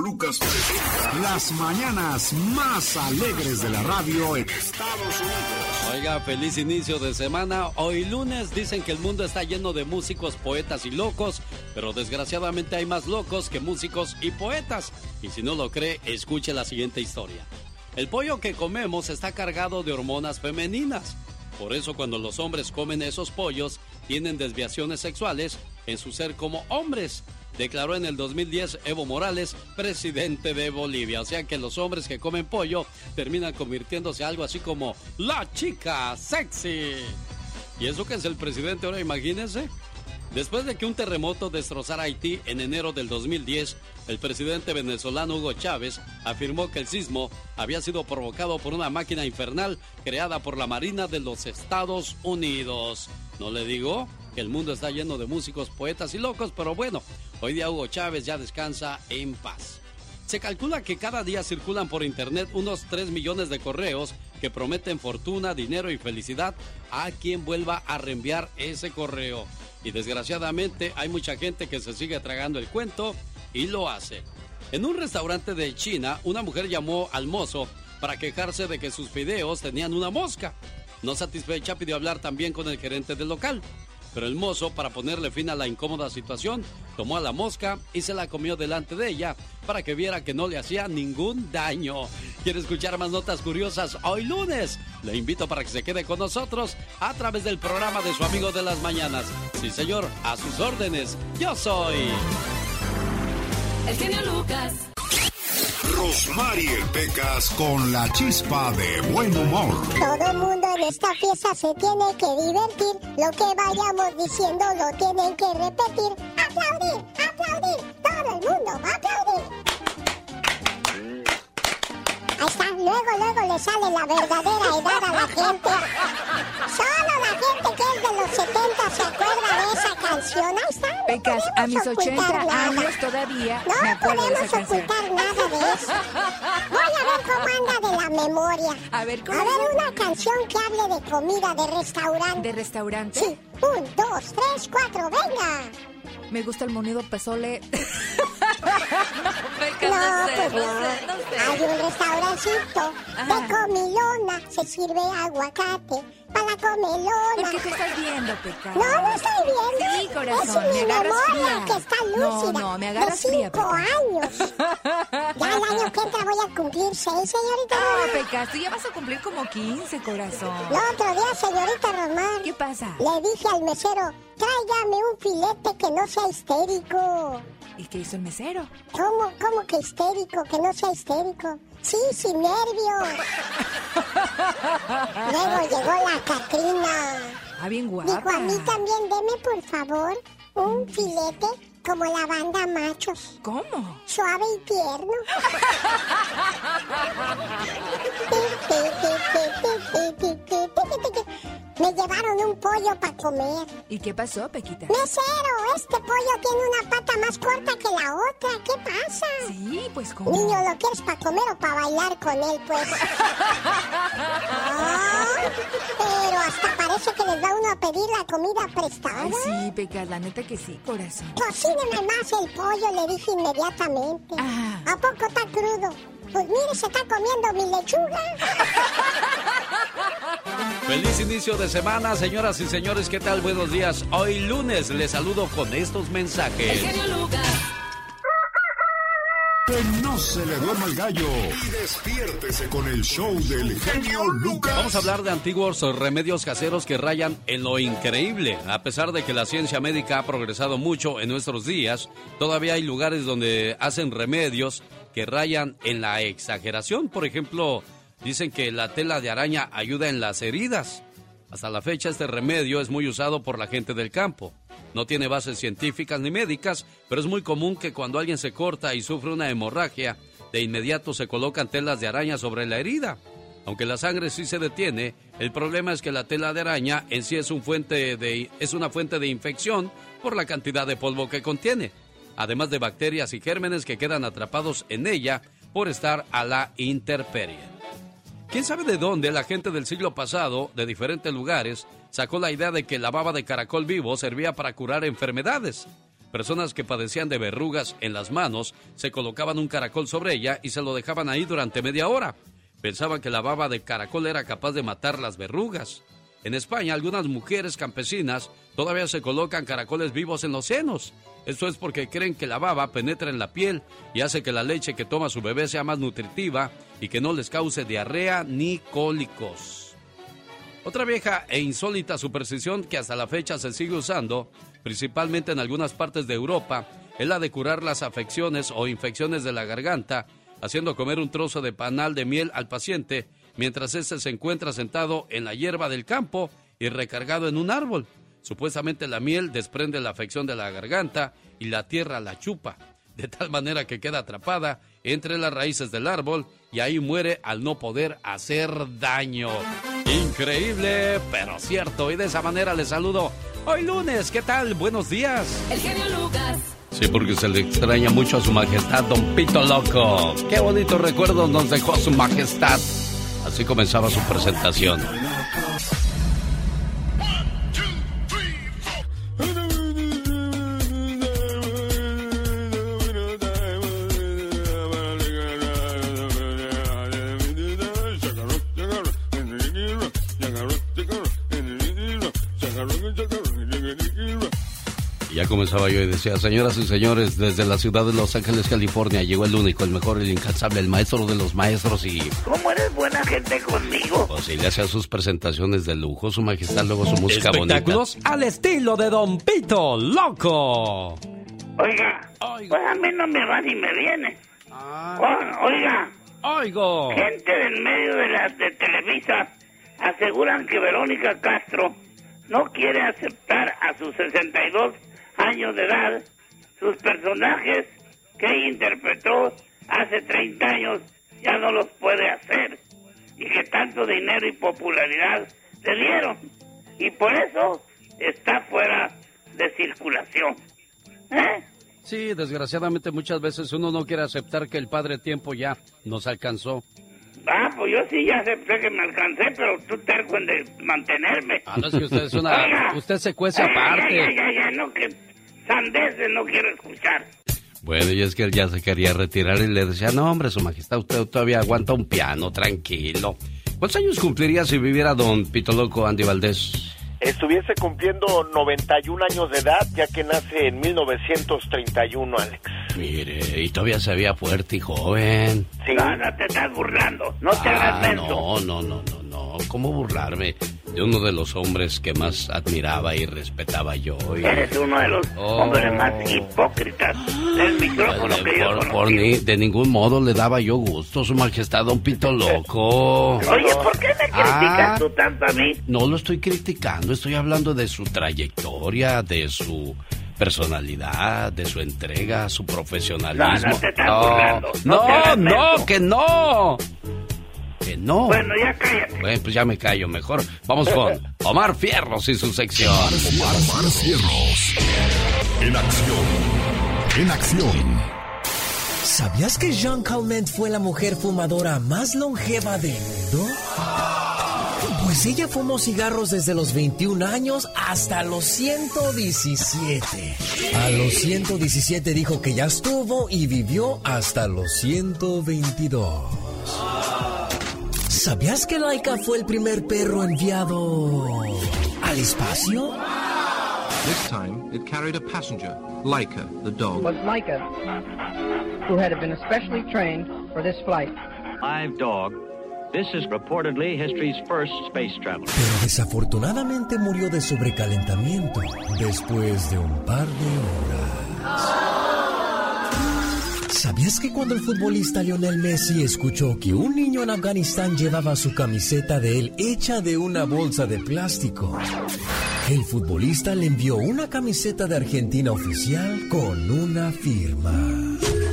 Lucas las mañanas más alegres de la radio en Estados Unidos. Oiga, feliz inicio de semana. Hoy lunes dicen que el mundo está lleno de músicos, poetas y locos, pero desgraciadamente hay más locos que músicos y poetas. Y si no lo cree, escuche la siguiente historia. El pollo que comemos está cargado de hormonas femeninas. Por eso cuando los hombres comen esos pollos, tienen desviaciones sexuales en su ser como hombres declaró en el 2010 Evo Morales, presidente de Bolivia. O sea que los hombres que comen pollo terminan convirtiéndose algo así como la chica sexy. ¿Y eso que es el presidente ahora? Imagínense. Después de que un terremoto destrozara Haití en enero del 2010, el presidente venezolano Hugo Chávez afirmó que el sismo había sido provocado por una máquina infernal creada por la Marina de los Estados Unidos. ¿No le digo? Que el mundo está lleno de músicos, poetas y locos, pero bueno, hoy día Hugo Chávez ya descansa en paz. Se calcula que cada día circulan por internet unos 3 millones de correos que prometen fortuna, dinero y felicidad a quien vuelva a reenviar ese correo. Y desgraciadamente hay mucha gente que se sigue tragando el cuento y lo hace. En un restaurante de China, una mujer llamó al mozo para quejarse de que sus videos tenían una mosca. No satisfecha pidió hablar también con el gerente del local. Pero el mozo, para ponerle fin a la incómoda situación, tomó a la mosca y se la comió delante de ella para que viera que no le hacía ningún daño. ¿Quiere escuchar más notas curiosas hoy lunes? Le invito para que se quede con nosotros a través del programa de su amigo de las mañanas. Sí, señor, a sus órdenes. Yo soy. El genio Lucas. Rosmarie Pecas con la chispa de buen humor. Todo el mundo en esta fiesta se tiene que divertir. Lo que vayamos diciendo lo tienen que repetir. ¡Aplaudir! ¡Aplaudir! Todo el mundo va a aplaudir. Ahí está, luego, luego le sale la verdadera edad a la gente. Solo la gente que es de los 70 se acuerda de esa canción. Ahí está. Pecas, a mis 80 años todavía no me podemos canción. ocultar nada de eso. Voy a ver cómo anda de la memoria. A ver, ¿cómo A ver, una canción que hable de comida, de restaurante. ¿De restaurante? Sí, un, dos, tres, cuatro, venga. Me gusta el monido Pesole. No, pues no. Hay un restaurancito de comilona, se sirve aguacate para la comelona. ¿Por qué te estás viendo, Pecas? No, no estoy viendo. Sí, corazón, es me mi agarras memoria fría. que está No, lúcida. no, me agarras de fría, cinco Pecas. años. Ya el año que entra voy a cumplir seis, señorita No, Román. Pecas, tú ya vas a cumplir como 15, corazón. El otro día, señorita Román, ¿Qué pasa? le dije al mesero, tráigame un filete que no sea histérico. ¿Y qué hizo el mesero? ¿Cómo, cómo que histérico? Que no sea histérico. Sí, sin nervios. Luego llegó la Catrina. Ah, bien Dijo, guapa. a mí también deme, por favor, un filete como la banda machos. ¿Cómo? Suave y tierno. Me llevaron un pollo para comer. ¿Y qué pasó, Pequita? Mesero, este pollo tiene una pata más corta que la otra. ¿Qué pasa? Sí, pues ¿cómo? Niño, ¿lo quieres para comer o para bailar con él, pues? Pero hasta parece que les va uno a pedir la comida prestada. Ay, sí, Pecas, la neta que sí, corazón. Cocíneme más el pollo, le dije inmediatamente. Ajá. ¿A poco está crudo? Pues mire, se está comiendo mi lechuga. Feliz inicio de semana, señoras y señores, ¿qué tal? Buenos días. Hoy lunes les saludo con estos El mensajes. genio Lucas. Que no se le duerma el gallo. Y despiértese con el show del genio Lucas. Vamos a hablar de antiguos remedios caseros que rayan en lo increíble. A pesar de que la ciencia médica ha progresado mucho en nuestros días, todavía hay lugares donde hacen remedios que rayan en la exageración. Por ejemplo, dicen que la tela de araña ayuda en las heridas. Hasta la fecha este remedio es muy usado por la gente del campo. No tiene bases científicas ni médicas, pero es muy común que cuando alguien se corta y sufre una hemorragia, de inmediato se colocan telas de araña sobre la herida. Aunque la sangre sí se detiene, el problema es que la tela de araña en sí es, un fuente de, es una fuente de infección por la cantidad de polvo que contiene, además de bacterias y gérmenes que quedan atrapados en ella por estar a la intemperie. ¿Quién sabe de dónde la gente del siglo pasado, de diferentes lugares, sacó la idea de que la baba de caracol vivo servía para curar enfermedades? Personas que padecían de verrugas en las manos se colocaban un caracol sobre ella y se lo dejaban ahí durante media hora. Pensaban que la baba de caracol era capaz de matar las verrugas. En España, algunas mujeres campesinas todavía se colocan caracoles vivos en los senos. Esto es porque creen que la baba penetra en la piel y hace que la leche que toma su bebé sea más nutritiva y que no les cause diarrea ni cólicos. Otra vieja e insólita superstición que hasta la fecha se sigue usando principalmente en algunas partes de Europa, es la de curar las afecciones o infecciones de la garganta, haciendo comer un trozo de panal de miel al paciente mientras éste se encuentra sentado en la hierba del campo y recargado en un árbol. Supuestamente la miel desprende la afección de la garganta y la tierra la chupa, de tal manera que queda atrapada entre las raíces del árbol y ahí muere al no poder hacer daño. Increíble, pero cierto. Y de esa manera les saludo hoy lunes. ¿Qué tal? Buenos días. El genio Lucas. Sí, porque se le extraña mucho a su majestad, don Pito Loco. Qué bonito recuerdo nos dejó su majestad. Así comenzaba su presentación. Ya comenzaba yo y decía, señoras y señores, desde la ciudad de Los Ángeles, California, llegó el único, el mejor, el incansable, el maestro de los maestros y... ¿Cómo eres buena gente conmigo? Pues sí, le hacía sus presentaciones de lujo, su majestad, luego su música Espectáculos al estilo de Don Pito Loco. Oiga, pues a mí no me va ni me viene. Oh, oiga, Oigo. gente del medio de la de Televisa aseguran que Verónica Castro no quiere aceptar a sus 62 años de edad sus personajes que interpretó hace 30 años ya no los puede hacer y que tanto dinero y popularidad le dieron y por eso está fuera de circulación. ¿Eh? Sí, desgraciadamente muchas veces uno no quiere aceptar que el Padre Tiempo ya nos alcanzó. Ah, pues yo sí ya acepté que me alcancé, pero tú terco en de mantenerme. Ah, no es que usted es una... Oiga. Usted se cuece aparte. Ya, ya, ya, no, que sandeces no quiero escuchar. Bueno, y es que él ya se quería retirar y le decía, no, hombre, su majestad, usted todavía aguanta un piano, tranquilo. ¿Cuántos años cumpliría si viviera don Pito Loco Andy Valdés? Estuviese cumpliendo 91 años de edad, ya que nace en 1931, Alex. Mire, y todavía se veía fuerte y joven. Sí. No, no te estás burlando, no te hagas Ah, menso. no, no, no, no, no. ¿Cómo burlarme de uno de los hombres que más admiraba y respetaba yo? Y- Eres uno de los Oh. hombres más hipócritas del micrófono que yo por, conocí. por ni- de ningún modo le daba yo gusto, su majestad, don Pito Loco. Oye, ¿por qué me criticas Ah. tú tanto a mí? No lo estoy criticando, estoy hablando de su trayectoria, de su personalidad, de su entrega, su profesionalismo. No, no te estás burlando, no no, te no, que no. Que no. Bueno, ya cállate. Bueno, pues ya me callo mejor. Vamos con Omar Fierros y su sección. Omar Cierros. En acción. En acción. ¿Sabías que Jean Calment fue la mujer fumadora más longeva del mundo? Pues ella fumó cigarros desde los 21 años hasta los 117. A los 117 dijo que ya estuvo y vivió hasta los 122. ¿Sabías que Laika fue el primer perro enviado al espacio? This time, it carried a passenger, Laika, the dog. was Micah, who had been especially trained for this flight. Live dog. This is reportedly history's first space traveler. Pero desafortunadamente murió de sobrecalentamiento después de un par de horas. ¿Sabías que cuando el futbolista Lionel Messi escuchó que un niño en Afganistán llevaba su camiseta de él hecha de una bolsa de plástico? El futbolista le envió una camiseta de Argentina oficial con una firma.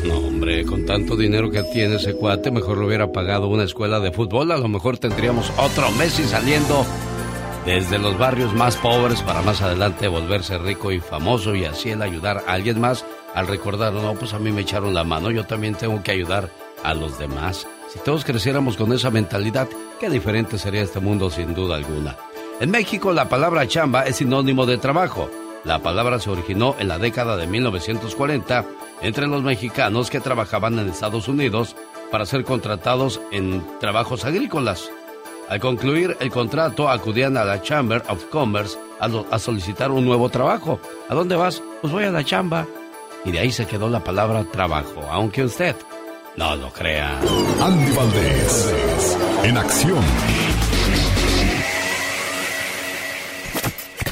No, hombre, con tanto dinero que tiene ese cuate, mejor le hubiera pagado una escuela de fútbol. A lo mejor tendríamos otro Messi saliendo desde los barrios más pobres para más adelante volverse rico y famoso y así el ayudar a alguien más al recordar, no, pues a mí me echaron la mano, yo también tengo que ayudar a los demás. Si todos creciéramos con esa mentalidad, qué diferente sería este mundo sin duda alguna. En México la palabra chamba es sinónimo de trabajo. La palabra se originó en la década de 1940 entre los mexicanos que trabajaban en Estados Unidos para ser contratados en trabajos agrícolas. Al concluir el contrato, acudían a la Chamber of Commerce a, solicitar un nuevo trabajo. ¿A dónde vas? Pues voy a la chamba. Y de ahí se quedó la palabra trabajo, aunque usted no lo crea. Andy Valdés, en acción.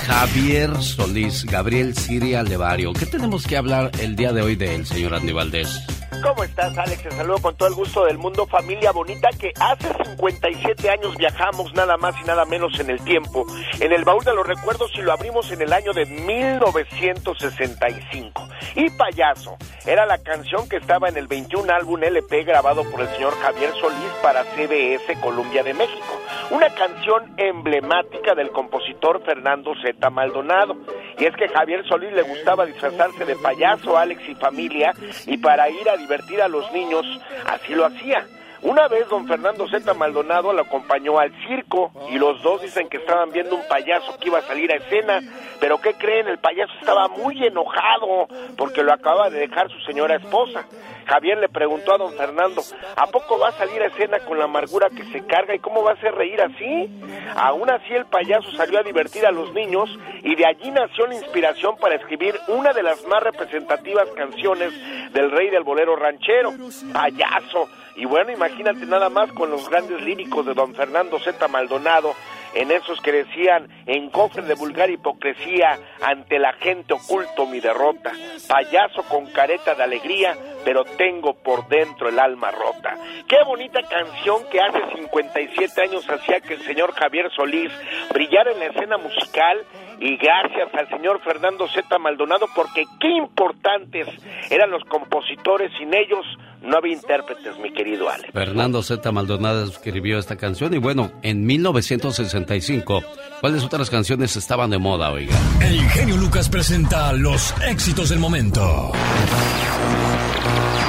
Javier Solís, Gabriel Siria Levario. ¿Qué tenemos que hablar el día de hoy del señor Andy Valdés? ¿Cómo estás, Alex? Te saludo con todo el gusto del mundo, familia bonita, que hace 57 años viajamos nada más y nada menos en el tiempo, en el baúl de los recuerdos y lo abrimos en el año de 1965. Y Payaso era la canción que estaba en el 21 álbum LP grabado por el señor Javier Solís para CBS Columbia de México. Una canción emblemática del compositor Fernando Z. Maldonado. Y es que Javier Solís le gustaba disfrazarse de payaso, Alex y familia, y para ir a divertir a los niños, así lo hacía. Una vez don Fernando Z. Maldonado lo acompañó al circo y los dos dicen que estaban viendo un payaso que iba a salir a escena, pero ¿qué creen? El payaso estaba muy enojado porque lo acaba de dejar su señora esposa. Javier le preguntó a don Fernando, ¿a poco va a salir a escena con la amargura que se carga y cómo va a hacer reír así? Aún así el payaso salió a divertir a los niños y de allí nació la inspiración para escribir una de las más representativas canciones del rey del bolero ranchero, Payaso. Y bueno, imagínate nada más con los grandes líricos de don Fernando Z. Maldonado, en esos que decían, en cofre de vulgar hipocresía, ante la gente oculto mi derrota, payaso con careta de alegría, pero tengo por dentro el alma rota. Qué bonita canción que hace 57 años hacía que el señor Javier Solís brillara en la escena musical y gracias al señor Fernando Z. Maldonado porque qué importantes eran los compositores, sin ellos no había intérpretes, mi querido Ale. Fernando Z. Maldonado escribió esta canción y bueno, en 1965, ¿cuáles otras canciones estaban de moda, oiga? El genio Lucas presenta los éxitos del momento.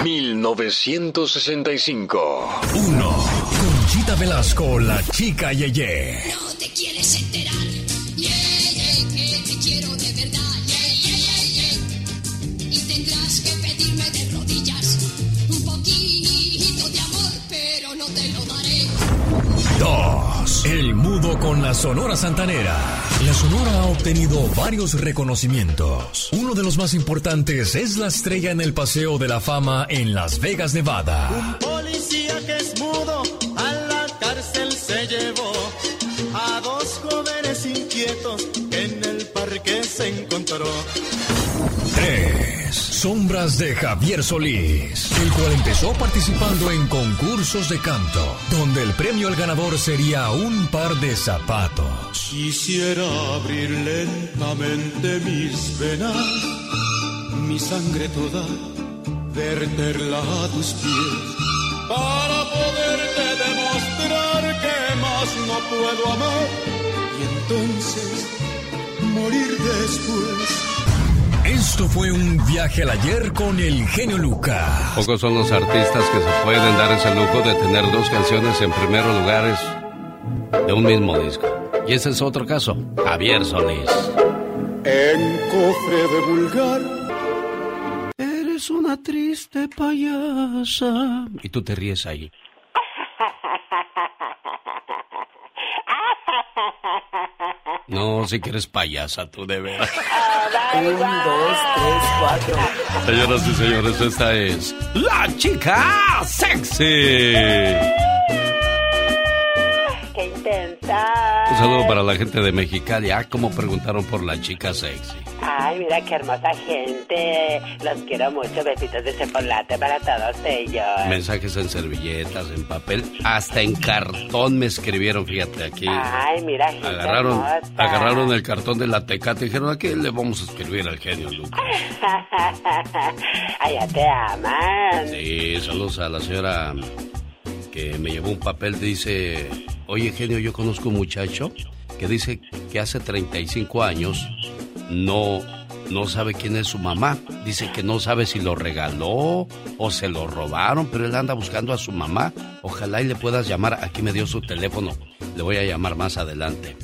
1965. 1. Conchita Velasco, la chica Yeye. No te quieres enterar. 2. El mudo con la Sonora Santanera. La Sonora ha obtenido varios reconocimientos. Uno de los más importantes es la estrella en el Paseo de la Fama en Las Vegas, Nevada. Un policía que es mudo jóvenes inquietos en el parque se encontró. 3. Sombras de Javier Solís, el cual empezó participando en concursos de canto, donde el premio al ganador sería un par de zapatos. Quisiera abrir lentamente mis venas, mi sangre toda, verterla a tus pies, para poderte demostrar que más no puedo amar entonces morir después. Esto fue un viaje al ayer con el genio Lucas. Pocos son los artistas que se pueden dar ese lujo de tener dos canciones en primeros lugares de un mismo disco. Y ese es otro caso, Javier Solís. En cofre de vulgar. Eres una triste payasa. Y tú te ríes ahí. No, si que eres payasa, tú de veras. Un, dos, tres, cuatro. Señoras y señores, esta es La Chica Sexy. ¡Qué intensa! Un saludo para la gente de Mexicali. Ah, como preguntaron por La Chica Sexy. Ay, mira qué hermosa gente. Los quiero mucho. Besitos de chocolate para todos ellos. Mensajes en servilletas, en papel, hasta en cartón me escribieron, fíjate aquí. Ay, mira, gente Agarraron, hermosa. agarraron el cartón de la tecate y dijeron, ¿a qué le vamos a escribir al genio Lucas? Ay, ya te aman. Sí, saludos a la señora me llevó un papel, dice, oye genio, yo conozco un muchacho que dice que hace 35 años no, no sabe quién es su mamá. Dice que no sabe si lo regaló o se lo robaron, pero él anda buscando a su mamá. Ojalá y le puedas llamar. Aquí me dio su teléfono. Le voy a llamar más adelante.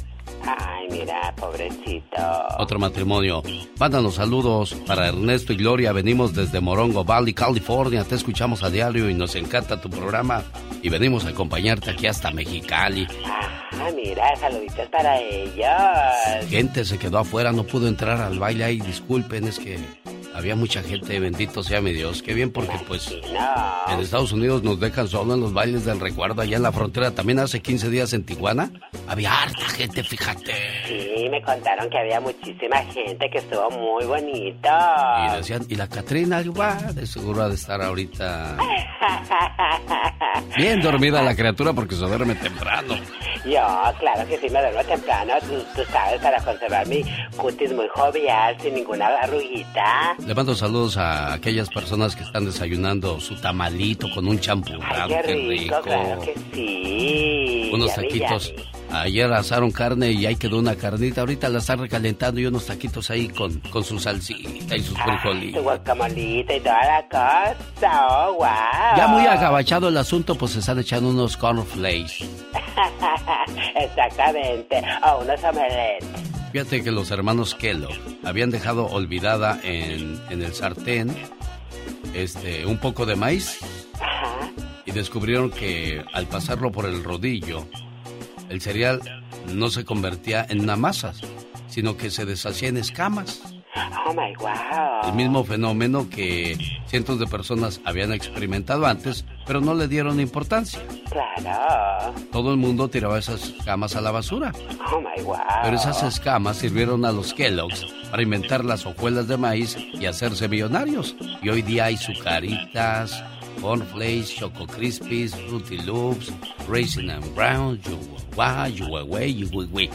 Ay, mira, pobrecito. Otro matrimonio. Mándanos saludos para Ernesto y Gloria. Venimos desde Morongo Valley, California. Te escuchamos a diario y nos encanta tu programa. Y venimos a acompañarte aquí hasta Mexicali. Ah, mira, saluditos para ellos. Gente se quedó afuera, no pudo entrar al baile. Ay, disculpen, es que había mucha gente, bendito sea mi Dios. Qué bien porque pues en Estados Unidos nos dejan solo en los bailes del recuerdo allá en la frontera. También hace 15 días en Tijuana había harta gente, fíjate. Sí, me contaron que había muchísima gente que estuvo muy bonito. Y decían, ¿y la Catrina? Va, de seguro ha de estar ahorita bien dormida la criatura porque se duerme temprano. Yo, claro que sí me duermo temprano, tú, tú sabes, para conservar mi cutis muy jovial, sin ninguna arruguita. Le mando saludos a aquellas personas que están desayunando su tamalito con un champurrado. Qué rico, claro que sí. Unos taquitos. Ayer asaron carne y ahí quedó una carnita. Ahorita la están recalentando y unos taquitos ahí con, con su salsita y sus frijolitos. guacamolita y toda la cosa, oh, wow. Ya muy agabachado el asunto, pues se están echando unos cornflakes. Exactamente, o unos omelettes. Fíjate que los hermanos Kellogg habían dejado olvidada en, en el sartén este, un poco de maíz y descubrieron que al pasarlo por el rodillo, el cereal no se convertía en una masa, sino que se deshacía en escamas. Oh my wow. El mismo fenómeno que cientos de personas habían experimentado antes, pero no le dieron importancia. Claro. Todo el mundo tiraba esas escamas a la basura. Oh my wow. Pero esas escamas sirvieron a los Kellogg's para inventar las hojuelas de maíz y hacerse millonarios. Y hoy día hay sucaritas, cornflakes, choco crispies, fruity loops, raisin and brown, yuhuahua, yuhuahue,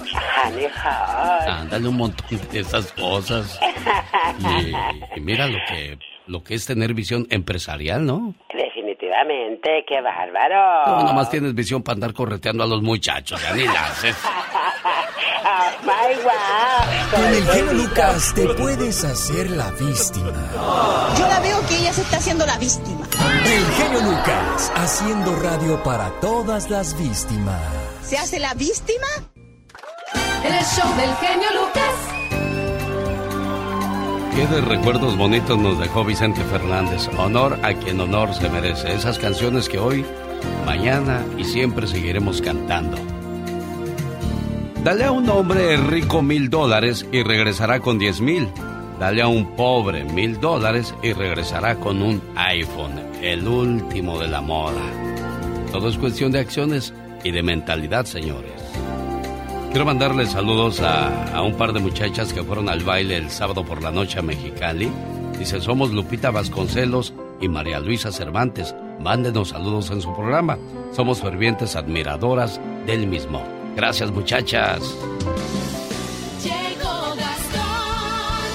hot. Ándale un montón de esas cosas. Y, y mira lo que lo que es tener visión empresarial, ¿no? Definitivamente, qué bárbaro. No, nomás tienes visión para andar correteando a los muchachos, ya ni la haces. Wow. Con el genio Lucas te puedes hacer la víctima. Yo la veo que ella se está haciendo la víctima. El genio Lucas haciendo radio para todas las víctimas. ¿Se hace la víctima? El show del genio Lucas. Qué de recuerdos bonitos nos dejó Vicente Fernández. Honor a quien honor se merece. Esas canciones que hoy, mañana y siempre seguiremos cantando. Dale a un hombre rico mil dólares y regresará con diez mil. Dale a un pobre mil dólares y regresará con un iPhone, el último de la moda. Todo es cuestión de acciones y de mentalidad, señores. Quiero mandarles saludos a, a un par de muchachas que fueron al baile el sábado por la noche a Mexicali. Dice, somos Lupita Vasconcelos y María Luisa Cervantes. Mándenos saludos en su programa. Somos fervientes admiradoras del mismo. Gracias, muchachas. Llegó Gastón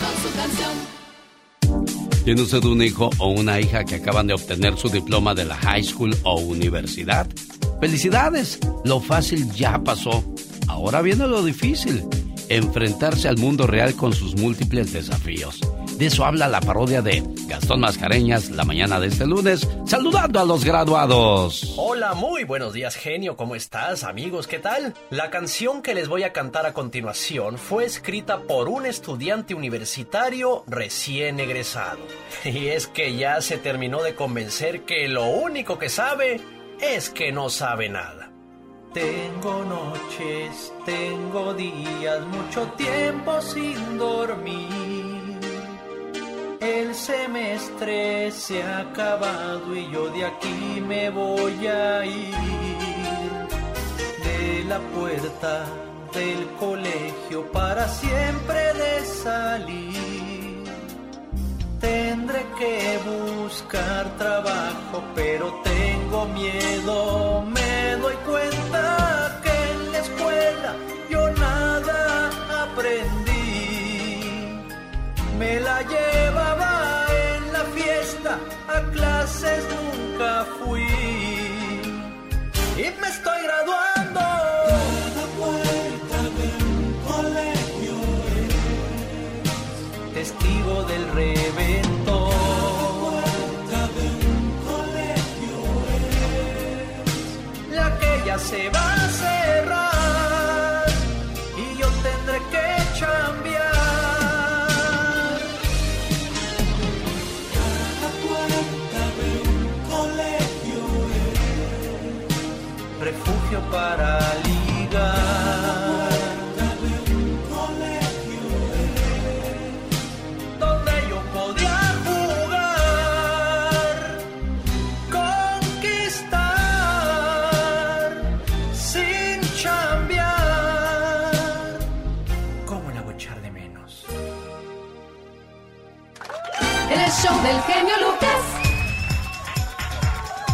con su canción. ¿Tiene usted un hijo o una hija que acaban de obtener su diploma de la high school o universidad? ¡Felicidades! Lo fácil ya pasó. Ahora viene lo difícil. Enfrentarse al mundo real con sus múltiples desafíos. De eso habla la parodia de Gastón Mascareñas la mañana de este lunes, saludando a los graduados. Hola, muy buenos días, genio. ¿Cómo estás, amigos? ¿Qué tal? La canción que les voy a cantar a continuación fue escrita por un estudiante universitario recién egresado. Y es que ya se terminó de convencer que lo único que sabe es que no sabe nada. Tengo noches, tengo días, mucho tiempo sin dormir. El semestre se ha acabado y yo de aquí me voy a ir. De la puerta del colegio para siempre de salir. Tendré que buscar trabajo, pero tengo miedo. Me doy cuenta que en la escuela yo nada aprendí. Me la llevaba en la fiesta, a clases nunca fui. Y me estoy graduando. La puerta de colegio es testigo del reventón. Se va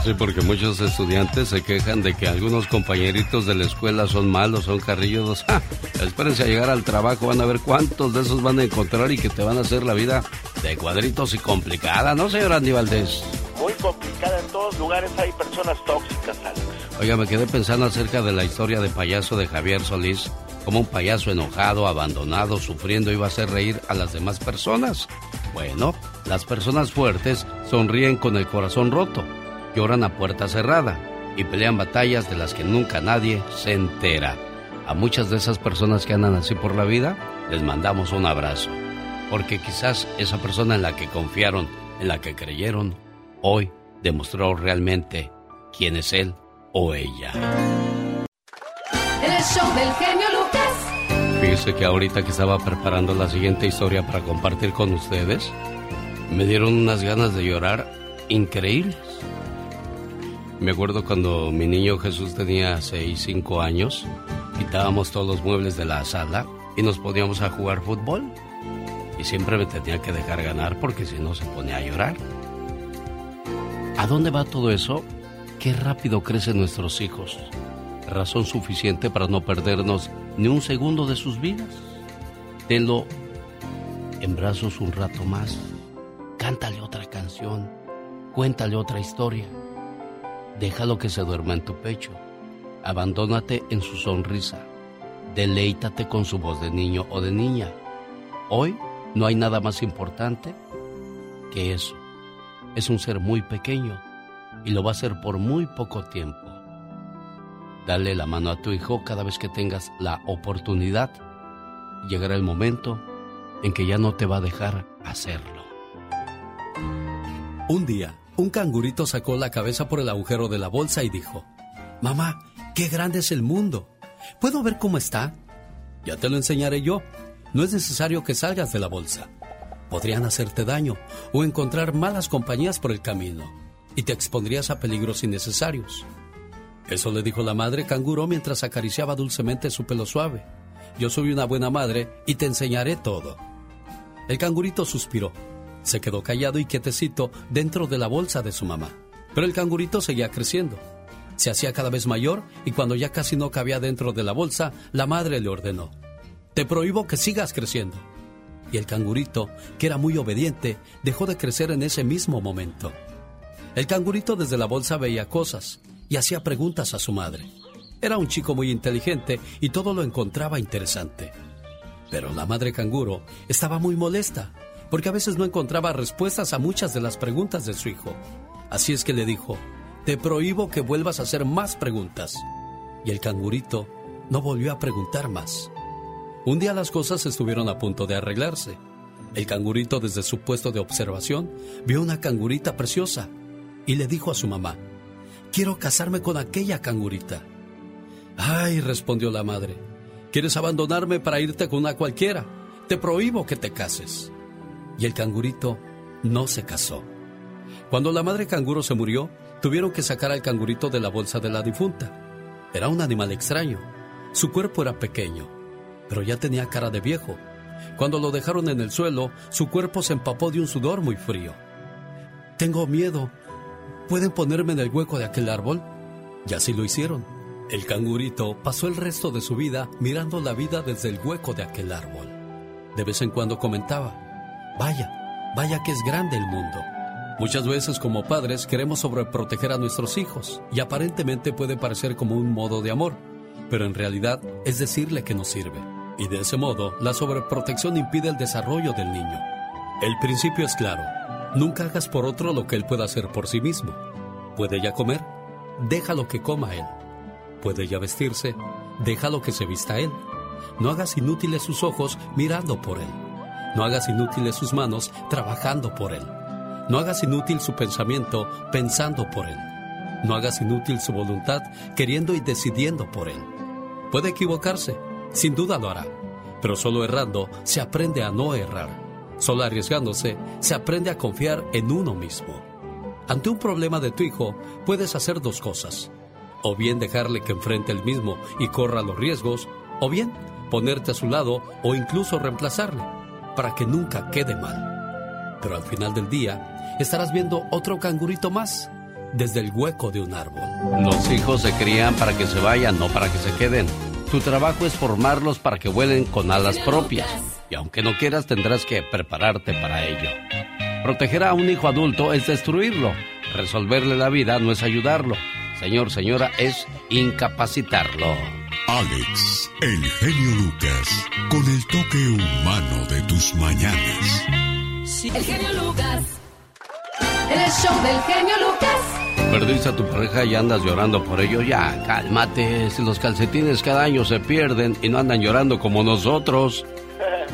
Sí, porque muchos estudiantes se quejan de que algunos compañeritos de la escuela son malos, son carrillos. ¡Ja! Espérense a llegar al trabajo, van a ver cuántos de esos van a encontrar y que te van a hacer la vida de cuadritos y complicada, ¿no, señor Andy Valdés? Muy complicada, en todos lugares hay personas tóxicas, Alex. Oiga, me quedé pensando acerca de la historia de payaso de Javier Solís, como un payaso enojado, abandonado, sufriendo iba a hacer reír a las demás personas. Bueno, las personas fuertes sonríen con el corazón roto, lloran a puerta cerrada y pelean batallas de las que nunca nadie se entera. A muchas de esas personas que andan así por la vida, les mandamos un abrazo, porque quizás esa persona en la que confiaron, en la que creyeron, hoy demostró realmente quién es él o ella. El show del genio Lucas. Fíjese que ahorita que estaba preparando la siguiente historia para compartir con ustedes, me dieron unas ganas de llorar increíbles. Me acuerdo cuando mi niño Jesús tenía 6, 5 años, quitábamos todos los muebles de la sala y nos poníamos a jugar fútbol. Y siempre me tenía que dejar ganar porque si no se ponía a llorar. ¿A dónde va todo eso? Qué rápido crecen nuestros hijos. Razón suficiente para no perdernos ni un segundo de sus vidas. Tenlo en brazos un rato más. Cántale otra canción. Cuéntale otra historia. Déjalo que se duerma en tu pecho. Abandónate en su sonrisa. Deleítate con su voz de niño o de niña. Hoy no hay nada más importante que eso. Es un ser muy pequeño y lo va a hacer por muy poco tiempo. Dale la mano a tu hijo cada vez que tengas la oportunidad. Llegará el momento en que ya no te va a dejar hacerlo. Un día, un cangurito sacó la cabeza por el agujero de la bolsa y dijo, Mamá, qué grande es el mundo. ¿Puedo ver cómo está? Ya te lo enseñaré yo. No es necesario que salgas de la bolsa. Podrían hacerte daño o encontrar malas compañías por el camino y te expondrías a peligros innecesarios. Eso le dijo la madre canguro mientras acariciaba dulcemente su pelo suave. Yo soy una buena madre y te enseñaré todo. El cangurito suspiró. Se quedó callado y quietecito dentro de la bolsa de su mamá. Pero el cangurito seguía creciendo. Se hacía cada vez mayor y cuando ya casi no cabía dentro de la bolsa, la madre le ordenó, Te prohíbo que sigas creciendo. Y el cangurito, que era muy obediente, dejó de crecer en ese mismo momento. El cangurito desde la bolsa veía cosas y hacía preguntas a su madre. Era un chico muy inteligente y todo lo encontraba interesante. Pero la madre canguro estaba muy molesta porque a veces no encontraba respuestas a muchas de las preguntas de su hijo. Así es que le dijo, te prohíbo que vuelvas a hacer más preguntas. Y el cangurito no volvió a preguntar más. Un día las cosas estuvieron a punto de arreglarse. El cangurito desde su puesto de observación vio una cangurita preciosa y le dijo a su mamá, quiero casarme con aquella cangurita. Ay, respondió la madre, ¿quieres abandonarme para irte con una cualquiera? Te prohíbo que te cases. Y el cangurito no se casó. Cuando la madre canguro se murió, tuvieron que sacar al cangurito de la bolsa de la difunta. Era un animal extraño. Su cuerpo era pequeño, pero ya tenía cara de viejo. Cuando lo dejaron en el suelo, su cuerpo se empapó de un sudor muy frío. Tengo miedo. ¿Pueden ponerme en el hueco de aquel árbol? Y así lo hicieron. El cangurito pasó el resto de su vida mirando la vida desde el hueco de aquel árbol. De vez en cuando comentaba, vaya, vaya que es grande el mundo. Muchas veces como padres queremos sobreproteger a nuestros hijos y aparentemente puede parecer como un modo de amor, pero en realidad es decirle que no sirve. Y de ese modo, la sobreprotección impide el desarrollo del niño. El principio es claro. Nunca hagas por otro lo que él pueda hacer por sí mismo. ¿Puede ya comer? Déjalo que coma él. ¿Puede ya vestirse? Déjalo que se vista él. No hagas inútiles sus ojos mirando por él. No hagas inútiles sus manos trabajando por él. No hagas inútil su pensamiento pensando por él. No hagas inútil su voluntad queriendo y decidiendo por él. Puede equivocarse, sin duda lo hará, pero solo errando se aprende a no errar. Solo arriesgándose se aprende a confiar en uno mismo. Ante un problema de tu hijo, puedes hacer dos cosas. O bien dejarle que enfrente el mismo y corra los riesgos, o bien ponerte a su lado o incluso reemplazarle, para que nunca quede mal. Pero al final del día, estarás viendo otro cangurito más desde el hueco de un árbol. Los hijos se crían para que se vayan, no para que se queden. Tu trabajo es formarlos para que vuelen con alas propias. Y aunque no quieras, tendrás que prepararte para ello. Proteger a un hijo adulto es destruirlo. Resolverle la vida no es ayudarlo. Señor, señora, es incapacitarlo. Alex, el genio Lucas, con el toque humano de tus mañanas. El genio Lucas. El show del genio Lucas. Perdiste a tu pareja y andas llorando por ello. Ya, cálmate. Si los calcetines cada año se pierden y no andan llorando como nosotros.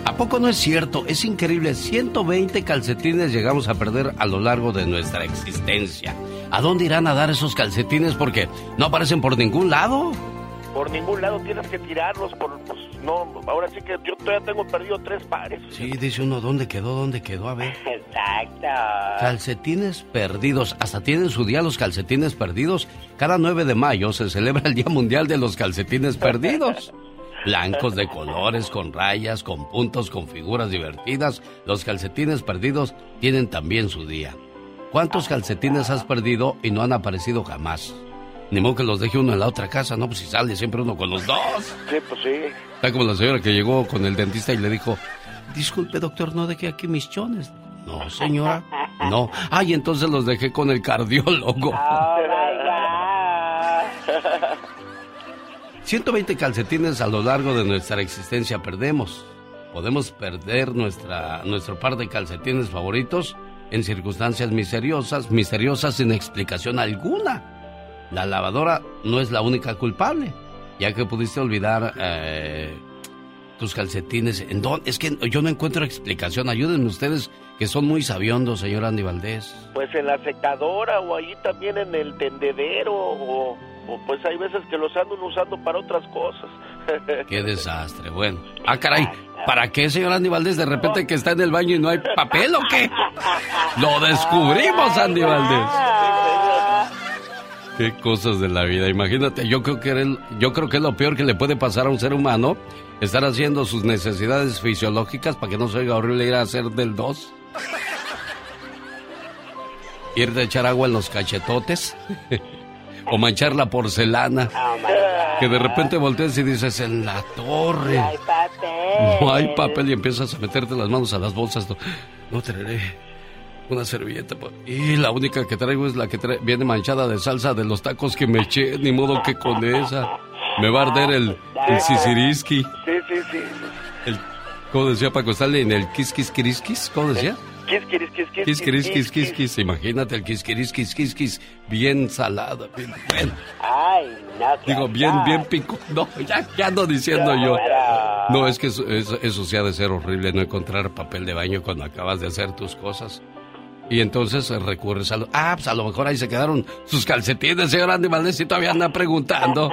¿A poco no es cierto? Es increíble. 120 calcetines llegamos a perder a lo largo de nuestra existencia. ¿A dónde irán a dar esos calcetines? Porque no aparecen por ningún lado. Por ningún lado tienes que tirarlos. Por, pues, no, ahora sí que yo todavía tengo perdido tres pares. Sí, dice uno, ¿dónde quedó? ¿Dónde quedó? A ver. Exacto. Calcetines perdidos. Hasta tienen su día los calcetines perdidos. Cada 9 de mayo se celebra el Día Mundial de los Calcetines Perdidos. Blancos de colores, con rayas, con puntos, con figuras divertidas. Los calcetines perdidos tienen también su día. ¿Cuántos calcetines has perdido y no han aparecido jamás? Ni modo que los deje uno en la otra casa, ¿no? Pues si sale siempre uno con los dos. Sí, pues sí. Está como la señora que llegó con el dentista y le dijo, disculpe doctor, no dejé aquí mis chones. No, señora, no. Ay, entonces los dejé con el cardiólogo. Oh, 120 calcetines a lo largo de nuestra existencia perdemos. Podemos perder nuestra, nuestro par de calcetines favoritos en circunstancias misteriosas, misteriosas sin explicación alguna. La lavadora no es la única culpable, ya que pudiste olvidar eh, tus calcetines. ¿En dónde? Es que yo no encuentro explicación. Ayúdenme ustedes, que son muy sabiondos, señor Andy Valdés. Pues en la secadora o ahí también en el tendedero o, o pues hay veces que los andan usando para otras cosas. Qué desastre. Bueno. Ah, caray. ¿Para qué, señor Andy Valdés? De repente que está en el baño y no hay papel o qué? Lo descubrimos, Andy Valdés. Qué cosas de la vida. Imagínate, yo creo que el- yo creo que es lo peor que le puede pasar a un ser humano estar haciendo sus necesidades fisiológicas para que no se oiga horrible ir a hacer del 2. Ir de echar agua en los cachetotes. o manchar la porcelana. que de repente volteas y dices, en la torre. No hay papel. No hay papel y empiezas a meterte las manos a las bolsas. No, no traeré una servilleta. po- Y la única que traigo es la que trae- viene manchada de salsa de los tacos que me eché. Ni modo que con esa. Me va a arder el, el sisiriski. Sí, sí, sí. El, ¿Cómo decía Paco Stanley en el kiss? ¿Cómo decía? Kiss. Imagínate el kiss. Bien salado. Bien, bueno. Ay, no, Digo, bien, bien pico. No, ya, ya ando diciendo yo. No, es que eso, eso, eso sí ha de ser horrible, no encontrar papel de baño cuando acabas de hacer tus cosas. Y entonces recurres a. Ah, pues a lo mejor ahí se quedaron sus calcetines, señor Andy Valdés, y todavía anda preguntando.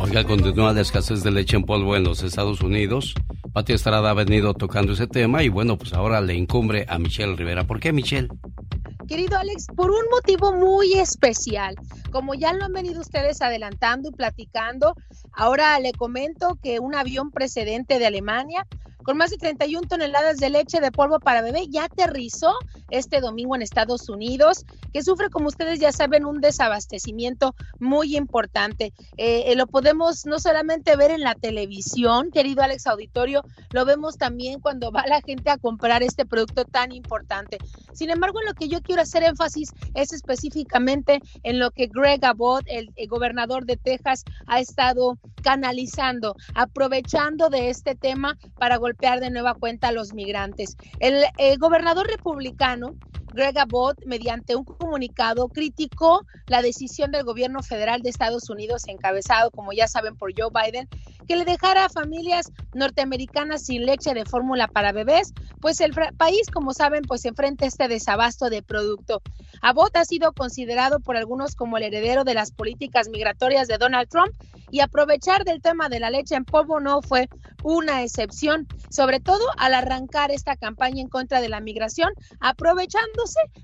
Oiga, continúa la escasez de leche en polvo en los Estados Unidos. Pati Estrada ha venido tocando ese tema y bueno, pues ahora le incumbre a Michelle Rivera. ¿Por qué, Michelle? Querido Alex, por un motivo muy especial. Como ya lo han venido ustedes adelantando y platicando, ahora le comento que un avión precedente de Alemania con más de 31 toneladas de leche de polvo para bebé ya aterrizó este domingo en Estados Unidos, que sufre, como ustedes ya saben, un desabastecimiento muy importante. Eh, eh, lo podemos no solamente ver en la televisión, querido Alex Auditorio, lo vemos también cuando va la gente a comprar este producto tan importante. Sin embargo, en lo que yo quiero hacer énfasis es específicamente en lo que Greg Abbott, el, el gobernador de Texas, ha estado canalizando, aprovechando de este tema para golpear de nueva cuenta a los migrantes. El eh, gobernador republicano Greg Abbott, mediante un comunicado, criticó la decisión del gobierno federal de Estados Unidos, encabezado, como ya saben, por Joe Biden, que le dejara a familias norteamericanas sin leche de fórmula para bebés, pues el país, como saben, pues enfrenta este desabasto de producto. Abbott ha sido considerado por algunos como el heredero de las políticas migratorias de Donald Trump y aprovechar del tema de la leche en polvo no fue una excepción, sobre todo al arrancar esta campaña en contra de la migración,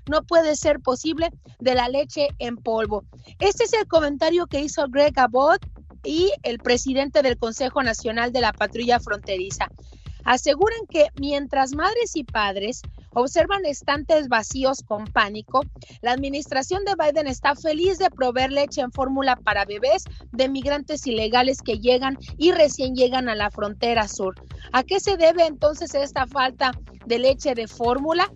no puede ser posible, de la leche en polvo. Este es el comentario que hizo Greg Abbott y el presidente del Consejo Nacional de la Patrulla Fronteriza. Aseguran que mientras madres y padres observan estantes vacíos con pánico, la administración de Biden está feliz de proveer leche en fórmula para bebés de migrantes ilegales que llegan y recién llegan a la frontera sur. ¿A qué se debe entonces esta falta de leche de fórmula?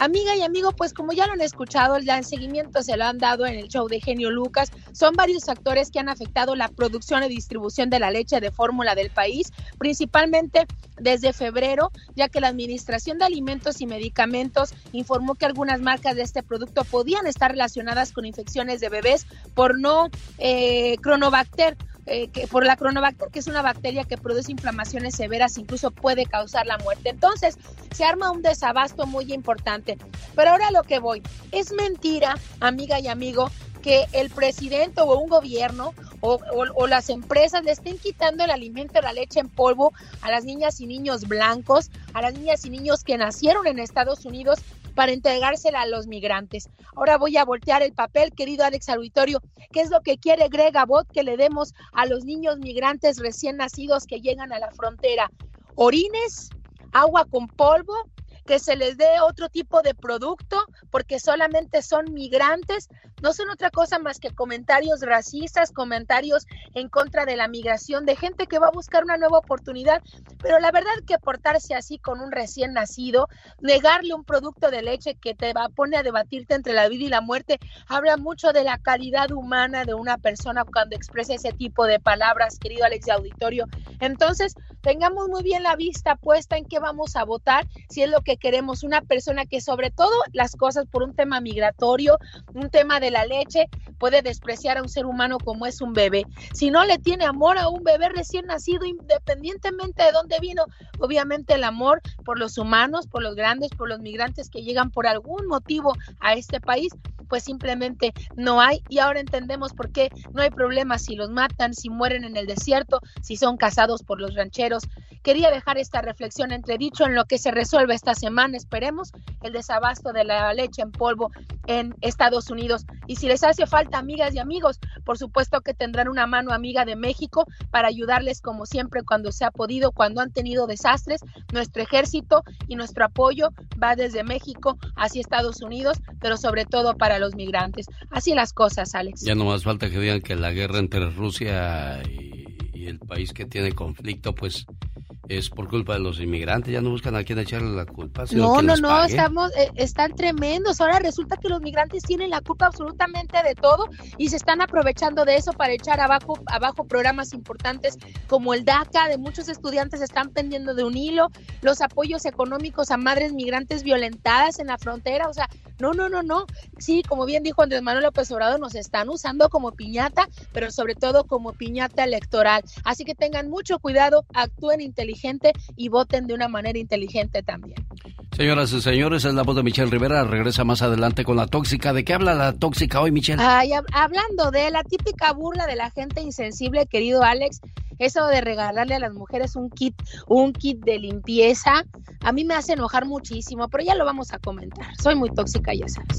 Amiga y amigo, pues como ya lo han escuchado, ya en seguimiento se lo han dado en el show de Genio Lucas, son varios factores que han afectado la producción y distribución de la leche de fórmula del país, principalmente desde febrero, ya que la Administración de Alimentos y Medicamentos informó que algunas marcas de este producto podían estar relacionadas con infecciones de bebés por no eh, cronobacter eh, que por la cronobacter, que es una bacteria que produce inflamaciones severas, incluso puede causar la muerte. Entonces, se arma un desabasto muy importante. Pero ahora lo que voy, es mentira, amiga y amigo, que el presidente o un gobierno o, o, las empresas le estén quitando el alimento, la leche en polvo a las niñas y niños blancos, a las niñas y niños que nacieron en Estados Unidos para entregársela a los migrantes. Ahora voy a voltear el papel, querido Alex Auditorio. ¿Qué es lo que quiere Greg Abbott que le demos a los niños migrantes recién nacidos que llegan a la frontera? Orines, agua con polvo, que se les dé otro tipo de producto porque solamente son migrantes, no son otra cosa más que comentarios racistas, comentarios en contra de la migración, de gente que va a buscar una nueva oportunidad, pero la verdad que portarse así con un recién nacido, negarle un producto de leche que te va, pone a debatirte entre la vida y la muerte, habla mucho de la calidad humana de una persona cuando expresa ese tipo de palabras, querido Alex Auditorio. Entonces, tengamos muy bien la vista puesta en qué vamos a votar, si es lo que queremos una persona que sobre todo las cosas por un tema migratorio, un tema de la leche, puede despreciar a un ser humano como es un bebé. Si no le tiene amor a un bebé recién nacido, independientemente de dónde vino, obviamente el amor por los humanos, por los grandes, por los migrantes que llegan por algún motivo a este país, pues simplemente no hay. Y ahora entendemos por qué no hay problema si los matan, si mueren en el desierto, si son cazados por los rancheros. Quería dejar esta reflexión entredicho en lo que se resuelve esta semana, esperemos, el desabasto de la leche en polvo en Estados Unidos. Y si les hace falta, amigas y amigos, por supuesto que tendrán una mano amiga de México para ayudarles como siempre cuando se ha podido, cuando han tenido desastres. Nuestro ejército y nuestro apoyo va desde México hacia Estados Unidos, pero sobre todo para los migrantes. Así las cosas, Alex. Ya no más falta que digan que la guerra entre Rusia y, y el país que tiene conflicto, pues es por culpa de los inmigrantes, ya no buscan a quién echarle la culpa. Sino no, que no, les no, estamos, eh, están tremendos. Ahora resulta que los migrantes tienen la culpa absolutamente de todo y se están aprovechando de eso para echar abajo, abajo programas importantes como el DACA, de muchos estudiantes están pendiendo de un hilo, los apoyos económicos a madres migrantes violentadas en la frontera, o sea, no, no, no, no. Sí, como bien dijo Andrés Manuel López Obrador, nos están usando como piñata, pero sobre todo como piñata electoral. Así que tengan mucho cuidado, actúen inteligente y voten de una manera inteligente también. Señoras y señores, es la voz de Michelle Rivera. Regresa más adelante con la tóxica. ¿De qué habla la tóxica hoy, Michelle? Ay, hab- hablando de la típica burla de la gente insensible, querido Alex, eso de regalarle a las mujeres un kit, un kit de limpieza, a mí me hace enojar muchísimo, pero ya lo vamos a comentar. Soy muy tóxica, ya sabes.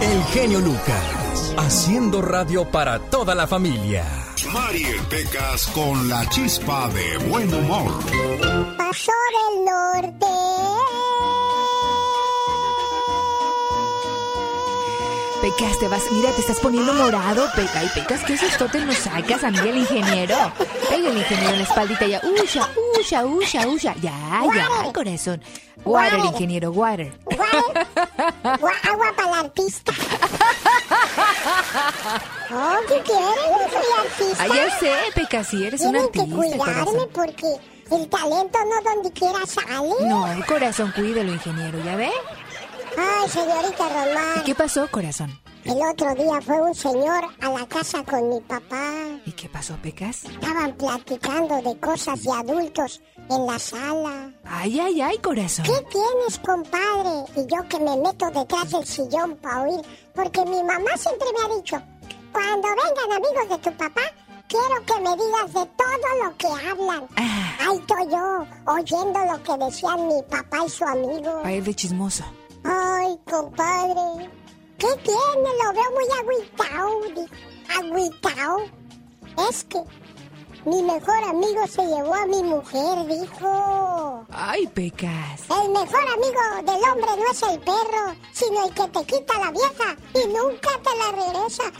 El genio Lucas, haciendo radio para toda la familia. Mariel Pecas con la chispa de buen humor. Paso del norte. Pecas, te vas, mira, te estás poniendo morado, Peca. Y Pecas, ¿qué sustote nos sacas a mí el ingeniero? Pega el ingeniero en la espaldita ya. Usha, usha, usha, usha. Ya, ya, corazón. Water, Water. ingeniero, water. Gua- Agua para el artista. Oh, ¿qué quieres? Soy artista. Ah, ya sé, Peca, sí, eres un Tienen que artista, cuidarme corazón. porque el talento no donde quiera sale. No, corazón, cuídalo, ingeniero, ¿ya ve? Ay, señorita ¿Y Román. qué pasó, corazón? El otro día fue un señor a la casa con mi papá. ¿Y qué pasó, Pecas? Estaban platicando de cosas de adultos en la sala. Ay, ay, ay, corazón. ¿Qué tienes, compadre? Y yo que me meto detrás del sillón para oír, porque mi mamá siempre me ha dicho, cuando vengan amigos de tu papá, quiero que me digas de todo lo que hablan. Ah. Ahí estoy yo, oyendo lo que decían mi papá y su amigo. Pa' ir de chismoso. Ay, compadre, ¿qué tiene? Lo veo muy agüitao, agüitao. Es que mi mejor amigo se llevó a mi mujer, dijo. Ay, Pecas. El mejor amigo del hombre no es el perro, sino el que te quita la vieja y nunca te la regresa.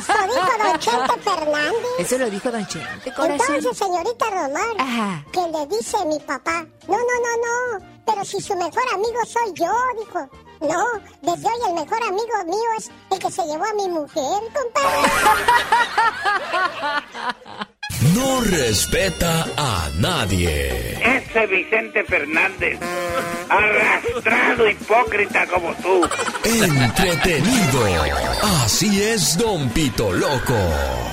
Eso dijo Don Chente Fernández. Eso lo dijo Don Chente, corazón. Entonces, señorita Román, Ajá. que le dice mi papá, no, no, no, no, pero si su mejor amigo soy yo, dijo. No, desde hoy el mejor amigo mío es el que se llevó a mi mujer, compadre. No respeta a nadie. Ese Vicente Fernández, arrastrado hipócrita como tú. Entretenido. Así es, Don Pito Loco.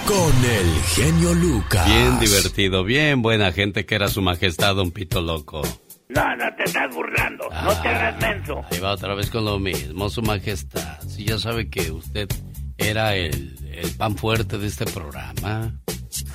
Con el genio Lucas. Bien divertido, bien buena gente que era su majestad, don Pito Loco. No, no te estás burlando, no te hagas menso. Ahí va otra vez con lo mismo, su majestad. Si ya sabe que usted era el, el pan fuerte de este programa.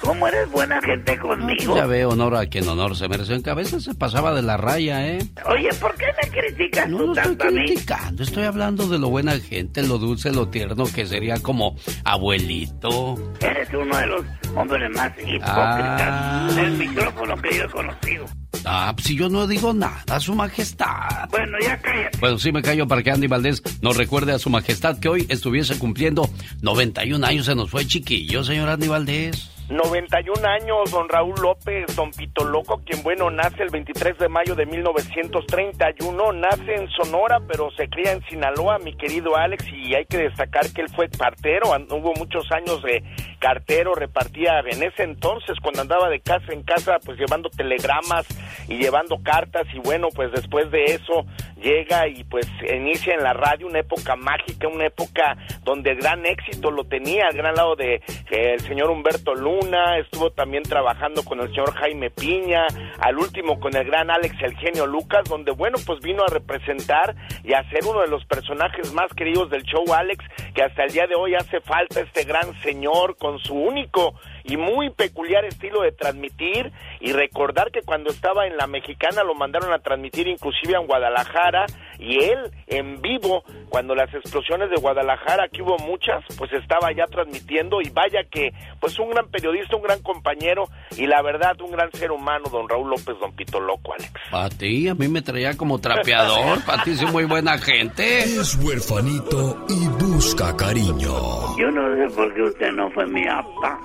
¿Cómo eres buena gente conmigo? Ya ve honor a quien honor se merece. En cabeza se pasaba de la raya, ¿eh? Oye, ¿por qué me criticas No tú lo estoy tanto a mí? criticando, estoy hablando de lo buena gente, lo dulce, lo tierno que sería como abuelito. Eres uno de los hombres más hipócritas Ah. del micrófono que yo he conocido. Ah, pues si yo no digo nada, su majestad. Bueno, ya cállate. Bueno, sí me callo para que Andy Valdés nos recuerde a su majestad que hoy estuviese cumpliendo 91 años. Se nos fue chiquillo, señor Andy Valdés. 91 años, don Raúl López, don Pito Loco, quien bueno, nace el 23 de mayo de 1931, nace en Sonora, pero se cría en Sinaloa, mi querido Alex, y hay que destacar que él fue cartero, an- hubo muchos años de cartero, repartía en ese entonces, cuando andaba de casa en casa, pues llevando telegramas y llevando cartas, y bueno, pues después de eso llega y pues inicia en la radio una época mágica, una época donde el gran éxito lo tenía al gran lado de eh, el señor Humberto Luna, estuvo también trabajando con el señor Jaime Piña, al último con el gran Alex El Genio Lucas, donde bueno, pues vino a representar y a ser uno de los personajes más queridos del show Alex, que hasta el día de hoy hace falta este gran señor con su único y muy peculiar estilo de transmitir y recordar que cuando estaba en la mexicana lo mandaron a transmitir inclusive en Guadalajara y él en vivo cuando las explosiones de Guadalajara que hubo muchas pues estaba ya transmitiendo y vaya que pues un gran periodista un gran compañero y la verdad un gran ser humano don Raúl López don Pito Loco Alex Para ti, a mí me traía como trapeador. Para ti, soy muy buena gente. Es huerfanito y busca cariño. Yo no sé por qué usted no fue mi papá.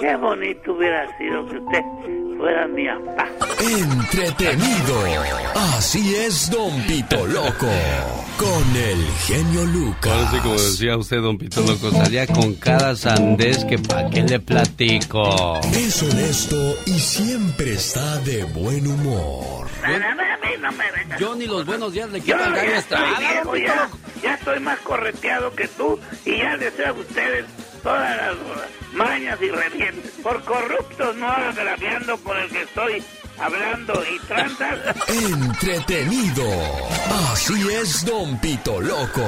Qué bonito hubiera sido que usted fuera mi papá. Entretenido. Así es, Don Pito Loco. Con el genio Lucas. Ahora sí, como decía usted, don Pito Loco, salía con cada sandés que pa' qué le platico. Es honesto y siempre está de buen humor. Yo ni los buenos días le quiero gallo ya ya, estoy más correteado que tú y ya les sé a ustedes todas las mañas y revientes. Por corruptos no agraviando por el que estoy hablando y tranzas. Entretenido. Así es, Don Pito Loco.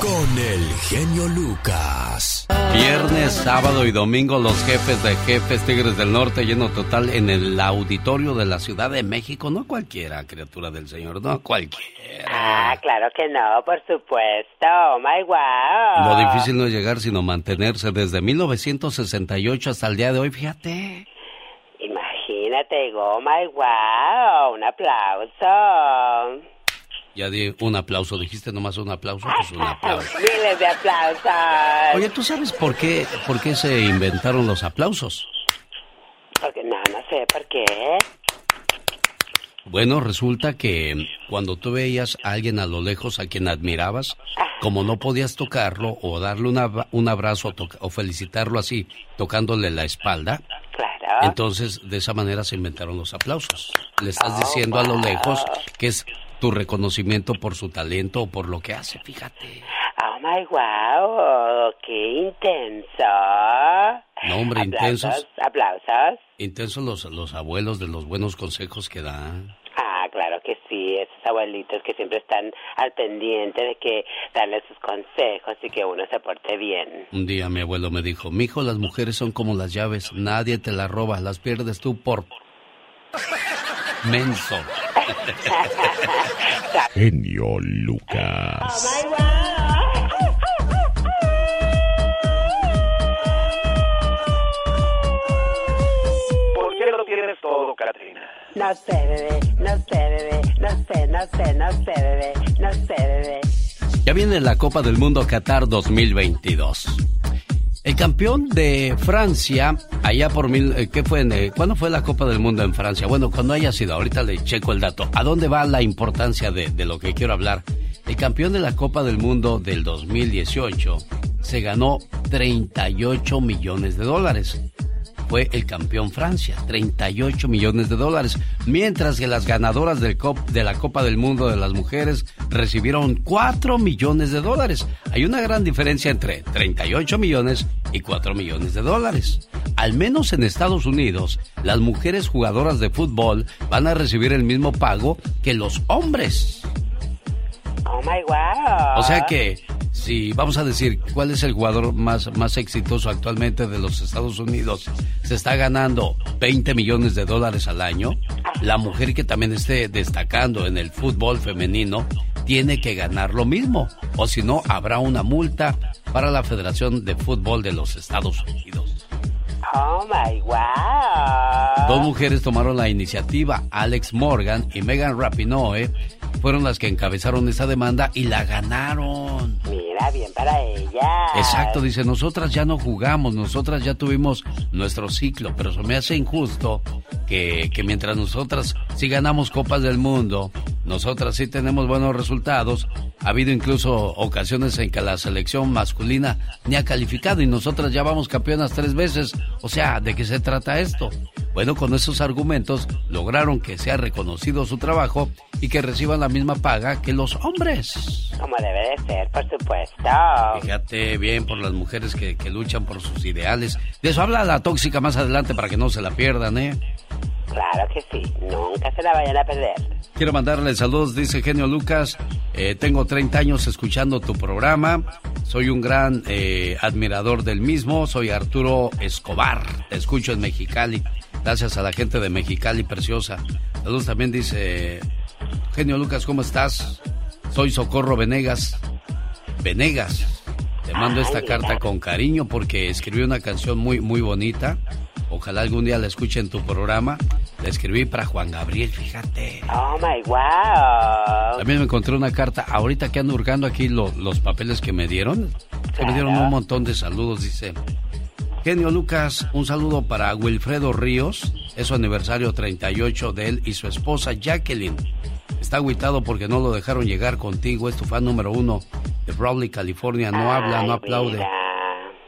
Con el genio Lucas. Viernes, sábado y domingo los jefes de jefes Tigres del Norte lleno total en el auditorio de la Ciudad de México. No cualquiera, criatura del Señor, no cualquiera. Ah, claro que no, por supuesto. Oh my wow. Lo difícil no es llegar, sino mantenerse desde 1968 hasta el día de hoy, fíjate. Imagínate, oh my wow. Un aplauso. Ya di un aplauso, dijiste nomás un aplauso, pues un aplauso. Miles de aplausos. Oye, ¿tú sabes por qué, por qué se inventaron los aplausos? Porque no, no sé por qué. Bueno, resulta que cuando tú veías a alguien a lo lejos a quien admirabas, como no podías tocarlo o darle una- un abrazo o, o felicitarlo así, tocándole la espalda. Entonces de esa manera se inventaron los aplausos. Le estás diciendo a lo lejos que es tu reconocimiento por su talento o por lo que hace, fíjate. Oh my wow, qué intenso. No, hombre, aplausos, intensos. Aplausos. Intensos los, los abuelos de los buenos consejos que dan. Ah, claro que sí, esos abuelitos que siempre están al pendiente de que darle sus consejos y que uno se porte bien. Un día mi abuelo me dijo, mijo, las mujeres son como las llaves, nadie te las roba, las pierdes tú por menso. Genio Lucas. ¿Por qué lo tienes todo, Katrina? No sé, bebé, no sé, bebé, no sé, no sé, no sé, bebé, no sé, bebé. Ya viene la Copa del Mundo Qatar 2022. El campeón de Francia, allá por mil, eh, ¿qué fue? Eh, ¿Cuándo fue la Copa del Mundo en Francia? Bueno, cuando haya sido, ahorita le checo el dato. ¿A dónde va la importancia de, de lo que quiero hablar? El campeón de la Copa del Mundo del 2018 se ganó 38 millones de dólares. Fue el campeón Francia, 38 millones de dólares, mientras que las ganadoras del cop, de la Copa del Mundo de las mujeres recibieron 4 millones de dólares. Hay una gran diferencia entre 38 millones y 4 millones de dólares. Al menos en Estados Unidos, las mujeres jugadoras de fútbol van a recibir el mismo pago que los hombres. Oh my wow. O sea que, si vamos a decir cuál es el jugador más, más exitoso actualmente de los Estados Unidos, se está ganando 20 millones de dólares al año, la mujer que también esté destacando en el fútbol femenino tiene que ganar lo mismo, o si no, habrá una multa para la Federación de Fútbol de los Estados Unidos. Oh my wow. Dos mujeres tomaron la iniciativa, Alex Morgan y Megan Rapinoe, fueron las que encabezaron esa demanda y la ganaron. Mira, bien para ella. Exacto, dice, nosotras ya no jugamos, nosotras ya tuvimos nuestro ciclo, pero se me hace injusto que, que mientras nosotras sí ganamos copas del mundo, nosotras sí tenemos buenos resultados, ha habido incluso ocasiones en que la selección masculina ni ha calificado y nosotras ya vamos campeonas tres veces, o sea, ¿de qué se trata esto? Bueno, con esos argumentos lograron que sea reconocido su trabajo y que reciban la misma paga que los hombres. Como debe de ser, por supuesto. Fíjate bien por las mujeres que, que luchan por sus ideales. De eso habla la tóxica más adelante para que no se la pierdan, ¿eh? Claro que sí, nunca se la vayan a perder. Quiero mandarle saludos, dice Genio Lucas. Eh, tengo 30 años escuchando tu programa. Soy un gran eh, admirador del mismo. Soy Arturo Escobar. Te escucho en Mexicali. Gracias a la gente de Mexicali, preciosa. Saludos también dice Genio Lucas, ¿cómo estás? Soy Socorro Venegas. Venegas. Te mando esta carta con cariño porque escribí una canción muy, muy bonita. Ojalá algún día la escuche en tu programa. La escribí para Juan Gabriel, fíjate. Oh my wow. También me encontré una carta, ahorita que ando hurgando aquí lo- los papeles que me dieron, que me dieron un montón de saludos, dice. Genio Lucas, un saludo para Wilfredo Ríos, es su aniversario 38 de él y su esposa Jacqueline. Está agüitado porque no lo dejaron llegar contigo, es tu fan número uno de Brawley, California, no habla, no aplaude.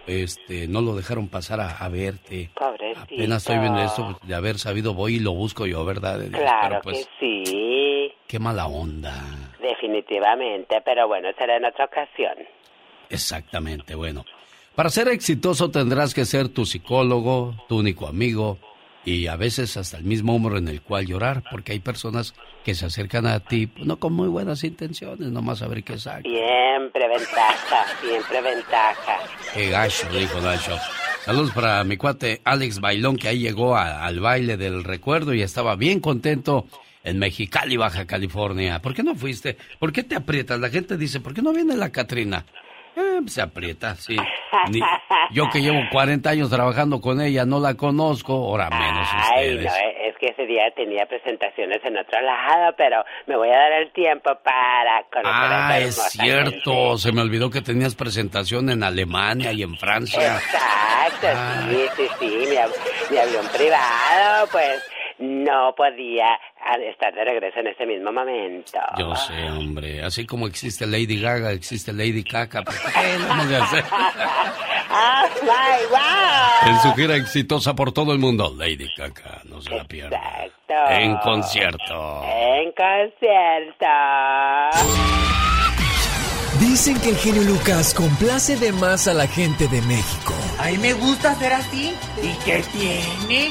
Este, no lo dejaron pasar a, a verte. Pobrecito. Apenas estoy viendo esto, de haber sabido voy y lo busco yo, ¿verdad? Claro pues, que sí, qué mala onda. definitivamente, pero bueno, será en otra ocasión. Exactamente, bueno. Para ser exitoso tendrás que ser tu psicólogo, tu único amigo y a veces hasta el mismo hombro en el cual llorar, porque hay personas que se acercan a ti pues, no con muy buenas intenciones, nomás a ver qué saca. Siempre ventaja, siempre ventaja. Qué gacho, dijo Nacho. Saludos para mi cuate Alex Bailón, que ahí llegó a- al baile del recuerdo y estaba bien contento en Mexicali, Baja California. ¿Por qué no fuiste? ¿Por qué te aprietas? La gente dice, ¿por qué no viene la Catrina? Eh, se aprieta, sí. Ni- yo que llevo 40 años trabajando con ella, no la conozco, ahora menos Ay, ustedes. no, es que ese día tenía presentaciones en otro lado, pero me voy a dar el tiempo para conocer a Ah, esta es cierto. Se me olvidó que tenías presentación en Alemania y en Francia. Exacto, sí, sí, sí, mi, av- mi avión privado, pues no podía estar de regreso en ese mismo momento. Yo sé, hombre. Así como existe Lady Gaga, existe Lady Caca. ¿Pero ¿Qué vamos a hacer? ¡Ah, my, wow! En su gira exitosa por todo el mundo, Lady Caca, no se la pierda. En concierto. En concierto. Dicen que el genio Lucas complace de más a la gente de México. A mí me gusta ser así. ¿Y qué tiene?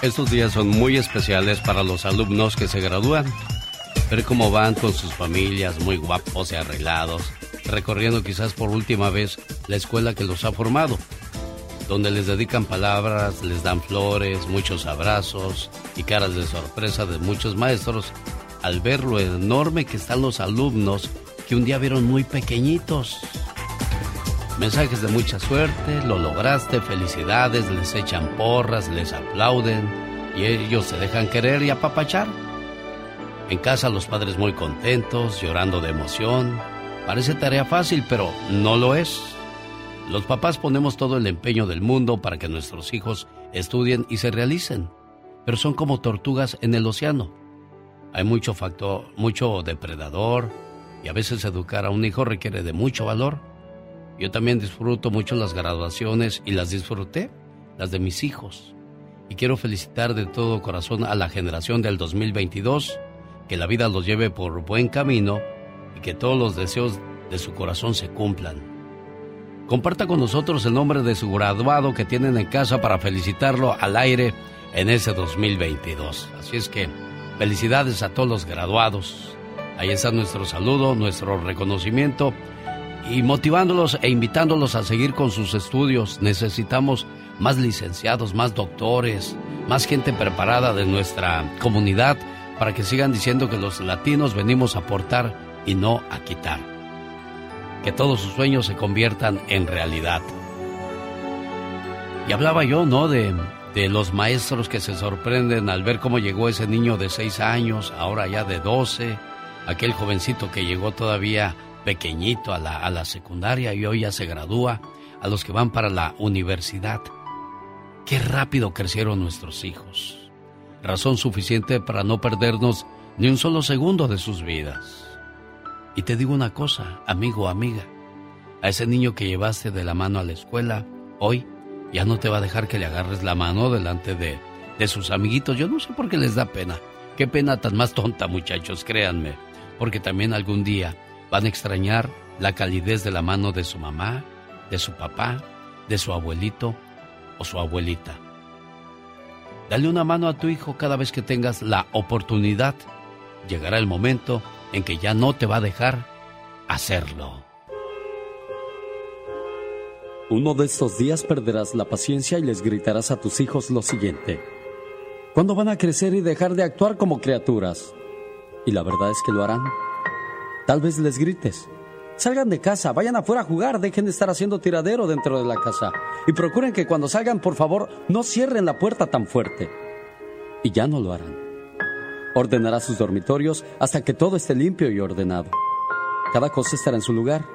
Estos días son muy especiales para los alumnos que se gradúan. Ver cómo van con sus familias muy guapos y arreglados, recorriendo quizás por última vez la escuela que los ha formado, donde les dedican palabras, les dan flores, muchos abrazos y caras de sorpresa de muchos maestros al ver lo enorme que están los alumnos que un día vieron muy pequeñitos. Mensajes de mucha suerte, lo lograste, felicidades, les echan porras, les aplauden y ellos se dejan querer y apapachar. En casa los padres muy contentos, llorando de emoción. Parece tarea fácil, pero no lo es. Los papás ponemos todo el empeño del mundo para que nuestros hijos estudien y se realicen, pero son como tortugas en el océano. Hay mucho factor, mucho depredador y a veces educar a un hijo requiere de mucho valor. Yo también disfruto mucho las graduaciones y las disfruté, las de mis hijos. Y quiero felicitar de todo corazón a la generación del 2022, que la vida los lleve por buen camino y que todos los deseos de su corazón se cumplan. Comparta con nosotros el nombre de su graduado que tienen en casa para felicitarlo al aire en ese 2022. Así es que felicidades a todos los graduados. Ahí está nuestro saludo, nuestro reconocimiento y motivándolos e invitándolos a seguir con sus estudios. Necesitamos más licenciados, más doctores, más gente preparada de nuestra comunidad para que sigan diciendo que los latinos venimos a aportar y no a quitar. Que todos sus sueños se conviertan en realidad. Y hablaba yo, ¿no? De, de los maestros que se sorprenden al ver cómo llegó ese niño de 6 años, ahora ya de 12, aquel jovencito que llegó todavía pequeñito a la, secundaria y hoy ya se gradúa, a los que van para la universidad. Qué rápido crecieron nuestros hijos. Razón suficiente para no perdernos ni un solo segundo de sus vidas. Y te digo una cosa, amigo o amiga, a ese niño que llevaste de la mano a la escuela, hoy ya no te va a dejar que le agarres la mano delante de, de sus amiguitos. Yo no sé por qué les da pena. Qué pena tan más tonta, muchachos, créanme. Porque también algún día van a extrañar la calidez de la mano de su mamá, de su papá, de su abuelito o su abuelita. Dale una mano a tu hijo cada vez que tengas la oportunidad. Llegará el momento en que ya no te va a dejar hacerlo. Uno de estos días perderás la paciencia y les gritarás a tus hijos lo siguiente. ¿Cuándo van a crecer y dejar de actuar como criaturas? Y la verdad es que lo harán. Tal vez les grites. Salgan de casa, vayan afuera a jugar, dejen de estar haciendo tiradero dentro de la casa. Y procuren que cuando salgan, por favor, no cierren la puerta tan fuerte. Y ya no lo harán. Ordenará sus dormitorios hasta que todo esté limpio y ordenado. Cada cosa estará en su lugar.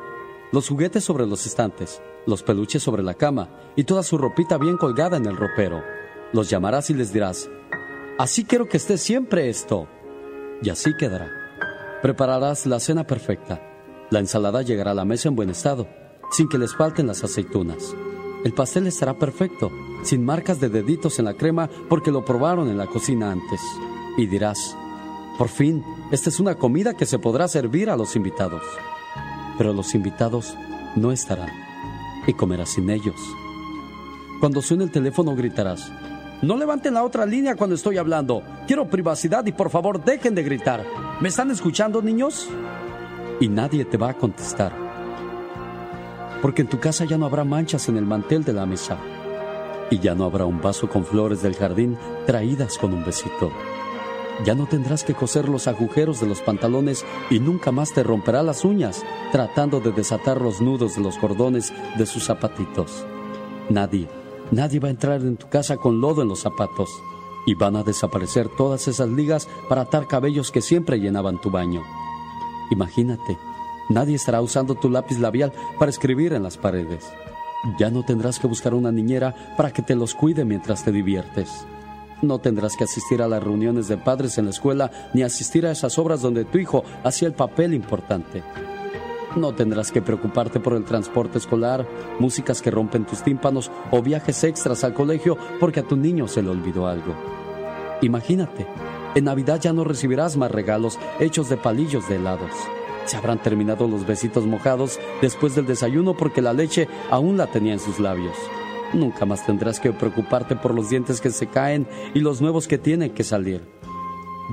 Los juguetes sobre los estantes, los peluches sobre la cama y toda su ropita bien colgada en el ropero. Los llamarás y les dirás, así quiero que esté siempre esto. Y así quedará. Prepararás la cena perfecta. La ensalada llegará a la mesa en buen estado, sin que les falten las aceitunas. El pastel estará perfecto, sin marcas de deditos en la crema porque lo probaron en la cocina antes. Y dirás, por fin, esta es una comida que se podrá servir a los invitados. Pero los invitados no estarán y comerás sin ellos. Cuando suene el teléfono gritarás. No levanten la otra línea cuando estoy hablando. Quiero privacidad y por favor dejen de gritar. ¿Me están escuchando, niños? Y nadie te va a contestar. Porque en tu casa ya no habrá manchas en el mantel de la mesa. Y ya no habrá un vaso con flores del jardín traídas con un besito. Ya no tendrás que coser los agujeros de los pantalones y nunca más te romperá las uñas tratando de desatar los nudos de los cordones de sus zapatitos. Nadie, nadie va a entrar en tu casa con lodo en los zapatos y van a desaparecer todas esas ligas para atar cabellos que siempre llenaban tu baño. Imagínate, nadie estará usando tu lápiz labial para escribir en las paredes. Ya no tendrás que buscar una niñera para que te los cuide mientras te diviertes. No tendrás que asistir a las reuniones de padres en la escuela ni asistir a esas obras donde tu hijo hacía el papel importante. No tendrás que preocuparte por el transporte escolar, músicas que rompen tus tímpanos o viajes extras al colegio porque a tu niño se le olvidó algo. Imagínate, en Navidad ya no recibirás más regalos hechos de palillos de helados. Se habrán terminado los besitos mojados después del desayuno porque la leche aún la tenía en sus labios. Nunca más tendrás que preocuparte por los dientes que se caen y los nuevos que tienen que salir.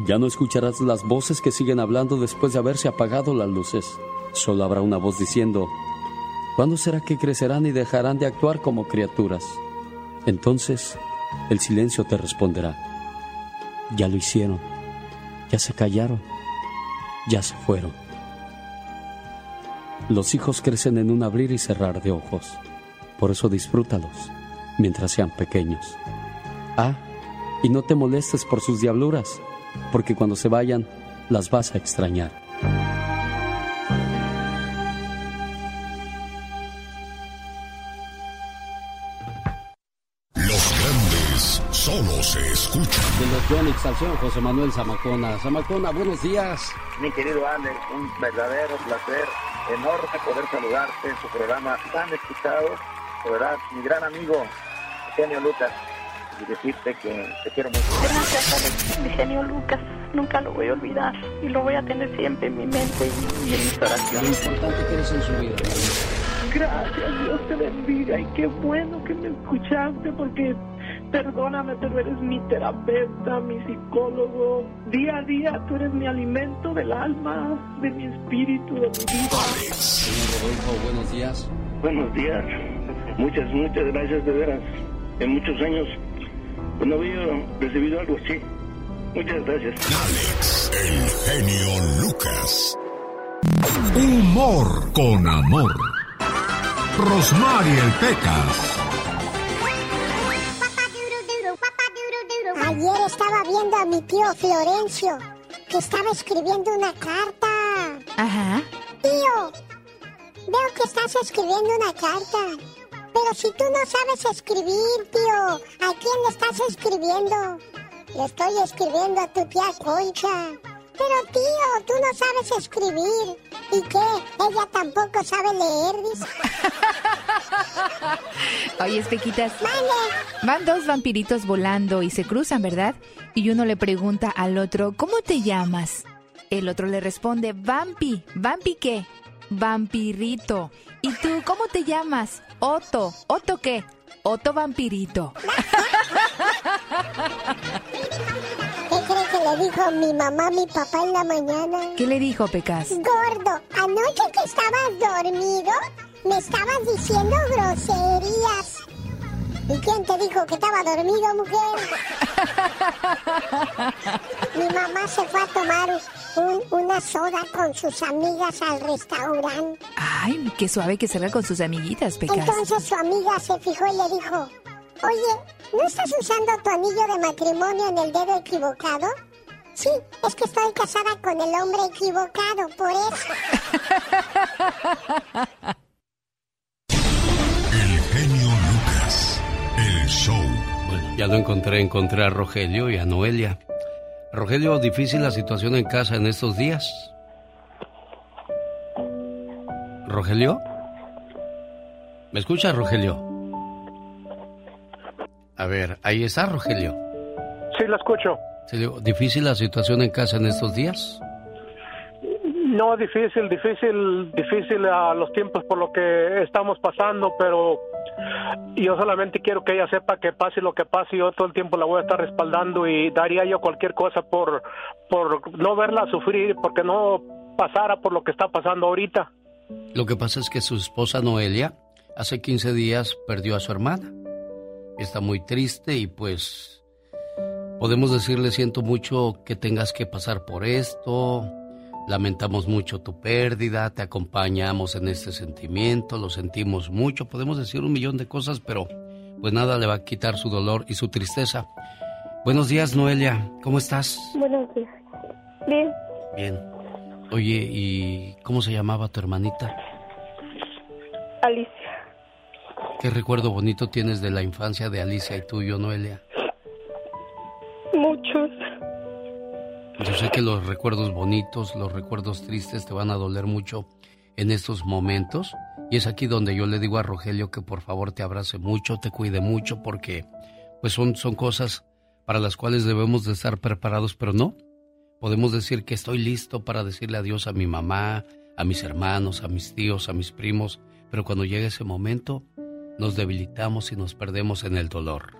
Ya no escucharás las voces que siguen hablando después de haberse apagado las luces. Solo habrá una voz diciendo, ¿cuándo será que crecerán y dejarán de actuar como criaturas? Entonces, el silencio te responderá, ya lo hicieron, ya se callaron, ya se fueron. Los hijos crecen en un abrir y cerrar de ojos. Por eso disfrútalos mientras sean pequeños. Ah, y no te molestes por sus diabluras, porque cuando se vayan las vas a extrañar. De los Yonix al señor José Manuel Zamacona. Zamacona, buenos días. Mi querido Alex, un verdadero placer, enorme poder saludarte en tu programa tan escuchado. De verdad, mi gran amigo, Eugenio Lucas, y decirte que te quiero mucho. Gracias. Mi genio Lucas. Nunca lo voy a olvidar. Y lo voy a tener siempre en mi mente y, en mis Lo oraciones. importante que eres en su vida. Gracias, Dios te bendiga. Y qué bueno que me escuchaste porque, perdóname, pero eres mi terapeuta, mi psicólogo. Día a día tú eres mi alimento del alma, de mi espíritu, de mi vida. Señor Rodolfo, buenos días. Buenos días. Muchas, muchas gracias de veras. En muchos años no había recibido algo así. Muchas gracias. Alex, el genio Lucas. Humor con amor. Rosmarie el Pecas. Ayer estaba viendo a mi tío Florencio, que estaba escribiendo una carta. Ajá. Tío, veo que estás escribiendo una carta. Pero si tú no sabes escribir, tío, ¿a quién le estás escribiendo? Le estoy escribiendo a tu tía Concha. Pero tío, tú no sabes escribir. ¿Y qué? Ella tampoco sabe leer, dice. Oye, Pequitas. Van dos vampiritos volando y se cruzan, ¿verdad? Y uno le pregunta al otro, ¿cómo te llamas? El otro le responde, Vampi. ¿Vampi qué? Vampirito. ¿Y tú cómo te llamas? Otto. ¿Otto qué? Otto Vampirito. ¿Qué cree que le dijo mi mamá a mi papá en la mañana? ¿Qué le dijo, Pecas? Gordo, anoche que estabas dormido, me estabas diciendo groserías. ¿Y quién te dijo que estaba dormido, mujer? Mi mamá se fue a tomar un- una soda con sus amigas al restaurante. Ay, qué suave que salga con sus amiguitas, Pecas. Entonces su amiga se fijó y le dijo, oye, ¿no estás usando tu anillo de matrimonio en el dedo equivocado? Sí, es que estoy casada con el hombre equivocado, por eso. El genio Lucas. El show. Bueno, ya lo encontré, encontré a Rogelio y a Noelia. Rogelio, difícil la situación en casa en estos días. ¿Rogelio? ¿Me escuchas, Rogelio? A ver, ahí está, Rogelio. Sí, lo escucho. ¿Difícil la situación en casa en estos días? No, difícil, difícil, difícil a los tiempos por lo que estamos pasando, pero yo solamente quiero que ella sepa que pase lo que pase, yo todo el tiempo la voy a estar respaldando y daría yo cualquier cosa por, por no verla sufrir, porque no pasara por lo que está pasando ahorita. Lo que pasa es que su esposa Noelia hace 15 días perdió a su hermana. Está muy triste y pues podemos decirle siento mucho que tengas que pasar por esto, lamentamos mucho tu pérdida, te acompañamos en este sentimiento, lo sentimos mucho, podemos decir un millón de cosas, pero pues nada le va a quitar su dolor y su tristeza. Buenos días, Noelia, ¿cómo estás? Buenos días. Bien. Bien. Oye, ¿y cómo se llamaba tu hermanita? Alicia. ¿Qué recuerdo bonito tienes de la infancia de Alicia y tuyo, Noelia? Muchos. Yo sé que los recuerdos bonitos, los recuerdos tristes te van a doler mucho en estos momentos. Y es aquí donde yo le digo a Rogelio que por favor te abrace mucho, te cuide mucho, porque pues son, son cosas para las cuales debemos de estar preparados, pero no. Podemos decir que estoy listo para decirle adiós a mi mamá, a mis hermanos, a mis tíos, a mis primos, pero cuando llega ese momento nos debilitamos y nos perdemos en el dolor.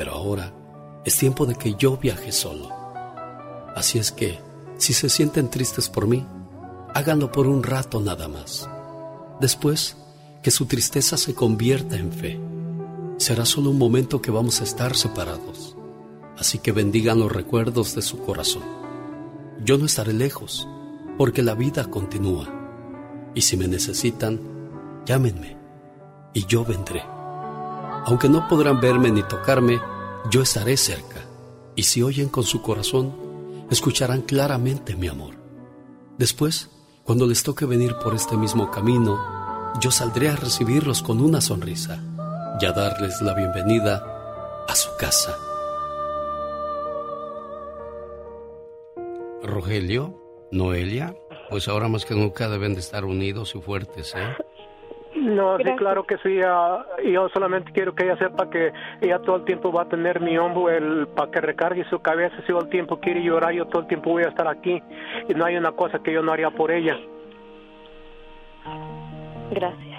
Pero ahora es tiempo de que yo viaje solo. Así es que, si se sienten tristes por mí, háganlo por un rato nada más. Después, que su tristeza se convierta en fe. Será solo un momento que vamos a estar separados. Así que bendigan los recuerdos de su corazón. Yo no estaré lejos, porque la vida continúa. Y si me necesitan, llámenme y yo vendré. Aunque no podrán verme ni tocarme, yo estaré cerca. Y si oyen con su corazón, escucharán claramente mi amor. Después, cuando les toque venir por este mismo camino, yo saldré a recibirlos con una sonrisa y a darles la bienvenida a su casa. Rogelio, Noelia, pues ahora más que nunca deben de estar unidos y fuertes, ¿eh? No, sí, claro que sí. ah, yo solamente quiero que ella sepa que ella todo el tiempo va a tener mi hombro el, para que recargue su cabeza. Si todo el tiempo quiere llorar, yo todo el tiempo voy a estar aquí. Y no hay una cosa que yo no haría por ella. Gracias.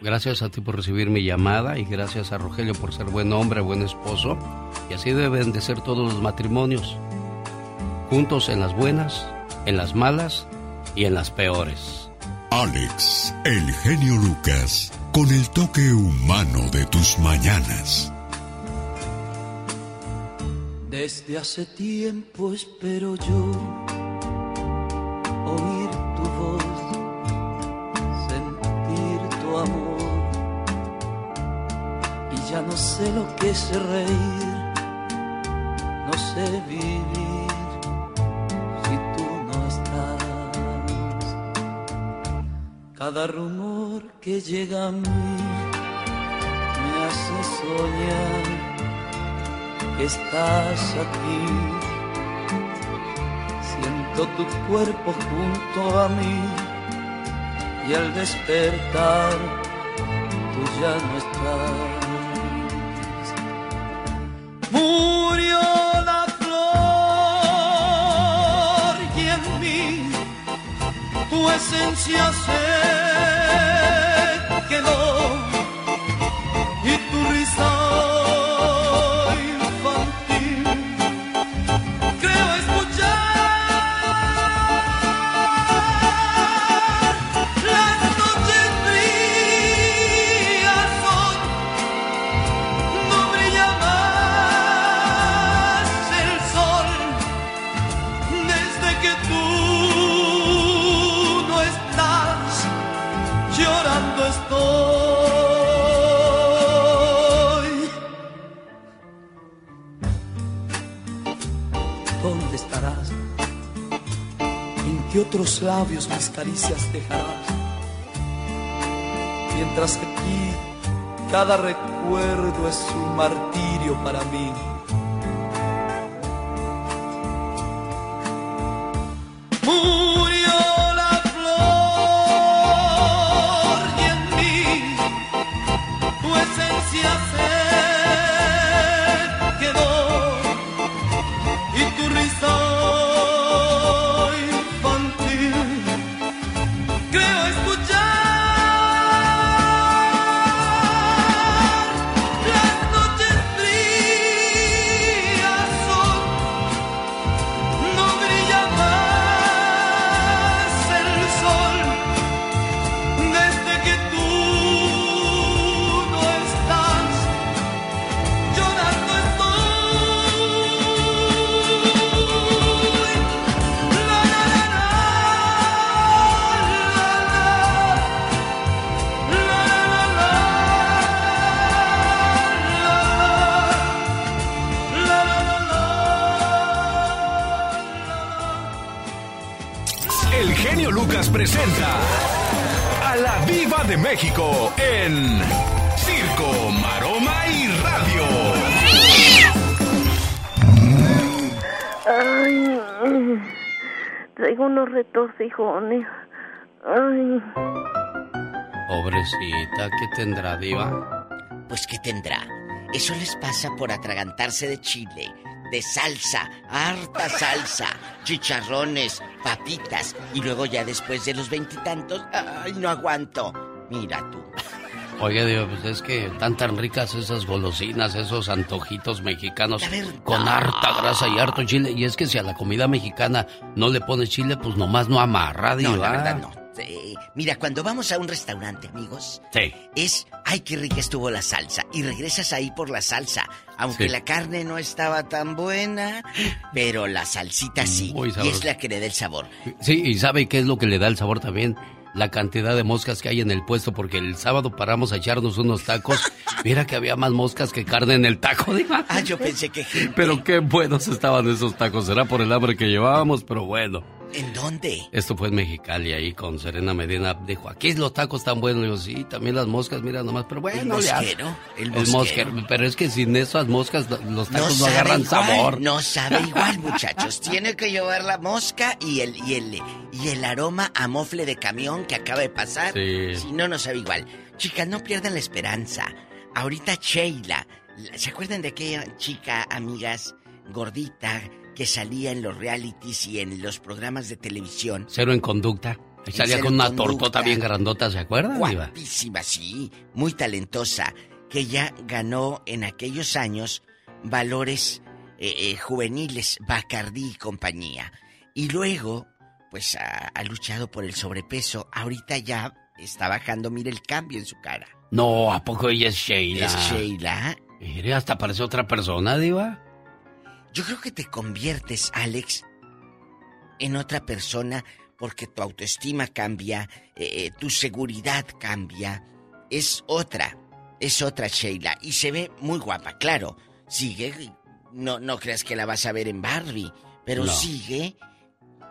Gracias a ti por recibir mi llamada y gracias a Rogelio por ser buen hombre, buen esposo. Y así deben de ser todos los matrimonios. Juntos en las buenas, en las malas y en las peores. Alex, el genio Lucas, con el toque humano de tus mañanas. Desde hace tiempo espero yo oír tu voz, sentir tu amor. Y ya no sé lo que es reír, no sé vivir Cada rumor que llega a mí me hace soñar que estás aquí. Siento tu cuerpo junto a mí y al despertar tú ya no estás. Murió tu esencia se quedó y otros labios mis caricias dejarás? Mientras aquí cada recuerdo es un martirio para mí. Retorcijones. Ay, Pobrecita, ¿qué tendrá, Diva? Pues ¿qué tendrá? Eso les pasa por atragantarse de chile, de salsa, harta salsa, chicharrones, papitas y luego ya después de los veintitantos, ¡ay, no aguanto! Mira tú. Oye, Diva, pues es que están tan ricas esas golosinas, esos antojitos mexicanos con harta grasa y harto chile. Y es que si a la comida mexicana no le pones chile, pues nomás no amarra, Diva. No, la verdad no. Eh, mira, cuando vamos a un restaurante, amigos, Sí. es, ay, qué rica estuvo la salsa. Y regresas ahí por la salsa. Aunque Sí. la carne no estaba tan buena, pero la salsita sí. Y es la que le da el sabor. Sí, y ¿sabe qué es lo que le da el sabor también? La cantidad de moscas que hay en el puesto, porque el sábado paramos a echarnos unos tacos. Mira que había más moscas que carne en el taco, Diva. Ah, yo pensé que gente. Pero qué buenos estaban esos tacos. Será por el hambre que llevábamos, pero bueno. ¿En dónde? Esto fue en Mexicali, ahí con Serena Medina. Dijo, aquí los tacos están buenos. Le digo, sí, también las moscas, mira nomás. Pero bueno, ¿El mosquero? ¿El El mosquero? Pero es que sin esas moscas los tacos no, agarran igual, sabor. No sabe igual, muchachos. Tiene que llevar la mosca y el, y el, y el aroma a mofle de camión que acaba de pasar. Sí. Si no, no sabe igual. Chicas, no pierdan la esperanza. Ahorita Sheila, la- ¿se acuerdan de aquella chica, amigas, gordita, que salía en los realities y en los programas de televisión? Cero en conducta. En salía Cero con una Conducta. tortota bien grandota, ¿se acuerdan, Diva? Guapísima, sí, muy talentosa, que ya ganó en aquellos años valores eh, eh, juveniles, Bacardí y compañía. Y luego, pues ha, ha luchado por el sobrepeso. Ahorita ya está bajando, mire el cambio en su cara. No, ¿a poco ella es Sheila? Es Sheila. Mire, hasta parece otra persona, Diva. Yo creo que te conviertes, Alex, en otra persona porque tu autoestima cambia, eh, eh, tu seguridad cambia. Es otra, es otra Sheila. Y se ve muy guapa, claro. Sigue, no, no creas que la vas a ver en Barbie, pero No. sigue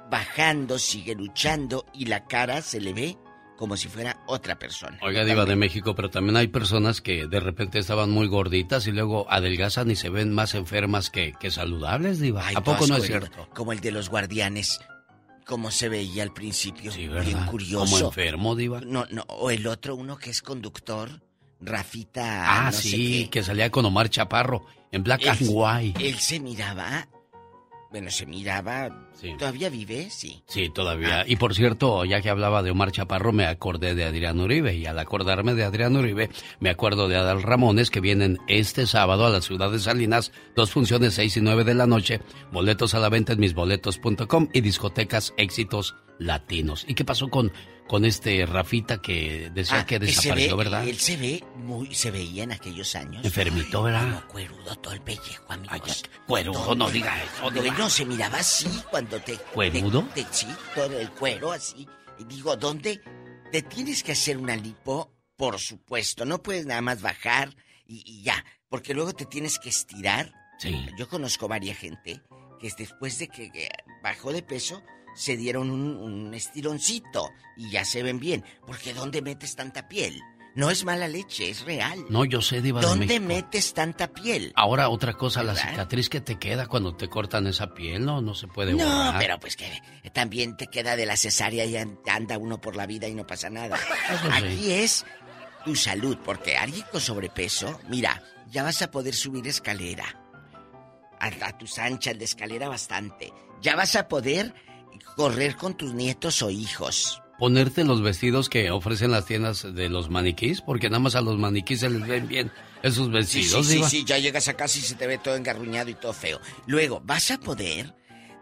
bajando, sigue luchando y la cara se le ve como si fuera otra persona. Oiga, Diva de México, pero también hay personas que de repente estaban muy gorditas y luego adelgazan y se ven más enfermas que, que saludables, Diva. Ay, ¿A poco no es cierto? Como el de los guardianes, como se veía al principio. Sí, Bien ¿verdad? curioso. Como enfermo, Diva. No, no, o el otro, uno que es conductor, Rafita. Ah, no sé sí, qué. que salía con Omar Chaparro en Black and White. Él se miraba. Bueno, se miraba. ¿Todavía vive? Sí. Sí, Ah. todavía. Y por cierto, ya que hablaba de Omar Chaparro, me acordé de Adrián Uribe. Y al acordarme de Adrián Uribe, me acuerdo de Adal Ramones, que vienen este sábado a la ciudad de Salinas. Dos funciones, seis y nueve de la noche. Boletos a la venta en misboletos.com y discotecas éxitos latinos. ¿Y qué pasó con, con este Rafita que decía Ah, que se desapareció, ve- verdad? Él se ve muy. Se veía en aquellos años. Enfermito, Ay, ¿verdad? como cuerudo todo el pellejo, amigos. cuerudo, Todo no diga eso, No, se miraba así cuando te. ¿Cuerudo? te- te- sí, todo el cuero así. Y digo, ¿dónde te tienes que hacer una lipo? Por supuesto, no puedes nada más bajar y, y ya, porque luego te tienes que estirar. Sí. Yo conozco varias gente que después de que que bajó de peso se dieron un, un estironcito y ya se ven bien, porque ¿dónde metes tanta piel? No es mala leche, es real. No, yo sé, Diva de ¿Dónde México. metes tanta piel? Ahora, otra cosa, la cicatriz que te queda cuando te cortan esa piel, no, no se puede No, borrar. pero pues que también te queda de la cesárea y an- anda uno por la vida y no pasa nada. Eso sí. Aquí es tu salud, porque alguien con sobrepeso, mira, ya vas a poder subir escalera. A, a tus anchas de escalera bastante. Ya vas a poder correr con tus nietos o hijos. Ponerte los vestidos que ofrecen las tiendas de los maniquís, porque nada más a los maniquís se les ven bien esos vestidos, sí, sí, sí, ya llegas a casa y se te ve todo engarruñado y todo feo. Luego, vas a poder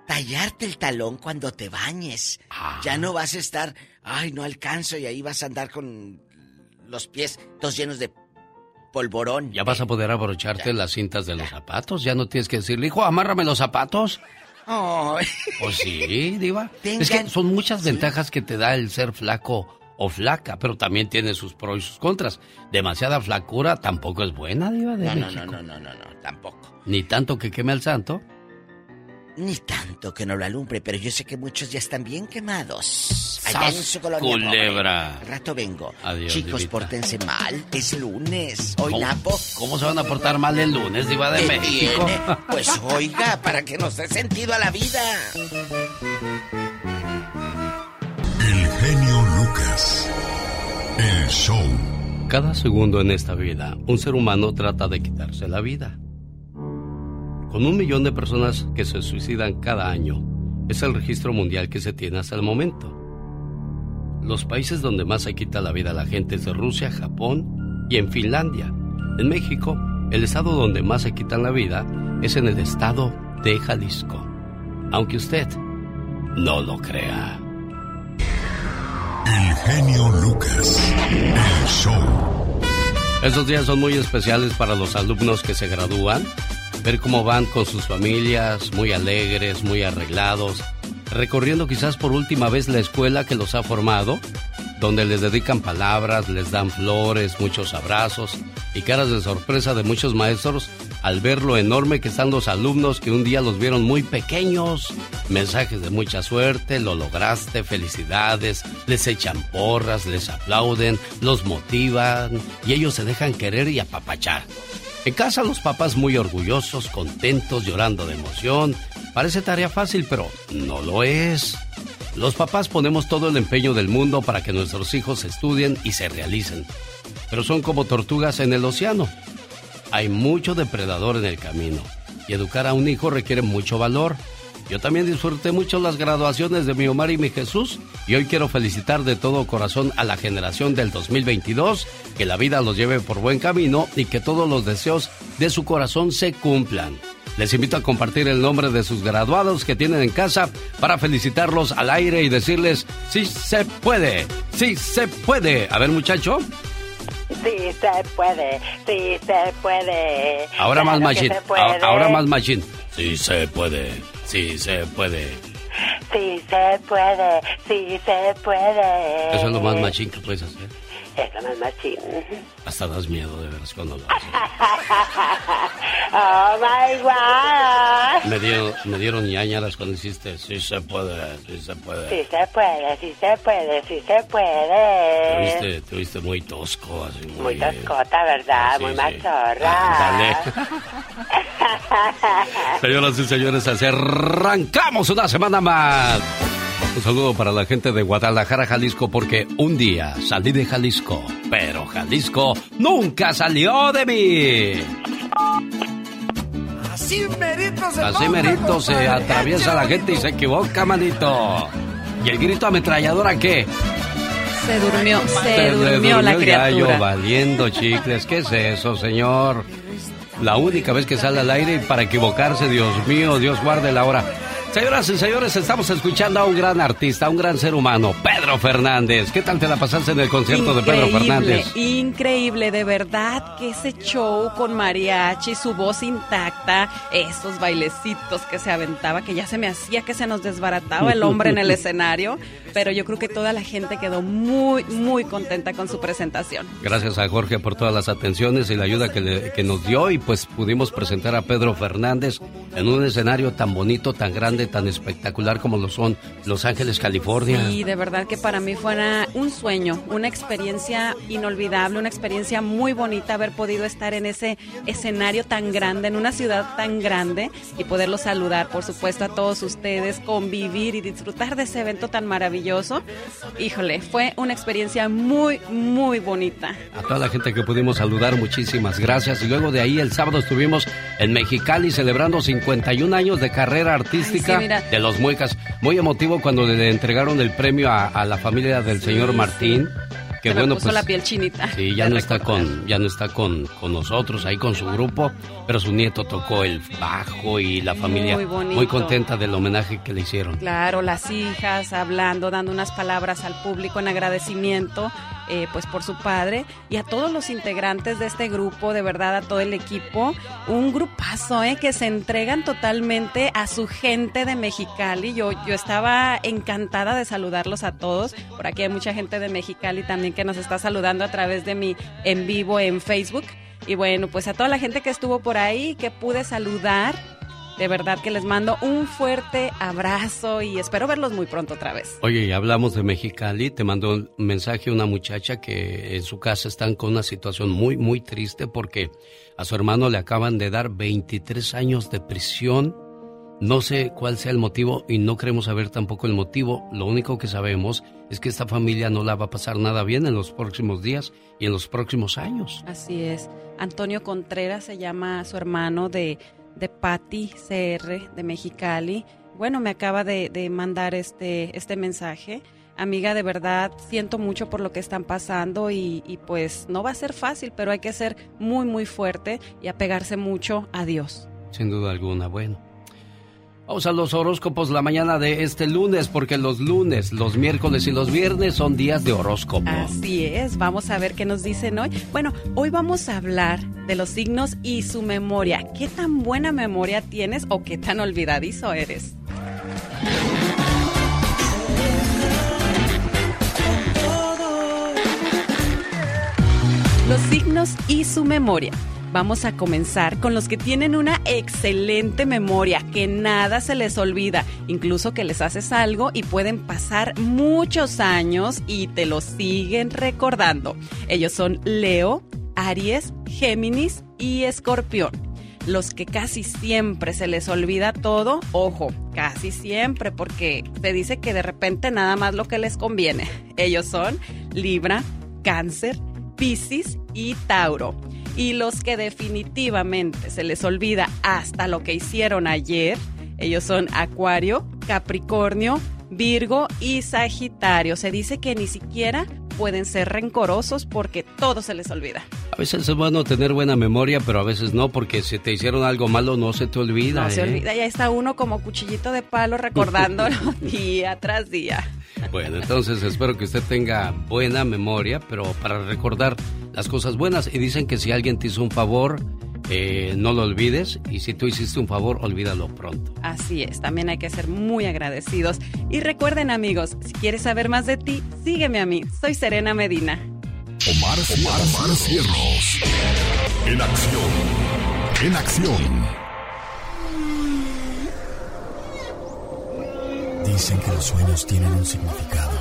tallarte el talón cuando te bañes. Ah. Ya no vas a estar, ay, no alcanzo y ahí vas a andar con los pies todos llenos de polvorón. Ya vas a poder abrocharte las cintas de los zapatos. Ya no tienes que decirle, hijo, amárrame los zapatos. Ay. Pues sí, Diva. Es que son muchas ventajas que te da el ser flaco o flaca, pero también tiene sus pros y sus contras. Demasiada flacura tampoco es buena, Diva de No, no, México. no, no, no, no, no, tampoco. Ni tanto que queme al santo. Ni tanto que no lo alumbre, pero yo sé que muchos ya están bien quemados. Allá en ¡Sas, su colonia. culebra! pobre. Rato vengo. Adiós, Chicos, Divita. pórtense mal. Es lunes. Hoy ¿Cómo, Napo. ¿Cómo se van a portar mal el lunes, Diva de ¿Qué México? tiene? Pues oiga, para que nos dé sentido a la vida. El genio Lucas. El show. Cada segundo en esta vida, un ser humano trata de quitarse la vida. Con un millón de personas que se suicidan cada año, es el registro mundial que se tiene hasta el momento. Los países donde más se quita la vida a la gente es de Rusia, Japón y en Finlandia. En México, el estado donde más se quitan la vida es en el estado de Jalisco. Aunque usted no lo crea. El genio Lucas. El show. Estos días son muy especiales para los alumnos que se gradúan. Ver cómo van con sus familias, muy alegres, muy arreglados, recorriendo quizás por última vez la escuela que los ha formado, donde les dedican palabras, les dan flores, muchos abrazos y caras de sorpresa de muchos maestros al ver lo enorme que están los alumnos que un día los vieron muy pequeños. Mensajes de mucha suerte, lo lograste, felicidades, les echan porras, les aplauden, los motivan y ellos se dejan querer y apapachar. En casa los papás muy orgullosos, contentos, llorando de emoción. Parece tarea fácil, pero no lo es. Los papás ponemos todo el empeño del mundo para que nuestros hijos estudien y se realicen. Pero son como tortugas en el océano. Hay mucho depredador en el camino y educar a un hijo requiere mucho valor. Yo también disfruté mucho las graduaciones de mi Omar y mi Jesús y hoy quiero felicitar de todo corazón a la generación del 2022, que la vida los lleve por buen camino y que todos los deseos de su corazón se cumplan. Les invito a compartir el nombre de sus graduados que tienen en casa para felicitarlos al aire y decirles, sí se puede, sí se puede. A ver muchacho. Sí se puede, sí se puede. Ahora más Claro. A- Ahora más machine. Sí se puede. Sí se puede. Sí se puede, sí se puede. Eso es lo más machine que puedes hacer. Más machín. Hasta das miedo de veras cuando lo haces. oh my god. Me dieron, me dieron ñañaras cuando hiciste. Sí se puede, sí se puede. Sí se puede, sí se puede, sí se puede. Te viste, te viste muy tosco, así muy... Muy toscota, ¿verdad? Sí, Muy sí. machorra. Ándale. Señoras y señores, así arrancamos una semana más. Un saludo para la gente de Guadalajara, Jalisco, porque un día salí de Jalisco, pero Jalisco nunca salió de mí. Así merito se Así merito se compadre. atraviesa la gente y se equivoca, manito. ¿Y el grito ametralladora qué? Se durmió, se, le durmió la el gallo criatura. valiendo chicles. ¿Qué es eso, señor? La única vez que sale al aire y para equivocarse, Dios mío, Dios guarde la hora. Señoras y señores, estamos escuchando a un gran artista, a un gran ser humano, Pedro Fernández. ¿Qué tal te la pasaste en el concierto de Pedro Fernández? Increíble, de verdad que ese show con mariachi, su voz intacta, esos bailecitos que se aventaba, que ya se me hacía que se nos desbarataba el hombre en el escenario, pero yo creo que toda la gente quedó muy, muy contenta con su presentación. Gracias a Jorge por todas las atenciones y la ayuda que, le- que nos dio y pues pudimos presentar a Pedro Fernández en un escenario tan bonito, tan grande, tan espectacular como lo son Los Ángeles, California. Y de verdad que para mí fue un sueño, una experiencia inolvidable, una experiencia muy bonita haber podido estar en ese escenario tan grande, en una ciudad tan grande y poderlos saludar, por supuesto, a todos ustedes, convivir y disfrutar de ese evento tan maravilloso. Híjole, fue una experiencia muy, muy bonita. A toda la gente que pudimos saludar, muchísimas gracias. Y luego de ahí el sábado estuvimos en Mexicali celebrando 51 años de carrera artística de los Muecas. Muy emotivo cuando le entregaron el premio a, la familia del señor Martín que bueno, puso pues, la piel chinita. Sí, ya no está con, ya no está con, con, nosotros ahí con su grupo, pero su nieto tocó el bajo y la familia muy, muy, contenta del homenaje que le hicieron. Claro, las hijas hablando, dando unas palabras al público en agradecimiento eh, pues por su padre y a todos los integrantes de este grupo, de verdad a todo el equipo, un grupazo eh, que se entregan totalmente a su gente de Mexicali. Yo, yo estaba encantada de saludarlos a todos. Por aquí hay mucha gente de Mexicali también que nos está saludando a través de mi en vivo en Facebook. Y bueno, pues a toda la gente que estuvo por ahí, que pude saludar, de verdad que les mando un fuerte abrazo y espero verlos muy pronto otra vez. Oye, y hablamos de Mexicali, te mandó un mensaje una muchacha que en su casa están con una situación muy, muy triste porque a su hermano le acaban de dar 23 años de prisión. No sé cuál sea el motivo y no queremos saber tampoco el motivo. Lo único que sabemos es que esta familia no la va a pasar nada bien en los próximos días y en los próximos años. Así es. Antonio Contreras se llama su hermano de de Patti CR de Mexicali. Bueno, me acaba de, mandar este, este mensaje. Amiga, de verdad siento mucho por lo que están pasando y, y, pues no va a ser fácil, pero hay que ser muy, muy fuerte y apegarse mucho a Dios. Sin duda alguna, bueno. Vamos a los horóscopos la mañana de este lunes, porque los lunes, los miércoles y los viernes son días de horóscopo. Así es, vamos a ver qué nos dicen hoy. Bueno, hoy vamos a hablar de los signos y su memoria. ¿Qué tan buena memoria tienes o qué tan olvidadizo eres? Los signos y su memoria vamos a comenzar con los que tienen una excelente memoria, que nada se les olvida, incluso que les haces algo y pueden pasar muchos años y te lo siguen recordando. Ellos son Leo, Aries, Géminis y Escorpión. Los que casi siempre se les olvida todo, ojo, casi siempre, porque te dice que de repente nada más lo que les conviene. Ellos son Libra, Cáncer, Piscis y Tauro y los que definitivamente se les olvida hasta lo que hicieron ayer, ellos son Acuario, Capricornio, Virgo y Sagitario. Se dice que ni siquiera pueden ser rencorosos porque todo se les olvida. A veces es bueno tener buena memoria, pero a veces no, porque si te hicieron algo malo no se te olvida. No se ¿eh? olvida, ya está uno como cuchillito de palo recordándolo día tras día. Bueno, entonces espero que usted tenga buena memoria, pero para recordar las cosas buenas. Y dicen que si alguien te hizo un favor, eh, no lo olvides y si tú hiciste un favor, olvídalo pronto. Así es, también hay que ser muy agradecidos. Y recuerden amigos, si quieres saber más de ti, sígueme a mí, soy Serena Medina. Omar, Omar, Cierros. En acción, en acción. Dicen que los sueños tienen un significado.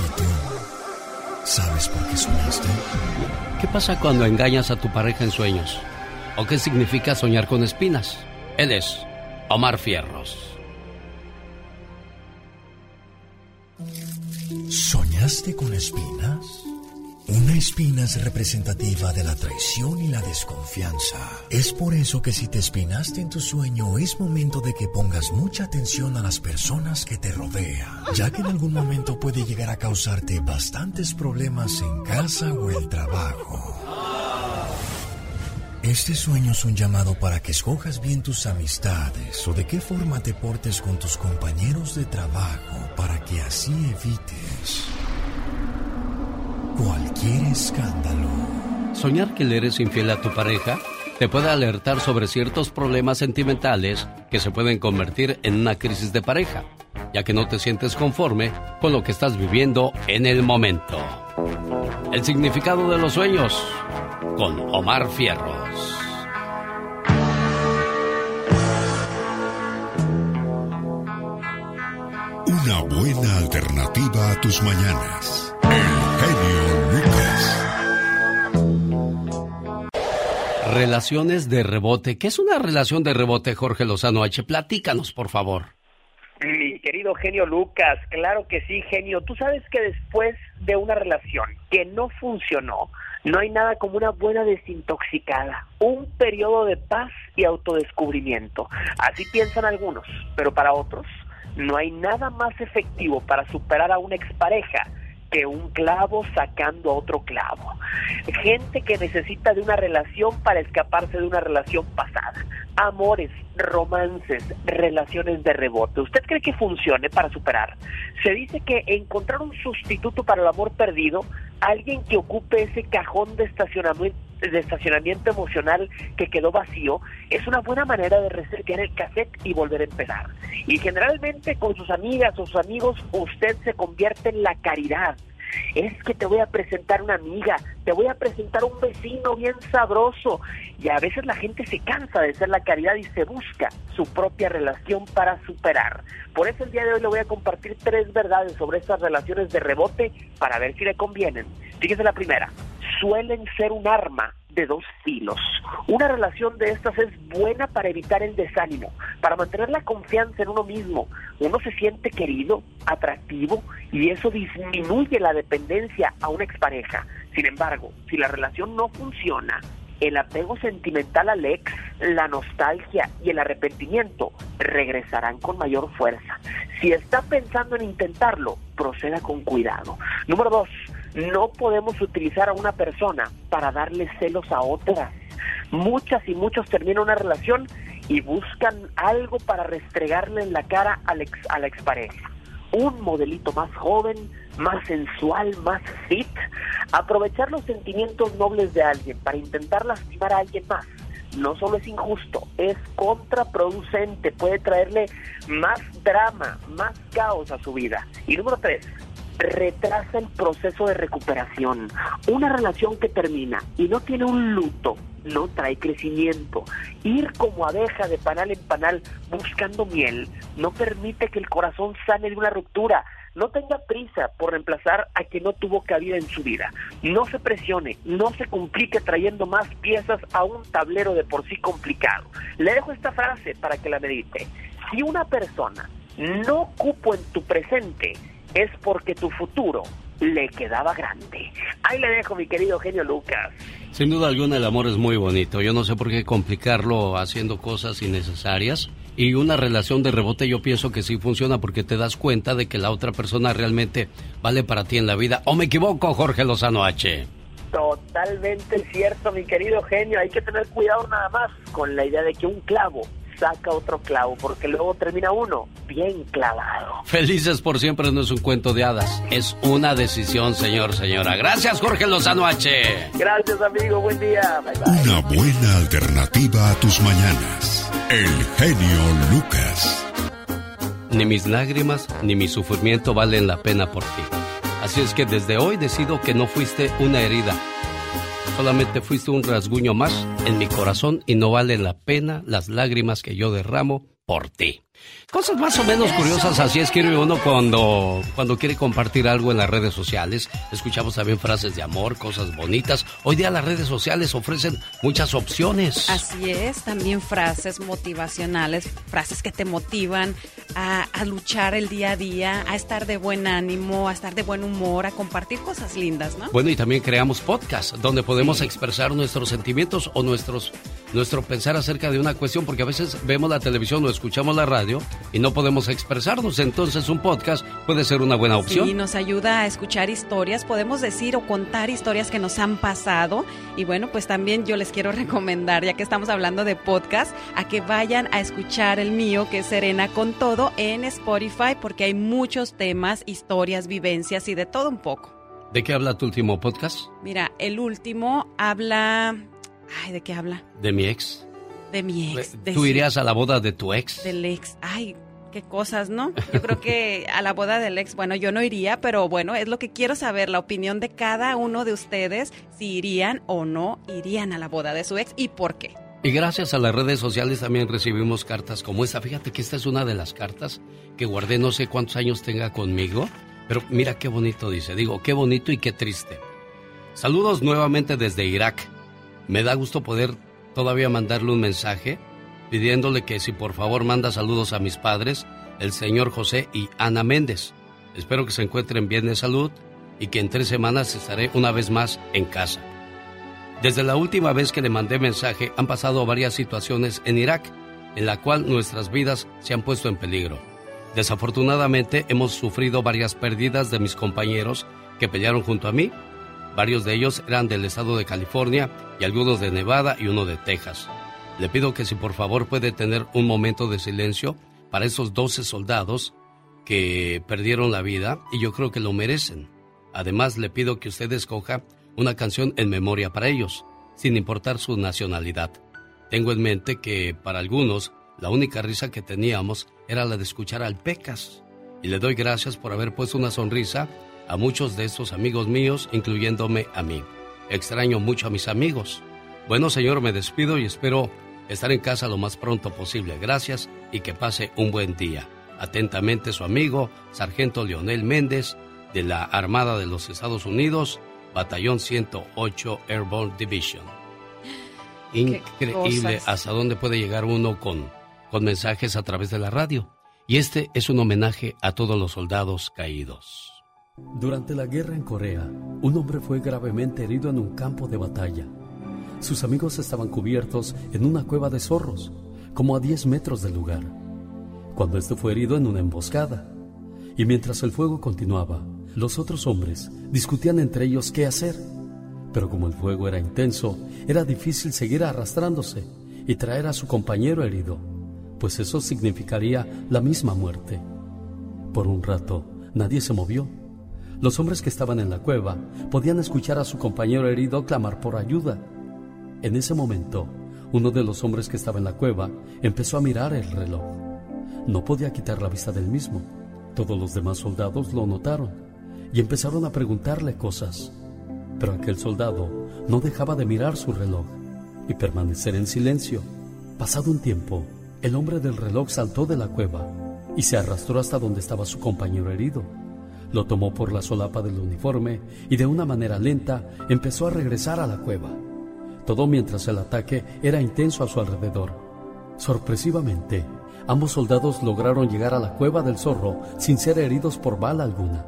¿Y tú sabes por qué soñaste? ¿Qué pasa cuando engañas a tu pareja en sueños? ¿O qué significa soñar con espinas? Él es Omar Fierros. ¿Soñaste con espinas? Una espina es representativa de la traición y la desconfianza. Es por eso que si te espinaste en tu sueño es momento de que pongas mucha atención a las personas que te rodean, ya que en algún momento puede llegar a causarte bastantes problemas en casa o el trabajo. Este sueño es un llamado para que escojas bien tus amistades o de qué forma te portes con tus compañeros de trabajo para que así evites cualquier escándalo. Soñar que eres infiel a tu pareja te puede alertar sobre ciertos problemas sentimentales que se pueden convertir en una crisis de pareja, ya que no te sientes conforme con lo que estás viviendo en el momento. El significado de los sueños con Omar Fierros. Una buena alternativa a tus mañanas. El genio Lucas. Relaciones de rebote. ¿Qué es una relación de rebote, Jorge Lozano H? Platícanos, por favor. Mi querido genio Lucas, claro que sí, genio. Tú sabes que después de una relación que no funcionó, no hay nada como una buena desintoxicada, un periodo de paz y autodescubrimiento. Así piensan algunos, pero para otros no hay nada más efectivo para superar a una expareja que un clavo sacando a otro clavo. Gente que necesita de una relación para escaparse de una relación pasada. Amores, romances, relaciones de rebote. ¿Usted cree que funcione para superar? Se dice que encontrar un sustituto para el amor perdido, alguien que ocupe ese cajón de estacionamiento de estacionamiento emocional que quedó vacío es una buena manera de resetear el cassette y volver a empezar. Y generalmente con sus amigas o sus amigos usted se convierte en la caridad. Es que te voy a presentar una amiga, te voy a presentar un vecino bien sabroso. Y a veces la gente se cansa de ser la caridad y se busca su propia relación para superar. Por eso el día de hoy le voy a compartir tres verdades sobre estas relaciones de rebote para ver si le convienen. Fíjese la primera suelen ser un arma de dos filos. Una relación de estas es buena para evitar el desánimo, para mantener la confianza en uno mismo. Uno se siente querido, atractivo y eso disminuye la dependencia a una expareja. Sin embargo, si la relación no funciona, el apego sentimental al ex, la nostalgia y el arrepentimiento regresarán con mayor fuerza. Si está pensando en intentarlo, proceda con cuidado. Número dos, no podemos utilizar a una persona para darle celos a otras. Muchas y muchos terminan una relación y buscan algo para restregarle en la cara a ex, a la expareja. Un modelito más joven, más sensual, más fit. Aprovechar los sentimientos nobles de alguien para intentar lastimar a alguien más no solo es injusto, es contraproducente, puede traerle más drama, más caos a su vida. Y número tres, retrasa el proceso de recuperación. Una relación que termina y no tiene un luto no trae crecimiento. Ir como abeja de panal en panal buscando miel no permite que el corazón sane de una ruptura. No tenga prisa por reemplazar a quien no tuvo cabida en su vida. No se presione, no se complique trayendo más piezas a un tablero de por sí complicado. Le dejo esta frase para que la medite. Si una persona no cupo en tu presente, es porque tu futuro le quedaba grande. Ahí le dejo, mi querido genio Lucas. Sin duda alguna, el amor es muy bonito. Yo no sé por qué complicarlo haciendo cosas innecesarias. Y una relación de rebote yo pienso que sí funciona porque te das cuenta de que la otra persona realmente vale para ti en la vida. ¿O me equivoco, Jorge Lozano H? Totalmente cierto, mi querido genio. Hay que tener cuidado nada más con la idea de que un clavo saca otro clavo, porque luego termina uno bien clavado. Felices por siempre no es un cuento de hadas, es una decisión, señor, señora. Gracias, Jorge Lozano H. Gracias, amigo, buen día. Una buena alternativa a tus mañanas. El genio Lucas. Ni mis lágrimas ni mi sufrimiento valen la pena por ti. Así es que desde hoy decido que no fuiste una herida, Solamente fuiste un rasguño más en mi corazón y no vale la pena las lágrimas que yo derramo por ti. Cosas más o menos curiosas, así escribe uno cuando, cuando quiere compartir algo en las redes sociales. Escuchamos también frases de amor, cosas bonitas. Hoy día las redes sociales ofrecen muchas opciones. Así es, también frases motivacionales, frases que te motivan a, a luchar el día a día, a estar de buen ánimo, a estar de buen humor, a compartir cosas lindas, ¿no? Bueno, y también creamos podcasts donde podemos expresar nuestros sentimientos o nuestros, nuestro pensar acerca de una cuestión, porque a veces vemos la televisión o escuchamos la radio y no podemos expresarnos. Entonces un podcast puede ser una buena opción. Y nos ayuda a escuchar historias, podemos decir o contar historias que nos han pasado. Y bueno, pues también yo les quiero recomendar, ya que estamos hablando de podcast, a que vayan a escuchar el mío, que es Serena con todo, en Spotify, porque hay muchos temas, historias, vivencias y de todo un poco. ¿De qué habla tu último podcast? Mira, el último habla... Ay, ¿de qué habla? De mi ex. De mi ex. ¿Tú irías a la boda de tu ex? Del ex. Ay, qué cosas, ¿no? Yo creo que a la boda del ex, bueno, yo no iría, pero bueno, es lo que quiero saber, la opinión de cada uno de ustedes, si irían o no irían a la boda de su ex y por qué. Y gracias a las redes sociales también recibimos cartas como esta. Fíjate que esta es una de las cartas que guardé no sé cuántos años tenga conmigo. Pero mira qué bonito dice. Digo, qué bonito y qué triste. Saludos nuevamente desde Irak. Me da gusto poder todavía mandarle un mensaje pidiéndole que si por favor manda saludos a mis padres, el señor José y Ana Méndez. Espero que se encuentren bien de salud y que en tres semanas estaré una vez más en casa. Desde la última vez que le mandé mensaje han pasado varias situaciones en Irak en la cual nuestras vidas se han puesto en peligro. Desafortunadamente hemos sufrido varias pérdidas de mis compañeros que pelearon junto a mí. Varios de ellos eran del estado de California y algunos de Nevada y uno de Texas. Le pido que si por favor puede tener un momento de silencio para esos 12 soldados que perdieron la vida y yo creo que lo merecen. Además le pido que usted escoja una canción en memoria para ellos, sin importar su nacionalidad. Tengo en mente que para algunos la única risa que teníamos era la de escuchar al Pecas. Y le doy gracias por haber puesto una sonrisa a muchos de estos amigos míos, incluyéndome a mí. Extraño mucho a mis amigos. Bueno, señor, me despido y espero estar en casa lo más pronto posible. Gracias y que pase un buen día. Atentamente su amigo, Sargento Leonel Méndez, de la Armada de los Estados Unidos, Batallón 108 Airborne Division. Increíble hasta dónde puede llegar uno con, con mensajes a través de la radio. Y este es un homenaje a todos los soldados caídos. Durante la guerra en Corea, un hombre fue gravemente herido en un campo de batalla. Sus amigos estaban cubiertos en una cueva de zorros, como a 10 metros del lugar, cuando este fue herido en una emboscada. Y mientras el fuego continuaba, los otros hombres discutían entre ellos qué hacer. Pero como el fuego era intenso, era difícil seguir arrastrándose y traer a su compañero herido, pues eso significaría la misma muerte. Por un rato, nadie se movió. Los hombres que estaban en la cueva podían escuchar a su compañero herido clamar por ayuda. En ese momento, uno de los hombres que estaba en la cueva empezó a mirar el reloj. No podía quitar la vista del mismo. Todos los demás soldados lo notaron y empezaron a preguntarle cosas. Pero aquel soldado no dejaba de mirar su reloj y permanecer en silencio. Pasado un tiempo, el hombre del reloj saltó de la cueva y se arrastró hasta donde estaba su compañero herido. Lo tomó por la solapa del uniforme y de una manera lenta empezó a regresar a la cueva. Todo mientras el ataque era intenso a su alrededor. Sorpresivamente, ambos soldados lograron llegar a la cueva del zorro sin ser heridos por bala alguna.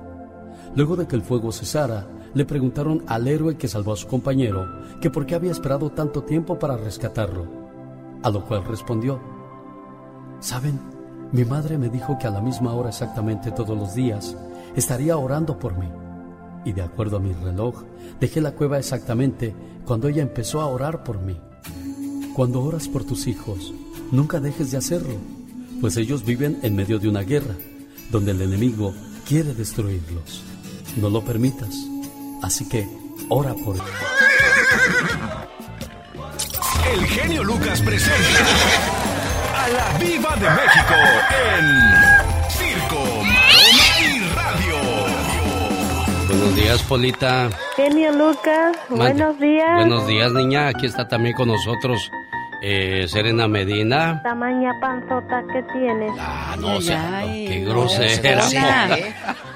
Luego de que el fuego cesara, le preguntaron al héroe que salvó a su compañero que por qué había esperado tanto tiempo para rescatarlo, a lo cual respondió, Saben, mi madre me dijo que a la misma hora exactamente todos los días estaría orando por mí. Y de acuerdo a mi reloj, dejé la cueva exactamente cuando ella empezó a orar por mí. Cuando oras por tus hijos, nunca dejes de hacerlo, pues ellos viven en medio de una guerra, donde el enemigo quiere destruirlos. No lo permitas. Así que, ora por ellos. El genio Lucas presenta a la Viva de México en Buenos días, Polita. Genio Lucas, buenos días. Buenos días, niña. Aquí está también con nosotros eh, Serena Medina. Tamaña panzota que tienes. Ah, no, o sea, qué grosera.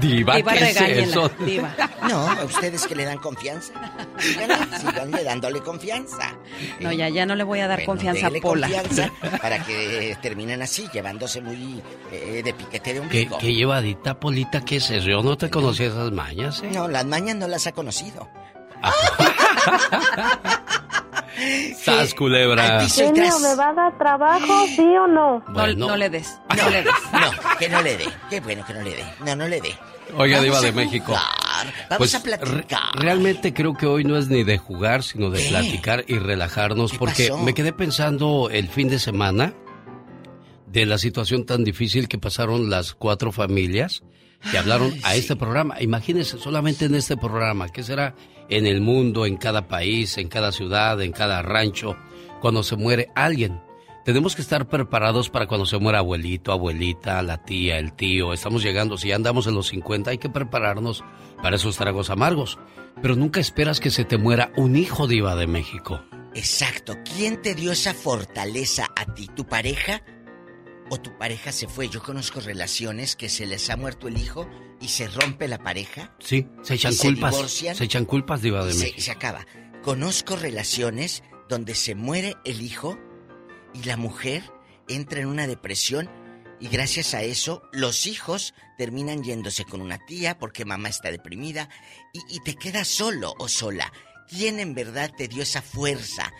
Diva, Diva, ¿qué es eso? Diva. No, a ustedes que le dan confianza. Síganle, síganle dándole confianza. No, ya, ya no le voy a dar Bueno, confianza a Pola. confianza para que terminen así, llevándose muy eh, de piquete de ¿Qué, ombligo. qué llevadita, Polita? ¿Qué es eso? Yo no te conocía esas mañas, ¿eh? No, las mañas no las ha conocido. ¡Sas, culebra! Genio, ¿me va a dar trabajo, sí o no? Bueno. No le des, No, le des. No, que no le dé. Qué bueno que no le dé. No, no le dé. Oiga, Diva de México. Vamos Pues, a platicar. re- realmente creo que hoy no es ni de jugar, sino de ¿Qué? platicar y relajarnos, porque pasó? me quedé pensando el fin de semana de la situación tan difícil que pasaron las cuatro familias que hablaron a este programa. Imagínense solamente en este programa, ¿qué será en el mundo, en cada país, en cada ciudad, en cada rancho, cuando se muere alguien? Tenemos que estar preparados para cuando se muera abuelito, abuelita, la tía, el tío. Estamos llegando, si ya andamos en los 50, hay que prepararnos para esos tragos amargos. Pero nunca esperas que se te muera un hijo diva de México. Exacto. ¿Quién te dio esa fortaleza a ti? ¿Tu pareja? ¿O tu pareja se fue? Yo conozco relaciones que se les ha muerto el hijo y se rompe la pareja. Sí, se echan culpas. Se, echan culpas, Diva de se, se acaba. Conozco relaciones donde se muere el hijo y la mujer entra en una depresión y gracias a eso los hijos terminan yéndose con una tía porque mamá está deprimida y, y te quedas solo o sola. ¿Quién en verdad te dio esa fuerza?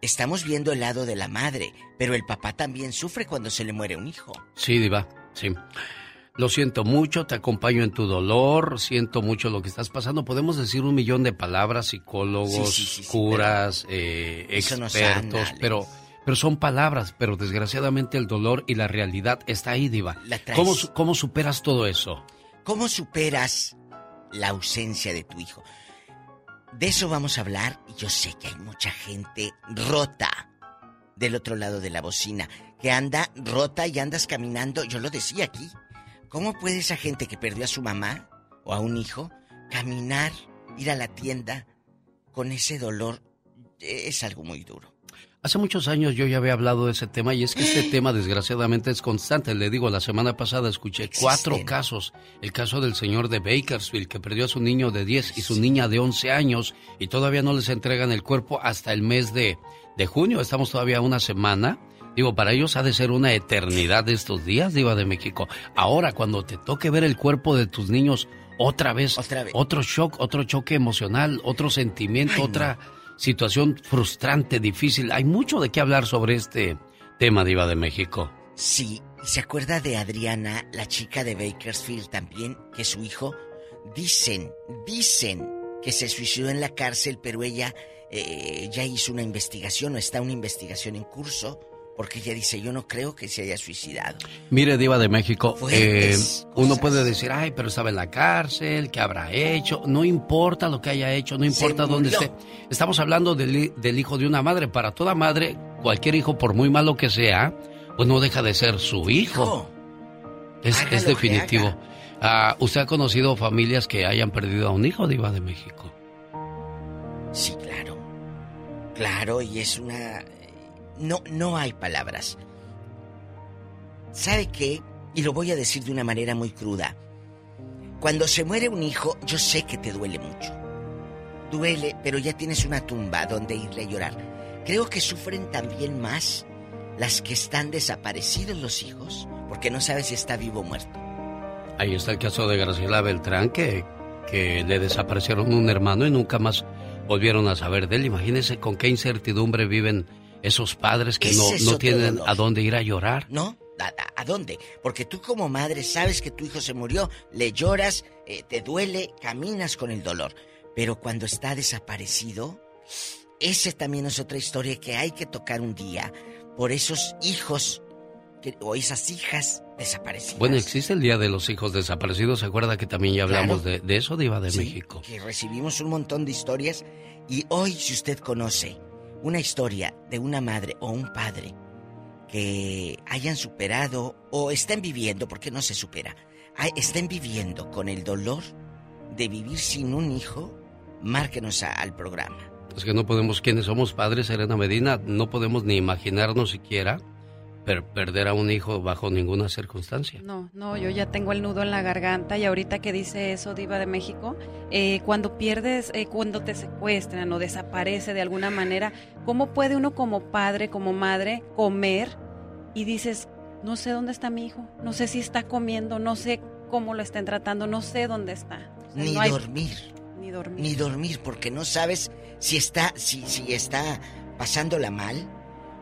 Estamos viendo el lado de la madre, pero el papá también sufre cuando se le muere un hijo. Sí, Diva, sí. Lo siento mucho, te acompaño en tu dolor, siento mucho lo que estás pasando. Podemos decir un millón de palabras, psicólogos, curas, eh, expertos, pero, pero son palabras, pero desgraciadamente el dolor y la realidad está ahí, Diva. ¿Cómo, ¿Cómo superas todo eso? ¿Cómo superas la ausencia de tu hijo? De eso vamos a hablar y yo sé que hay mucha gente rota del otro lado de la bocina, que anda rota y andas caminando, yo lo decía aquí. ¿Cómo puede esa gente que perdió a su mamá o a un hijo caminar, ir a la tienda con ese dolor? Es algo muy duro. Hace muchos años yo ya había hablado de ese tema y es que este tema desgraciadamente es constante. Le digo, la semana pasada escuché cuatro casos. El caso del señor de Bakersfield que perdió a su niño de 10 y su niña de 11 años y todavía no les entregan el cuerpo hasta el mes de, de junio. Estamos todavía una semana. Digo, para ellos ha de ser una eternidad estos días, Diva de México. Ahora, cuando te toque ver el cuerpo de tus niños otra vez, otro shock, otro choque emocional, otro sentimiento, otra situación frustrante, difícil. Hay mucho de qué hablar sobre este tema, Diva de México. Sí, ¿se acuerda de Adriana, la chica de Bakersfield también, que su hijo? Dicen, dicen que se suicidó en la cárcel, pero ella eh, ya hizo una investigación o está una investigación en curso porque ella dice, yo no creo que se haya suicidado. Mire, Diva de México, eh, uno puede decir, ay, pero estaba en la cárcel, ¿qué habrá hecho? No importa lo que haya hecho, no importa dónde esté. Estamos hablando del, hijo de una madre. Para toda madre, cualquier hijo, por muy malo que sea, pues no deja de ser su hijo. Es, es definitivo. Ah, ¿Usted ha conocido familias que hayan perdido a un hijo, Diva de México? Sí, claro. Claro, y es una no, no hay palabras. ¿Sabe qué? Y lo voy a decir de una manera muy cruda. Cuando se muere un hijo, yo sé que te duele mucho. Duele, pero ya tienes una tumba donde irle a llorar. Creo que sufren también más las que están desaparecidos los hijos, porque no sabes si está vivo o muerto. Ahí está el caso de Graciela Beltrán, que, que le desaparecieron un hermano y nunca más volvieron a saber de él. Imagínense con qué incertidumbre viven esos padres que no, no tienen a dónde ir a llorar. ¿No? ¿A, dónde? Porque tú como madre sabes que tu hijo se murió, le lloras, eh, te duele, caminas con el dolor. Pero cuando está desaparecido, ese también es otra historia que hay que tocar un día por esos hijos o esas hijas desaparecidas. Bueno, existe el Día de los Hijos Desaparecidos. ¿Se acuerda que también ya hablamos de, eso, Diva de México? Que recibimos un montón de historias y hoy, si usted conoce una historia de una madre o un padre que hayan superado o estén viviendo, porque no se supera, estén viviendo con el dolor de vivir sin un hijo, márquenos al programa. Es que no podemos, quienes somos padres, Serena Medina, no podemos ni imaginarnos siquiera perder a un hijo bajo ninguna circunstancia. No, no, yo ya tengo el nudo en la garganta y ahorita que dice eso, Diva de México, eh, cuando pierdes, eh, cuando te secuestran o desaparece de alguna manera, ¿cómo puede uno como padre, como madre, comer y dices, no sé dónde está mi hijo, no sé si está comiendo, no sé cómo lo estén tratando, no sé dónde está? ni dormir. Ni dormir. Ni dormir, porque no sabes si está, si, si está pasándola mal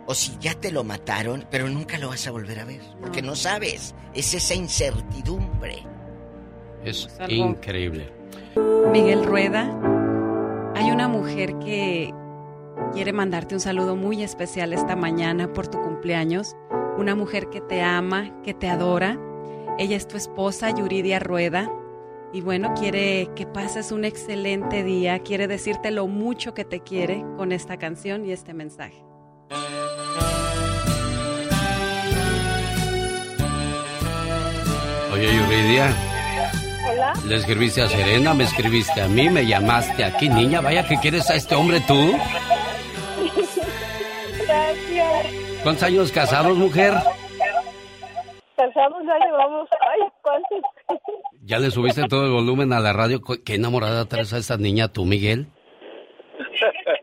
o si ya te lo mataron, pero nunca lo vas a volver a ver, porque no sabes, es esa incertidumbre. Es increíble. Miguel Rueda, hay una mujer que quiere mandarte un saludo muy especial esta mañana por tu cumpleaños, una mujer que te ama, que te adora. Ella es tu esposa, Yuridia Rueda. Y bueno, quiere que pases un excelente día, quiere decirte lo mucho que te quiere con esta canción y este mensaje. Oye, Yuridia. Hola. Le escribiste a Serena, me escribiste a mí, me llamaste aquí, niña. Vaya que quieres a este hombre tú. Gracias. ¿Cuántos años casados, mujer? Casados ya llevamos, ay, ¿cuántos? ¿Ya le subiste todo el volumen a la radio? ¿Qué enamorada traes a esta niña tú, Miguel?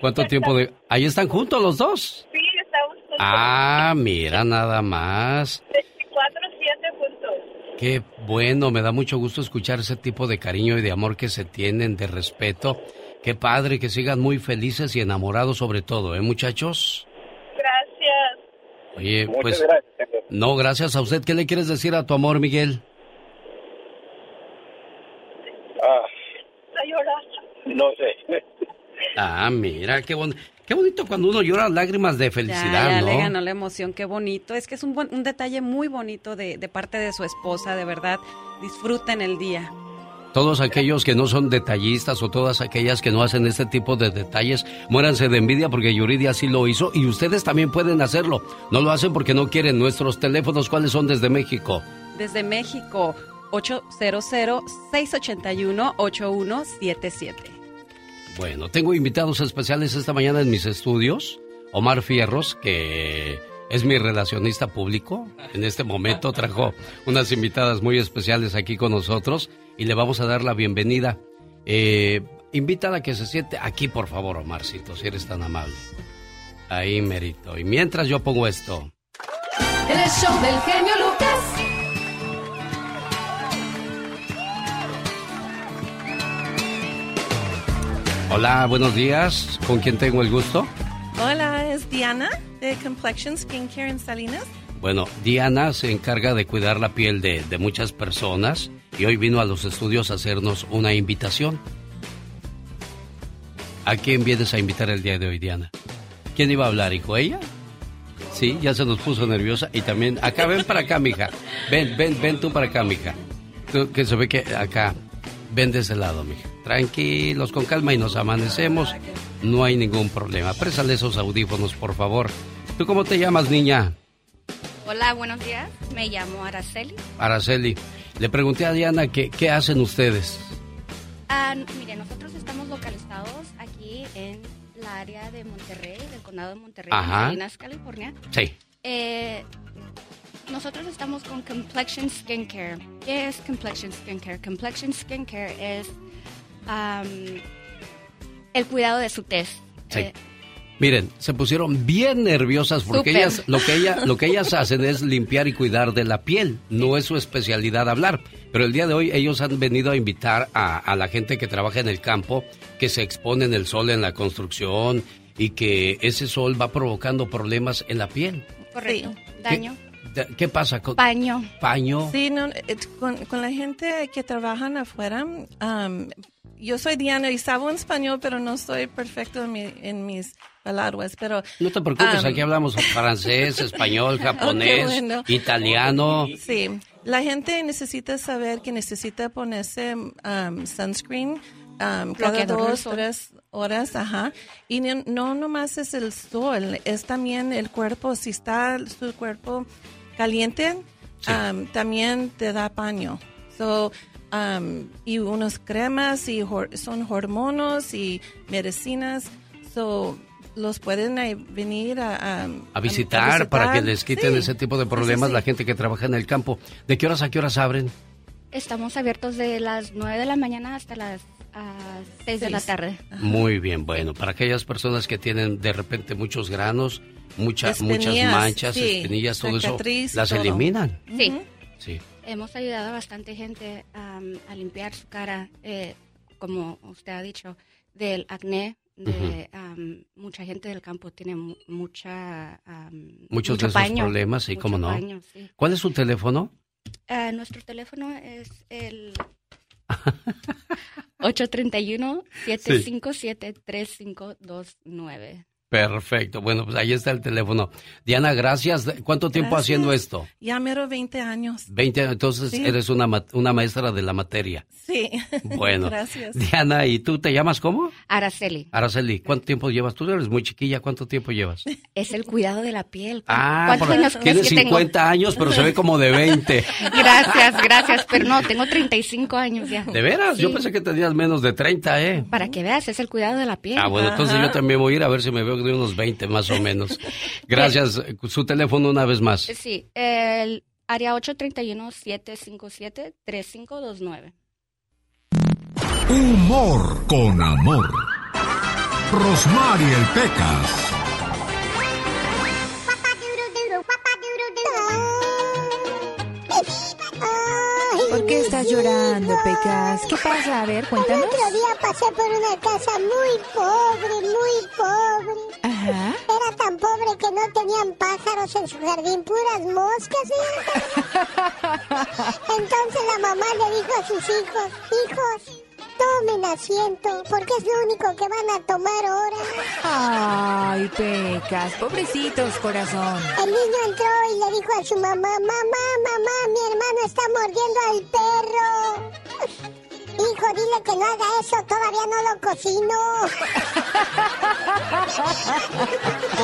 ¿Cuánto tiempo de...? ¿Ahí están juntos los dos? Sí, estamos juntos. Ah, mira, nada más. 24-7 juntos. Qué bueno, me da mucho gusto escuchar ese tipo de cariño y de amor que se tienen, de respeto. Qué padre que sigan muy felices y enamorados sobre todo, ¿eh, muchachos? Gracias. Oye, Muchas pues... gracias. No, gracias a usted. ¿Qué le quieres decir a tu amor, Miguel? Ah, Está llorando. no sé. Ah, mira, qué, bon- qué bonito cuando uno llora lágrimas de Ya, felicidad, ya ¿no? le ganó la emoción, qué bonito. Es que es un, buen- un detalle muy bonito de, de parte de su esposa, de verdad. Disfruten el día. Todos aquellos que no son detallistas o todas aquellas que no hacen este tipo de detalles, muéranse de envidia porque Yuridia sí lo hizo y ustedes también pueden hacerlo. No lo hacen porque no quieren nuestros teléfonos. ¿Cuáles son desde México? Desde México, 800-681-8177. Bueno, tengo invitados especiales esta mañana en mis estudios. Omar Fierros, que es mi relacionista público. En este momento trajo unas invitadas muy especiales aquí con nosotros y le vamos a dar la bienvenida. Eh, invítala a que se siente aquí, por favor, Omarcito, si eres tan amable. Ahí, Merito. Y mientras yo pongo esto. El show del genio Hola, buenos días. ¿Con quién tengo el gusto? Hola, es Diana de Complexion Skincare en Salinas. Bueno, Diana se encarga de cuidar la piel de, de muchas personas y hoy vino a los estudios a hacernos una invitación. ¿A quién vienes a invitar el día de hoy, Diana? ¿Quién iba a hablar, hijo? ¿Ella? Sí, ya se nos puso nerviosa y también... Acá, ven para acá, mija. Ven, ven, ven tú para acá, mija. Tú, que se ve que acá... Ven de ese lado, mija. Tranquilos, con calma y nos amanecemos. No hay ningún problema. Présale esos audífonos, por favor. ¿Tú cómo te llamas, niña? Hola, buenos días. Me llamo Araceli. Araceli. Le pregunté a Diana que, qué hacen ustedes. Ah, mire, nosotros estamos localizados aquí en la área de Monterrey, del condado de Monterrey, en Ajá. Salinas, California. Sí. Eh, nosotros estamos con Complexion Skincare. ¿Qué es Complexion Skincare? Complexion Skincare es el cuidado de su tez. Sí. Eh, Miren, se pusieron bien nerviosas porque ellas, lo que ella, lo que ellas hacen es limpiar y cuidar de la piel. No es su especialidad hablar. Pero el día de hoy ellos han venido a invitar a, a la gente que trabaja en el campo, que se expone en el sol en la construcción y que ese sol va provocando problemas en la piel. correcto. Daño. ¿Qué, pasa? con Paño. Paño. Sí, no, eh, con, con la gente que trabajan afuera, um, yo soy Diana y sabo en español, pero no soy perfecto en, mi- en mis palabras, pero... No te preocupes, um, aquí hablamos francés, español, japonés, bueno. italiano. Sí, la gente necesita saber que necesita ponerse um, sunscreen um, cada dos, tres horas, ajá. Y no, no nomás es el sol, es también el cuerpo. Si está su cuerpo caliente, um, también te da paño. So, um, y unas cremas y son hormonas y medicinas. So, los pueden venir a, a- a visitar, para que les quiten Sí. ese tipo de problemas sí. la gente que trabaja en el campo. ¿De qué horas a qué horas abren? Estamos abiertos de las 9 de la mañana hasta las ah, 6 de la tarde. Muy bien, bueno, para aquellas personas que tienen de repente muchos granos, muchas muchas manchas, sí, espinillas, todo eso, las todo. eliminan. Sí. Sí. Hemos ayudado a bastante gente a limpiar su cara, eh, como usted ha dicho, del acné. De, mucha gente del campo tiene mu- mucha Muchos mucho de esos paño, problemas, sí, cómo no. paño, sí. ¿Cuál es su teléfono? Ah, nuestro teléfono es el 831-757-3529. Perfecto, bueno, pues ahí está el teléfono. Diana, gracias. ¿Cuánto tiempo Gracias. haciendo esto? Ya mero 20 años. 20 años, entonces Sí. eres una, ma- una maestra de la materia. Sí. Bueno, Gracias. Diana, ¿y tú te llamas cómo? Araceli, Araceli, ¿cuánto tiempo llevas? Tú eres muy chiquilla, ¿cuánto tiempo llevas? es el cuidado de la piel. ¿Cu- Ah, ¿Cuántos porque años tienes que tengo? 50 años, pero se ve como de 20. Gracias, gracias, pero no, tengo 35 años ya. ¿De veras? Yo pensé que tenías menos de 30, ¿eh? Para que veas, es el cuidado de la piel. Ah, bueno, entonces yo también voy a ir a ver si me veo creo que de unos 20 más o menos. Gracias. Su teléfono una vez más. Sí, el área 831-757-3529. Humor con amor. Rosmarie el Pecas. ¿Por qué estás llorando, Pecas? ¿Qué pasa? A ver, cuéntanos. El otro día pasé por una casa muy pobre, muy pobre. Ajá. Era tan pobre que no tenían pájaros en su jardín, puras moscas. Entonces la mamá le dijo a sus hijos, hijos, tomen asiento, porque es lo único que van a tomar ahora. Ay, Pecas, pobrecitos, corazón. El niño entró y le dijo a su mamá, mamá, mamá, mi hermano está mordiendo al perro. Hijo, dile que no haga eso, todavía no lo cocino.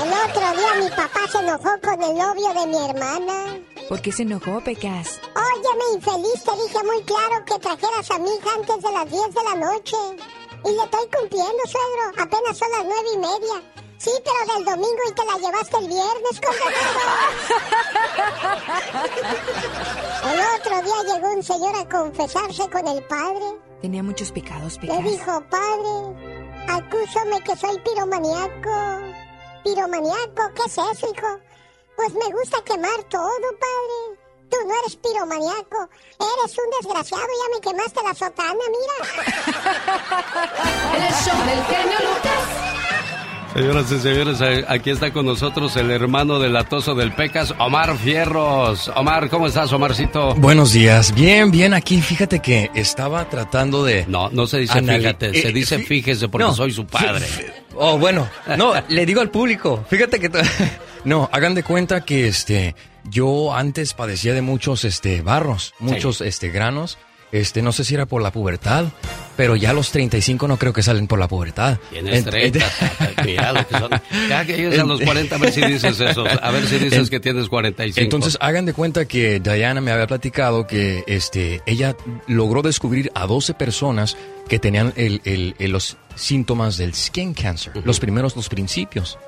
El otro día mi papá se enojó con el novio de mi hermana. ¿Por qué se enojó, Pecas? Óyeme, infeliz, te dije muy claro que trajeras a mi hija antes de las 10 de la noche. Y le estoy cumpliendo, suegro. Apenas son las nueve y media. Sí, pero del domingo y te la llevaste el viernes, condenado. El otro día llegó un señor a confesarse con el padre. Tenía muchos pecados, Le Pecas. dijo, padre, acúsame que soy piromaniaco. ¿Piromaniaco? ¿Qué es eso, hijo? Pues me gusta quemar todo, padre. Tú no eres piromaniaco. Eres un desgraciado. Ya me quemaste la sotana, mira. El show del genio Lucas. Señoras y señores, eh, aquí está con nosotros el hermano del atoso del Pecas, Omar Fierros. Omar, ¿cómo estás, Omarcito? Buenos días, bien, bien aquí. Fíjate que estaba tratando de. No, no se dice fíjate, se eh, dice fí- fíjese porque no, soy su padre. Oh, bueno, no, le digo al público. Fíjate que. No, hagan de cuenta que este. Yo antes padecía de muchos este barros, muchos este granos. Este, no sé si era por la pubertad, pero ya a los 35 no creo que salen por la pubertad. Tienes Ent- 30, ent- mira lo que son. Cada que llegues a los 40, a ver si dices eso. A ver si dices que tienes 45. Entonces hagan de cuenta que Diana me había platicado que este, ella logró descubrir a 12 personas que tenían el- el- el- los síntomas del skin cancer, los primeros, los principios.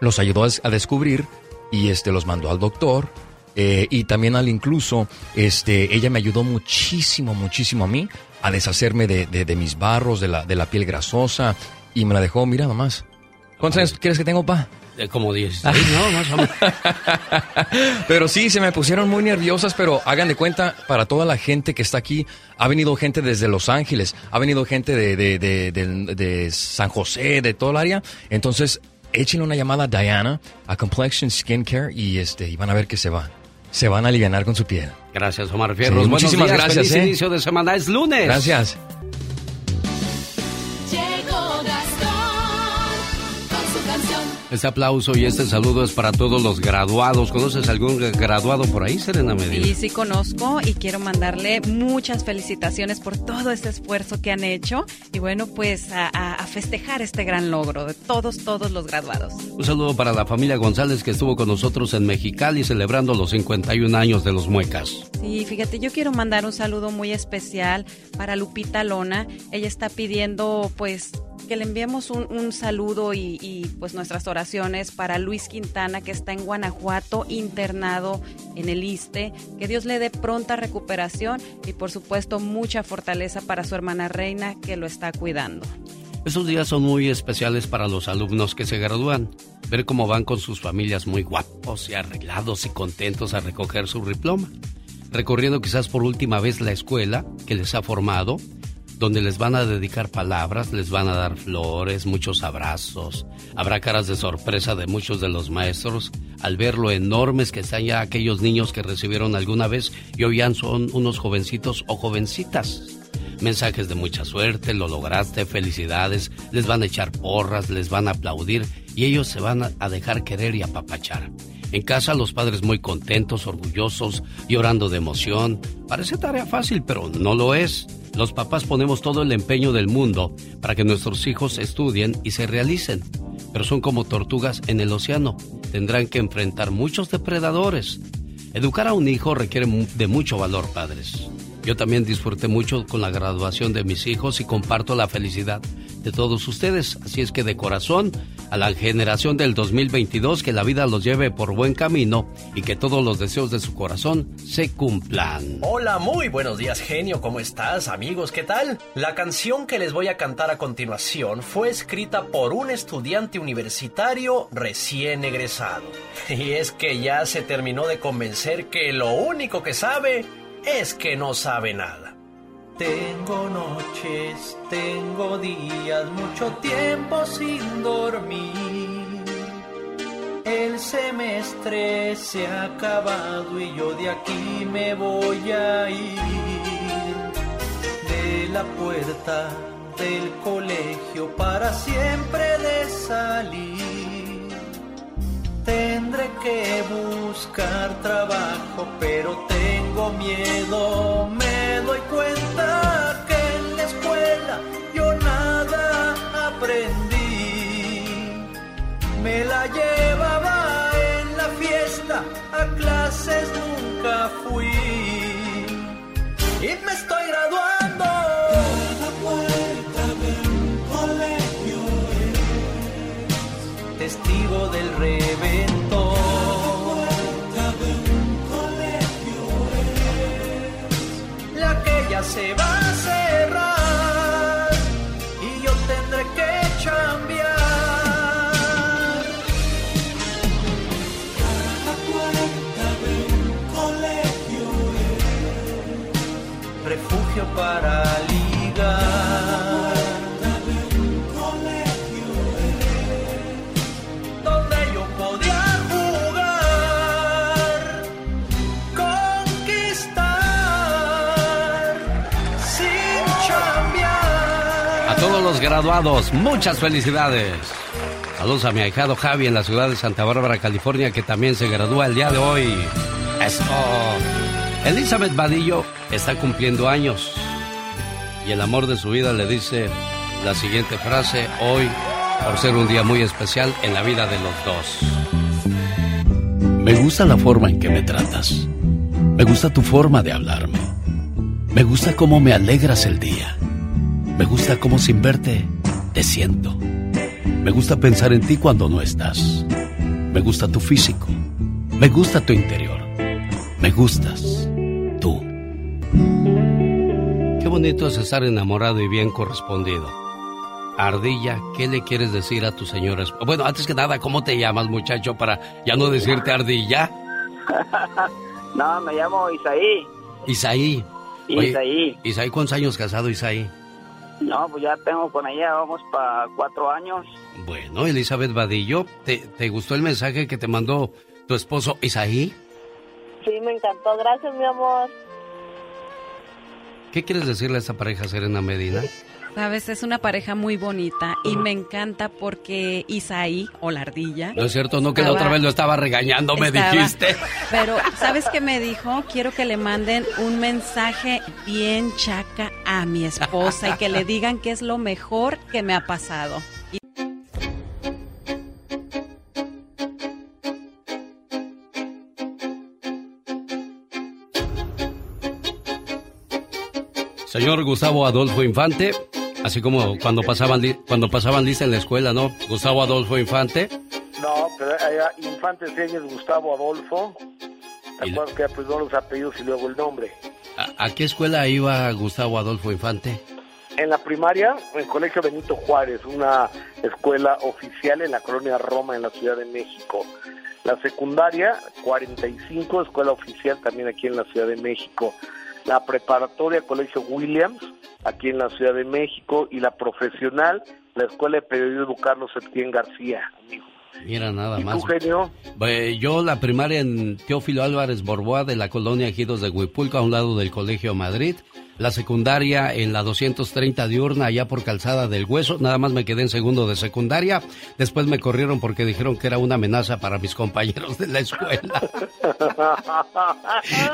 Los ayudó a, a descubrir y este, los mandó al doctor. Eh, y también al incluso, este, ella me ayudó muchísimo, muchísimo a mí a deshacerme de, de- de mis barros, de la, de la piel grasosa y me la dejó, mira nomás. ¿Cuántos años quieres que tengo, pa? Eh, Como 16, ¿no? Más o menos. Pero sí, se me pusieron muy nerviosas, pero hagan de cuenta, para toda la gente que está aquí, ha venido gente desde Los Ángeles, ha venido gente de, de, de, de- de San José, de todo el área. Entonces, échenle una llamada a Diana, a Complexion Skincare, y, este, y van a ver que se va. Se van a aliviar con su piel. Gracias, Omar Fierros. Sí, muchísimas días, gracias, Feliz ¿eh? inicio de semana. Es lunes. Gracias. Este aplauso y este saludo es para todos los graduados. ¿Conoces algún graduado por ahí, Serena Medina? Sí, sí conozco y quiero mandarle muchas felicitaciones por todo este esfuerzo que han hecho y bueno, pues a, a- a festejar este gran logro de todos, todos los graduados. Un saludo para la familia González que estuvo con nosotros en Mexicali celebrando los 51 años de los Muecas. Sí, fíjate, yo quiero mandar un saludo muy especial para Lupita Lona. Ella está pidiendo pues que le enviemos un, un saludo y, pues nuestras oraciones para Luis Quintana que está en Guanajuato internado en el ISTE. Que Dios le dé pronta recuperación y por supuesto mucha fortaleza para su hermana Reina que lo está cuidando. Estos días son muy especiales para los alumnos que se gradúan. Ver cómo van con sus familias muy guapos y arreglados y contentos a recoger su diploma. Recorriendo quizás por última vez la escuela que les ha formado, donde les van a dedicar palabras, les van a dar flores, muchos abrazos. Habrá caras de sorpresa de muchos de los maestros al ver lo enormes que están ya aquellos niños que recibieron alguna vez y hoy ya son unos jovencitos o jovencitas. Mensajes de mucha suerte, lo lograste, felicidades, les van a echar porras, les van a aplaudir y ellos se van a- dejar querer y apapachar. En casa los padres muy contentos, orgullosos, llorando de emoción. Parece tarea fácil, pero no lo es. Los papás ponemos todo el empeño del mundo para que nuestros hijos estudien y se realicen. Pero son como tortugas en el océano. Tendrán que enfrentar muchos depredadores. Educar a un hijo requiere de mucho valor, padres. Yo también disfruté mucho con la graduación de mis hijos y comparto la felicidad de todos ustedes. Así es que de corazón, a la generación del 2022, que la vida los lleve por buen camino y que todos los deseos de su corazón se cumplan. Hola, muy buenos días, genio. ¿Cómo estás, amigos? ¿Qué tal? La canción que les voy a cantar a continuación fue escrita por un estudiante universitario recién egresado. Y es que ya se terminó de convencer que lo único que sabe es que no sabe nada. Tengo noches, tengo días, mucho tiempo sin dormir. El semestre se ha acabado y yo de aquí me voy a ir. De la puerta del colegio para siempre de salir. Tendré que buscar trabajo, pero tengo miedo. Me doy cuenta que en la escuela yo nada aprendí. Me la llevaba en la fiesta, a clases nunca fui. Y me estoy graduando. La puerta del colegio es testigo del reventón. Se va graduados, muchas felicidades. Saludos a mi ahijado Javi en la ciudad de Santa Bárbara, California, que también se gradúa el día de hoy. Elizabeth Vadillo está cumpliendo años. Y el amor de su vida le dice la siguiente frase hoy, por ser un día muy especial en la vida de los dos. Me gusta la forma en que me tratas. Me gusta tu forma de hablarme. Me gusta cómo me alegras el día. Me gusta cómo sin verte te siento. Me gusta pensar en ti cuando no estás. Me gusta tu físico. Me gusta tu interior. Me gustas tú. Qué bonito es estar enamorado y bien correspondido. Ardilla, ¿qué le quieres decir a tu señora? Bueno, antes que nada, ¿cómo te llamas, muchacho, para ya no decirte Ardilla? no, me llamo Isaí. Isaí. Isaí. Isaí, ¿cuántos años casado, Isaí? No, pues ya tengo con ella, vamos para cuatro años. Bueno, Elizabeth Vadillo, ¿te, ¿te gustó el mensaje que te mandó tu esposo Isaí? Sí, me encantó. Gracias, mi amor. ¿Qué quieres decirle a esta pareja, Serena Medina? Sabes, es una pareja muy bonita y me encanta porque Isaí, o la ardilla. No es cierto, no que la otra vez lo estaba regañando, me estaba- dijiste. Pero, ¿sabes qué me dijo? Quiero que le manden un mensaje bien chaca a mi esposa y que le digan que es lo mejor que me ha pasado. Señor Gustavo Adolfo Infante, así como cuando pasaban cuando pasaban lista en la escuela, ¿no? Gustavo Adolfo Infante. No, pero allá Infante Señas Gustavo Adolfo. ¿Te acuerdas que primero los apellidos y luego el nombre? ¿A, a qué escuela iba Gustavo Adolfo Infante? En la primaria, en el Colegio Benito Juárez, una escuela oficial en la colonia Roma, en la Ciudad de México. La secundaria, 45, escuela oficial también aquí en la Ciudad de México. La preparatoria, Colegio Williams, aquí en la Ciudad de México. Y la profesional, la Escuela de Periodismo Carlos Septién García. Mira, nada ¿Y más. tú, genio? Eh, yo la primaria en Teófilo Álvarez Borboa de la colonia Ejidos de Huipulco a un lado del Colegio Madrid. La secundaria en la 230 diurna allá por Calzada del Hueso. Nada más me quedé en segundo de secundaria. Después me corrieron porque dijeron que era una amenaza para mis compañeros de la escuela.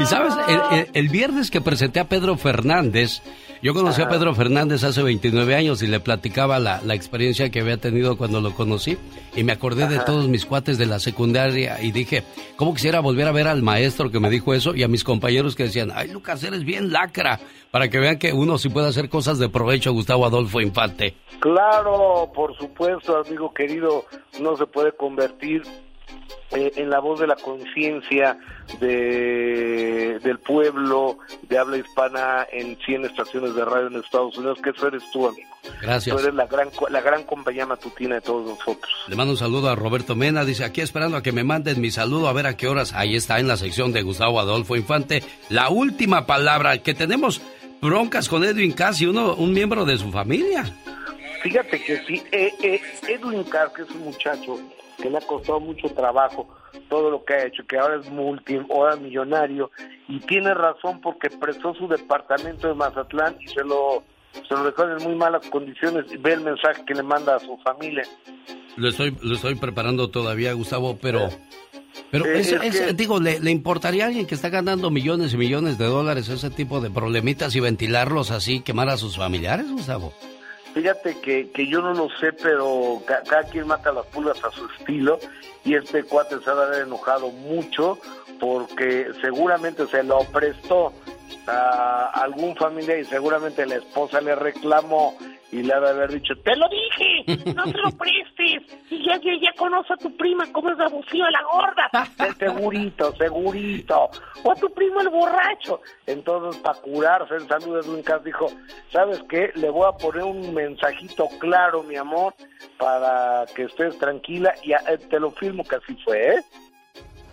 Y sabes, el, el- el viernes que presenté a Pedro Fernández, Yo conocí a. Pedro Fernández hace 29 años y le platicaba la, la experiencia que había tenido cuando lo conocí y me acordé de todos mis cuates de la secundaria y dije, ¿cómo quisiera volver a ver al maestro que me dijo eso y a mis compañeros que decían, ay Lucas, eres bien lacra, para que vean que uno sí puede hacer cosas de provecho, Gustavo Adolfo Infante. Claro, por supuesto, amigo querido, no se puede convertir eh, en la voz de la conciencia de, del pueblo de habla hispana en 100 estaciones de radio en Estados Unidos, que eso eres tú, amigo. Gracias. Tú eres la gran, la gran compañía matutina de todos nosotros. Le mando un saludo a Roberto Mena, dice aquí esperando a que me manden mi saludo a ver a qué horas. Ahí está en la sección de Gustavo Adolfo Infante. La última palabra, que tenemos broncas con Edwin Casi, uno, un miembro de su familia. Fíjate que sí, eh, eh, Edwin Carr, que es un muchacho que le ha costado mucho trabajo todo lo que ha hecho, que ahora es multi, ahora millonario, y tiene razón porque prestó su departamento de Mazatlán y se lo, se lo dejó en muy malas condiciones. Ve el mensaje que le manda a su familia. Lo estoy, lo estoy preparando todavía, Gustavo, pero... Pero Eh, es que- digo, ¿le, ¿le importaría a alguien que está ganando millones y millones de dólares ese tipo de problemitas y ventilarlos así, quemar a sus familiares, Gustavo? Fíjate que, que yo no lo sé, pero ca- cada quien mata las pulgas a su estilo y este cuate se ha de haber enojado mucho porque seguramente se lo prestó a algún familiar y seguramente la esposa le reclamó y le ha de haber dicho, te lo dije, no se lo prestes, y ya, ya, ya conoce a tu prima cómo es abusiva la gorda, De segurito, segurito, o a tu primo el borracho. Entonces, para curarse en salud de un caso, dijo, ¿sabes qué? Le voy a poner un mensajito claro, mi amor, para que estés tranquila, y a- eh, te lo firmo que así fue, ¿eh?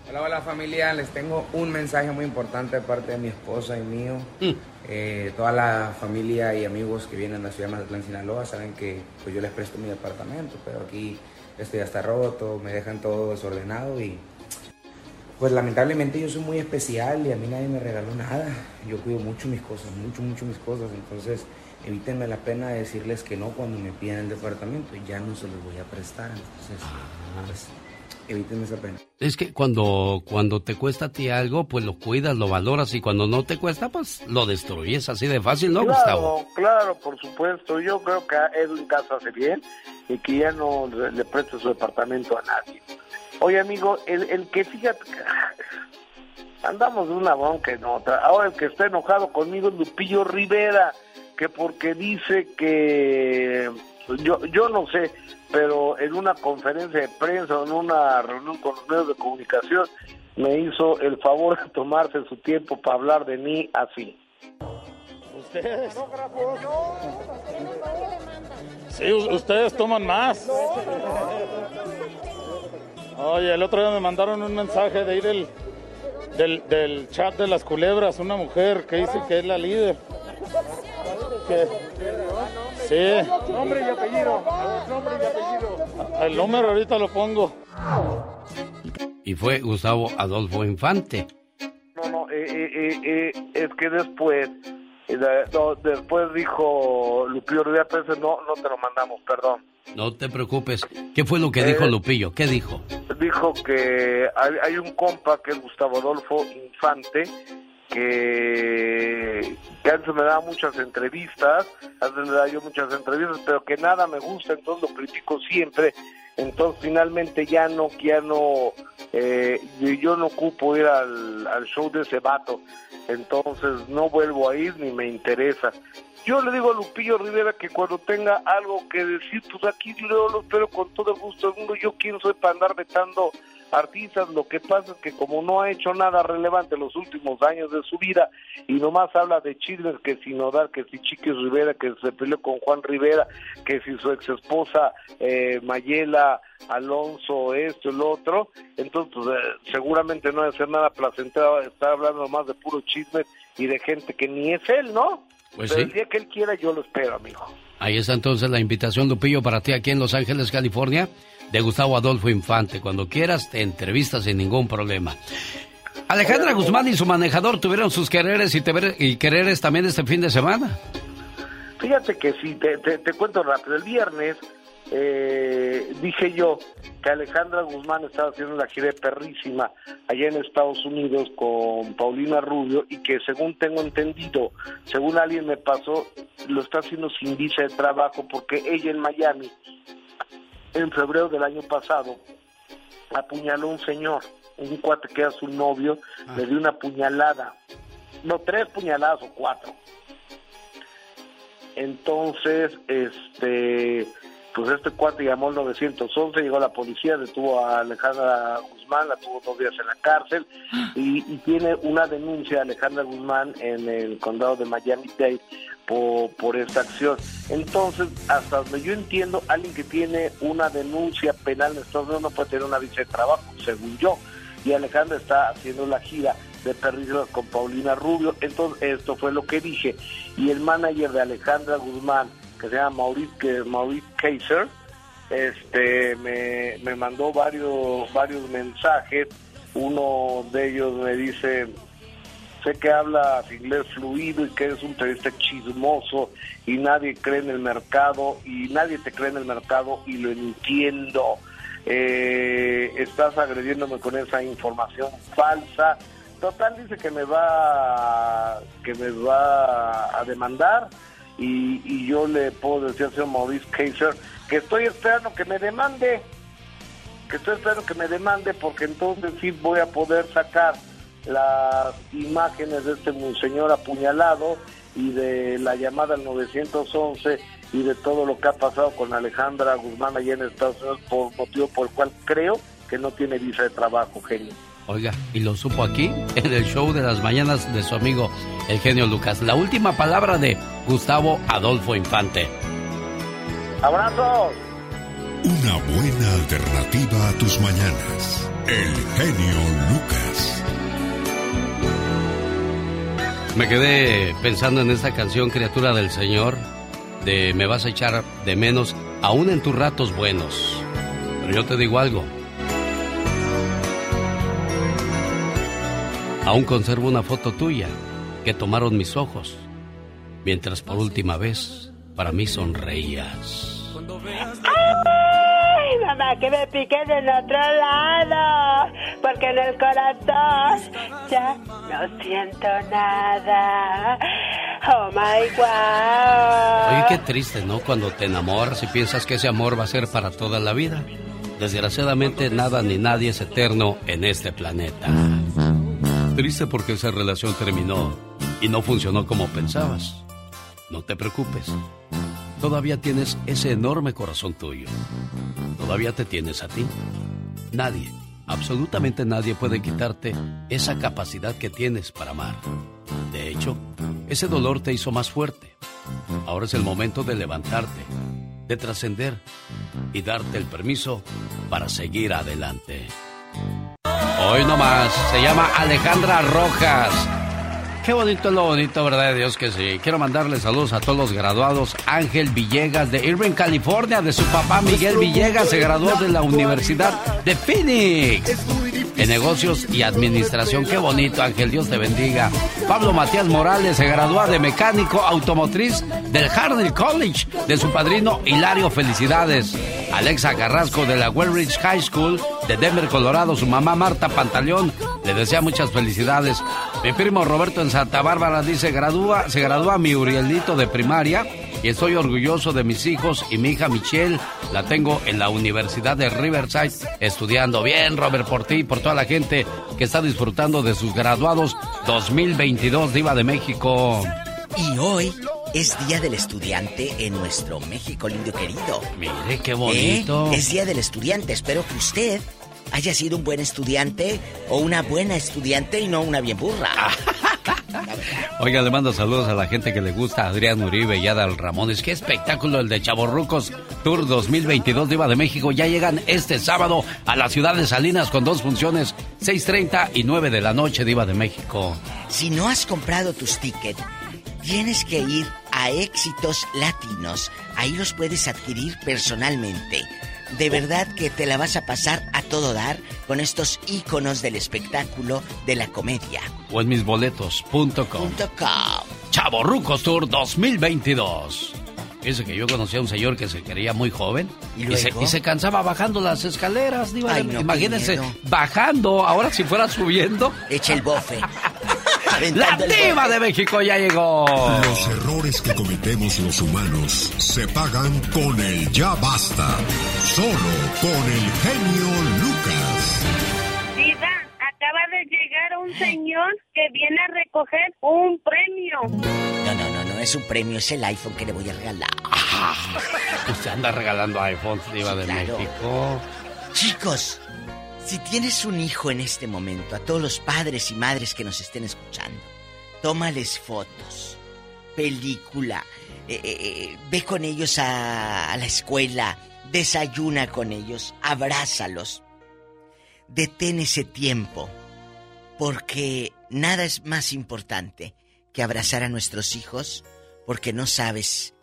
Hola, hola familia, les tengo un mensaje muy importante de parte de mi esposa y mío. Eh, toda la familia y amigos que vienen a la ciudad de Mazatlán, Sinaloa, saben que pues, yo les presto mi departamento, pero aquí esto ya está roto, me dejan todo desordenado y pues lamentablemente yo soy muy especial y a mí nadie me regaló nada. Yo cuido mucho mis cosas, mucho, mucho mis cosas, entonces evítenme la pena de decirles que no cuando me pidan el departamento, ya no se los voy a prestar, entonces pues evítenme esa pena. Es que cuando, cuando te cuesta a ti algo, pues lo cuidas, lo valoras y cuando no te cuesta, pues lo destruyes así de fácil, ¿no, Gustavo? Claro, claro, por supuesto. Yo creo que Edwin Casa hace bien y que ya no le, le preste su departamento a nadie. Oye, amigo, el, el que fíjate, andamos de una bronca en otra. Ahora el que está enojado conmigo es Lupillo Rivera, que porque dice que yo, yo no sé, pero en una conferencia de prensa o en una reunión con los medios de comunicación me hizo el favor de tomarse su tiempo para hablar de mí así. Ustedes. Sí, ustedes toman más. Oye, el otro día me mandaron un mensaje de ahí del, del, del chat de las culebras, una mujer que dice que es la líder. Que- sí, Nombre y apellido. Nombre y apellido. el número ahorita lo pongo. Y fue Gustavo Adolfo Infante. No, no, eh, eh, eh, eh, es que después, eh, no, después dijo Lupillo ese no, no te lo mandamos, perdón. No te preocupes. ¿Qué fue lo que dijo Eh, Lupillo? ¿Qué dijo? Dijo que hay, hay un compa que es Gustavo Adolfo Infante, que, antes me daba muchas entrevistas, antes me daba yo muchas entrevistas, pero que nada me gusta, entonces lo critico siempre. Entonces finalmente ya no, ya no, eh, yo- no ocupo ir al, al show de ese vato, entonces no vuelvo a ir ni me interesa. Yo le digo a Lupillo Rivera que cuando tenga algo que decir, pues aquí yo lo espero con todo gusto del. Yo quién soy para andar vetando artistas. Lo que pasa es que como no ha hecho nada relevante los últimos años de su vida y nomás habla de chismes que si Nodal, que si Chiquis Rivera, que se peleó con Juan Rivera, que si su ex esposa eh, Mayela Alonso, esto lo otro, entonces pues, eh, seguramente no debe ser nada placentero estar hablando más de puro chismes y de gente que ni es él, ¿no? Pues Pero sí. el día que él quiera yo lo espero, amigo. Ahí está entonces la invitación, Lupillo, para ti aquí en Los Ángeles, California, de Gustavo Adolfo Infante. Cuando quieras, te entrevistas sin ningún problema. Alejandra Guzmán y su manejador tuvieron sus quereres y, te- y quereres también este fin de semana. Fíjate que sí, te, te, te cuento rápido. El viernes eh, dije yo que Alejandra Guzmán estaba haciendo la gira perrísima allá en Estados Unidos con Paulina Rubio y que según tengo entendido, según alguien me pasó, lo está haciendo sin visa de trabajo porque ella en Miami, en febrero del año pasado, apuñaló a un señor, un cuate que era su novio, le dio una puñalada, no, tres puñaladas o cuatro. Entonces, este, pues este cuate llamó al 911, llegó la policía, detuvo a Alejandra Guzmán, la tuvo dos días en la cárcel y, y tiene una denuncia Alejandra Guzmán en el condado de Miami-Dade por, por esta acción. Entonces, hasta donde yo entiendo, alguien que tiene una denuncia penal en Estados Unidos no puede tener una visa de trabajo, según yo. Y Alejandra está haciendo la gira de perrillos con Paulina Rubio. Entonces, esto fue lo que dije. Y el manager de Alejandra Guzmán, que se llama Maurice, Maurice Kaiser, este, me, me mandó varios, varios mensajes. Uno de ellos me dice, sé que hablas inglés fluido y que eres un periodista chismoso y nadie cree en el mercado y nadie te cree en el mercado y lo entiendo. Eh, estás agrediéndome con esa información falsa. Total dice que me va que me va a demandar y, y yo le puedo decir al señor Maurice Kaiser que estoy esperando que me demande que estoy esperando que me demande porque entonces sí voy a poder sacar las imágenes de este señor apuñalado y de la llamada al 911 y de todo lo que ha pasado con Alejandra Guzmán allá en Estados Unidos por motivo por el cual creo que no tiene visa de trabajo, genio. Oiga, y lo supo aquí, en el show de las mañanas de su amigo el genio Lucas. La última palabra de Gustavo Adolfo Infante. ¡Abrazos! Una buena alternativa a tus mañanas. El genio Lucas. Me quedé pensando en esta canción, Criatura del Señor, de Me vas a echar de menos, aún en tus ratos buenos. Pero yo te digo algo. Aún conservo una foto tuya que tomaron mis ojos, mientras por última vez para mí sonreías. Ay, mamá, que me piquen en otro lado, porque en el corazón ya no siento nada. Oh my God. Oye, qué triste, ¿no? Cuando te enamoras y piensas que ese amor va a ser para toda la vida. Desgraciadamente, nada ni nadie es eterno en este planeta. Triste porque esa relación terminó y no funcionó como pensabas. No te preocupes. Todavía tienes ese enorme corazón tuyo. Todavía te tienes a ti. Nadie, absolutamente nadie puede quitarte esa capacidad que tienes para amar. De hecho, ese dolor te hizo más fuerte. Ahora es el momento de levantarte, de trascender y darte el permiso para seguir adelante. Hoy nomás se llama Alejandra Rojas. Qué bonito es lo bonito, ¿verdad? de Dios que sí. Quiero mandarle saludos a todos los graduados. Ángel Villegas de Irving, California, de su papá Miguel Villegas, se graduó de la Universidad de Phoenix. En negocios y administración. Qué bonito, Ángel. Dios te bendiga. Pablo Matías Morales se gradúa de mecánico automotriz del Harnell College. De su padrino Hilario, felicidades. Alexa Carrasco de la Wellridge High School de Denver, Colorado. Su mamá Marta Pantaleón le desea muchas felicidades. Mi primo Roberto en Santa Bárbara dice, gradúa, se gradúa mi Urielito de primaria y estoy orgulloso de mis hijos y mi hija Michelle. La tengo en la Universidad de Riverside estudiando. Bien, Robert, por ti y por toda la gente que está disfrutando de sus graduados 2022 Diva de México. Y hoy es Día del Estudiante en nuestro México lindo querido. Mire qué bonito. ¿Eh? Es Día del Estudiante. Espero que usted haya sido un buen estudiante o una buena estudiante y no una bien burra. Oiga, le mando saludos a la gente que le gusta, Adrián Uribe y Adal Ramones. Qué espectáculo el de Chaborrucos Tour 2022 Diva de México. Ya llegan este sábado a la ciudad de Salinas con dos funciones, 6.30 y 9 de la noche, Diva de México. Si no has comprado tus tickets, tienes que ir a Éxitos Latinos. Ahí los puedes adquirir personalmente. De verdad que te la vas a pasar a todo dar con estos íconos del espectáculo de la comedia. O en misboletos.com. .com. Chaborrucos Tour 2022. Fíjese que yo conocí a un señor que se quería muy joven ¿Y y, se, luego? y se cansaba bajando las escaleras. Ay, no, Imagínense, bajando, ahora si fuera subiendo. Echa el bofe. ¡La diva de México ya llegó! Los errores que cometemos los humanos se pagan con el ya basta. Solo con el genio Lucas. Diva, acaba de llegar un señor que viene a recoger un premio. No, no, no, no es un premio, es el iPhone que le voy a regalar. Usted anda regalando iPhones, diva de claro. México. Chicos, si tienes un hijo en este momento, a todos los padres y madres que nos estén escuchando, tómales fotos, película, eh, eh, eh, ve con ellos a, a la escuela, desayuna con ellos, abrázalos. Detén ese tiempo, porque nada es más importante que abrazar a nuestros hijos, porque no sabes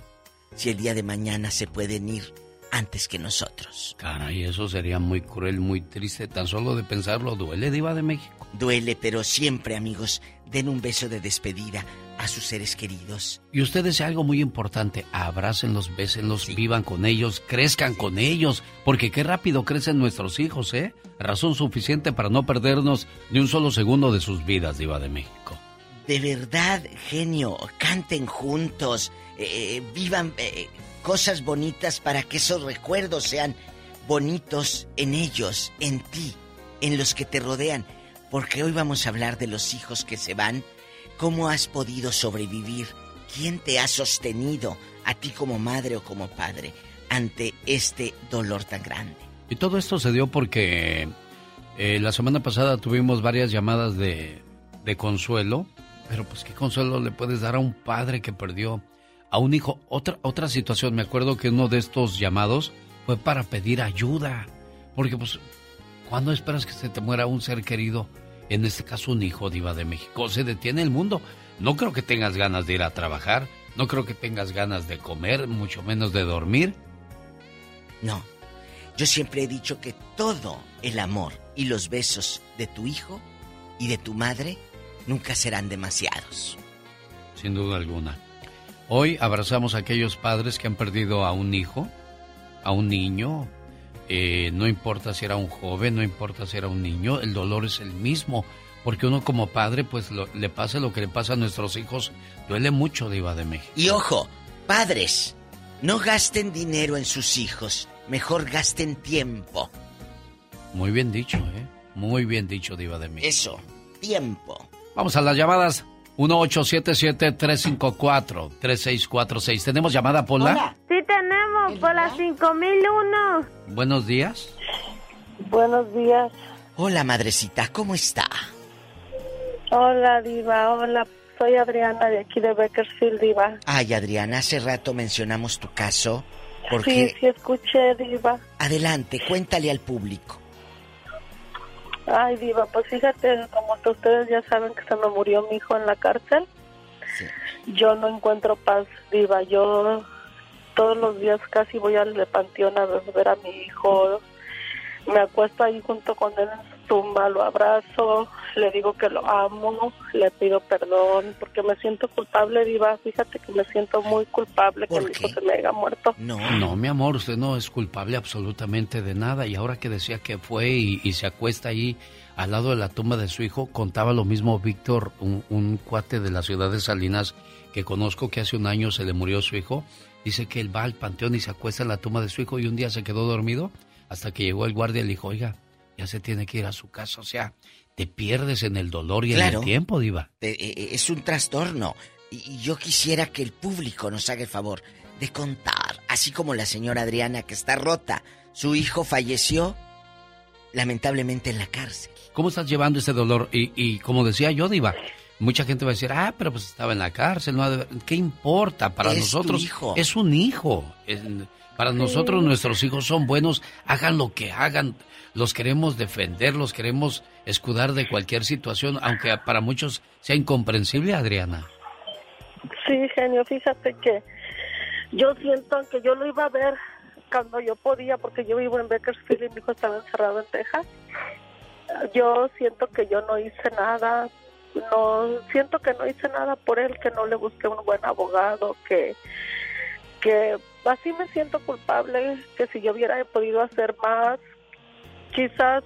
si el día de mañana se pueden ir antes que nosotros. Caray, eso sería muy cruel, muy triste. Tan solo de pensarlo duele, diva de México. Duele, pero siempre, amigos, den un beso de despedida a sus seres queridos. Y usted desea algo muy importante, abrácenlos, bésenlos, vivan con ellos, crezcan con ellos, porque qué rápido crecen nuestros hijos, ¿eh? Razón suficiente para no perdernos ni un solo segundo de sus vidas, diva de México. De verdad, genio, canten juntos, eh, vivan eh, cosas bonitas para que esos recuerdos sean bonitos en ellos, en ti, en los que te rodean. Porque hoy vamos a hablar de los hijos que se van, cómo has podido sobrevivir, quién te ha sostenido, a ti como madre o como padre, ante este dolor tan grande. Y todo esto se dio porque eh, la semana pasada tuvimos varias llamadas de, de consuelo, pero pues qué consuelo le puedes dar a un padre que perdió a un hijo. Otra, otra situación, me acuerdo que uno de estos llamados fue para pedir ayuda, porque pues, ¿cuándo esperas que se te muera un ser querido? En este caso un hijo diva de México. Se detiene el mundo. No creo que tengas ganas de ir a trabajar, no creo que tengas ganas de comer, mucho menos de dormir. No, yo siempre he dicho que todo el amor y los besos de tu hijo y de tu madre nunca serán demasiados. sin duda alguna. Hoy abrazamos a aquellos padres que han perdido a un hijo, a un niño, eh, no importa si era un joven, no importa si era un niño, el dolor es el mismo, porque uno como padre, pues lo- le pasa lo que le pasa a nuestros hijos, duele mucho, Diva de México. Y ojo, padres, no gasten dinero en sus hijos, mejor gasten tiempo. Muy bien dicho, ¿eh? Muy bien dicho, Diva de México. Eso, tiempo. Vamos a las llamadas. 1877-354-3646. ¿Tenemos llamada, Pola? Sí tenemos, por las 5001. Buenos días. Buenos días. Hola, madrecita, ¿cómo está? Hola, Diva. Hola, soy Adriana de aquí de Bakersfield, Diva. Ay, Adriana, hace rato mencionamos tu caso. Sí, Porque, sí, escuché, Diva. adelante, cuéntale al público. Ay, Diva, pues fíjate, como ustedes ya saben que se me murió mi hijo en la cárcel. Yo no encuentro paz, Diva. Yo todos los días casi voy al panteón a ver a mi hijo. Me acuesto ahí junto con él en su tumba, lo abrazo, le digo que lo amo, le pido perdón, porque me siento culpable, Diva. Fíjate que me siento muy culpable que mi hijo se me haya muerto. No. No, mi amor, usted no es culpable absolutamente de nada. Y ahora que decía que fue y, y se acuesta ahí al lado de la tumba de su hijo, contaba lo mismo Víctor, un, un cuate de la ciudad de Salinas que conozco que hace un año se le murió su hijo. Dice que él va al panteón y se acuesta en la tumba de su hijo y un día se quedó dormido hasta que llegó el guardia y le dijo, oiga, ya se tiene que ir a su casa. O sea, te pierdes en el dolor y en el tiempo, Diva. Eh, eh, es un trastorno. Y, yo quisiera que el público nos haga el favor de contar, así como la señora Adriana que está rota. Su hijo falleció lamentablemente en la cárcel. ¿Cómo estás llevando ese dolor? Y, y como decía yo, Diva, mucha gente va a decir, ah, pero pues estaba en la cárcel, no ¿qué importa? Para Es nosotros hijo. es un hijo. Para nosotros nuestros hijos son buenos, hagan lo que hagan, los queremos defender, los queremos escudar de cualquier situación, aunque para muchos sea incomprensible, Adriana. Sí, genio, fíjate que yo siento que yo lo iba a ver cuando yo podía, porque yo vivo en Bakersfield y mi hijo estaba encerrado en Texas. Yo siento que yo no hice nada, no siento que no hice nada por él, que no le busqué un buen abogado, que que así me siento culpable, que si yo hubiera podido hacer más, quizás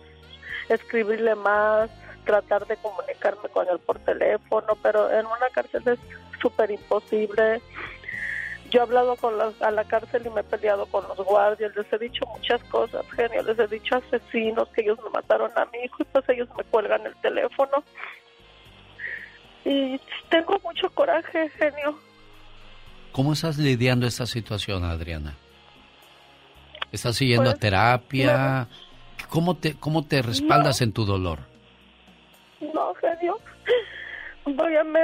escribirle más, tratar de comunicarme con él por teléfono, pero en una cárcel es súper imposible. Yo he hablado con la, a la cárcel y me he peleado con los guardias, les he dicho muchas cosas, genio, les he dicho asesinos que ellos me mataron a mi hijo y pues ellos me cuelgan el teléfono. Y tengo mucho coraje, genio. ¿Cómo estás lidiando esta situación, Adriana? ¿Estás siguiendo a Pues, terapia? ¿Cómo te, cómo te respaldas en tu dolor? No, genio. Voy a, me,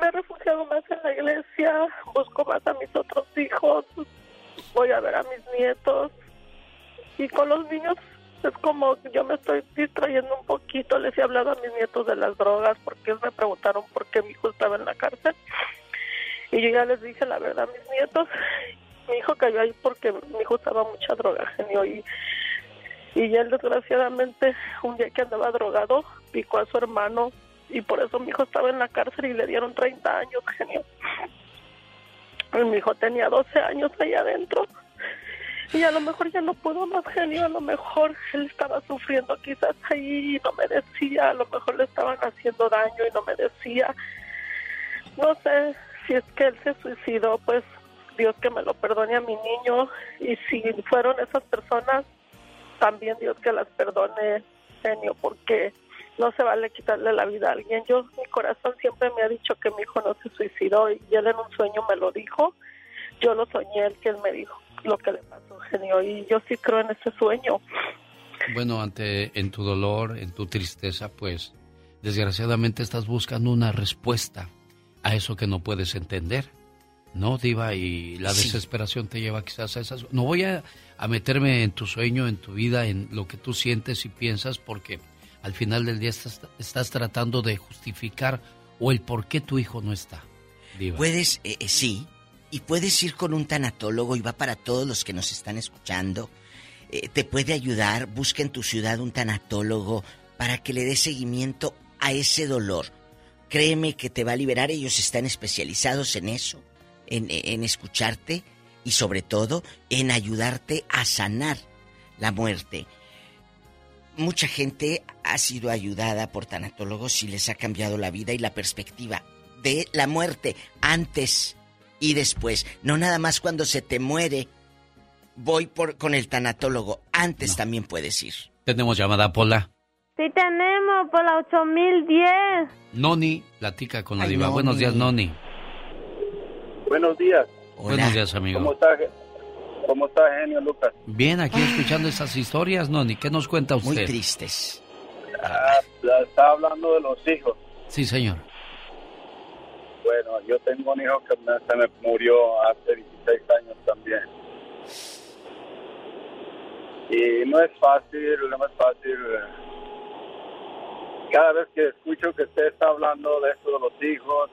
me he refugiado más en la iglesia, busco más a mis otros hijos, voy a ver a mis nietos. Y con los niños es como yo me estoy distrayendo un poquito. Les he hablado a mis nietos de las drogas porque ellos me preguntaron por qué mi hijo estaba en la cárcel. Y yo ya les dije la verdad a mis nietos. Mi hijo cayó ahí porque mi hijo usaba mucha droga, genio. Y, y él desgraciadamente un día que andaba drogado picó a su hermano y por eso mi hijo estaba en la cárcel y le dieron 30 años, genio. Y mi hijo tenía 12 años ahí adentro. Y a lo mejor ya no pudo más, genio. A lo mejor él estaba sufriendo quizás ahí y no me decía. A lo mejor le estaban haciendo daño y no me decía. No sé si es que él se suicidó, pues Dios que me lo perdone a mi niño. Y si fueron esas personas, también Dios que las perdone, genio, porque no se vale quitarle la vida a alguien. Yo, mi corazón siempre me ha dicho que mi hijo no se suicidó y él en un sueño me lo dijo. Yo lo soñé, el que él me dijo lo que le pasó, genio, y yo sí creo en ese sueño. Bueno, ante en tu dolor, en tu tristeza, pues desgraciadamente estás buscando una respuesta a eso que no puedes entender. ¿No, Diva? Y la Sí. desesperación te lleva quizás a esas... No voy a, a meterme en tu sueño, en tu vida, en lo que tú sientes y piensas, porque al final del día estás, tratando de justificar o el por qué tu hijo no está. Puedes, eh, eh, sí, y puedes ir con un tanatólogo y va para todos los que nos están escuchando. Eh, te puede ayudar, busca en tu ciudad un tanatólogo para que le dé seguimiento a ese dolor. Créeme que te va a liberar, ellos están especializados en eso, en escucharte y sobre todo en ayudarte a sanar la muerte. Mucha gente ha sido ayudada por tanatólogos y les ha cambiado la vida y la perspectiva de la muerte antes y después. No nada más cuando se te muere. Voy por con el tanatólogo. Antes también puedes ir. Tenemos llamada Pola. Sí tenemos por la 8010. Noni platica con la Ay, Diva. Noni. Buenos días, Noni. Buenos días. Buenos días, amigo. ¿Cómo está, cómo está genio Lucas? Bien, aquí escuchando esas historias, Noni. ¿Qué nos cuenta usted? Muy tristes. Ah, está hablando de los hijos. Sí, señor. Bueno, yo tengo un hijo que me- se me murió hace 16 años también. Y no es fácil, no es fácil. Cada vez que escucho que usted está hablando de esto de los hijos,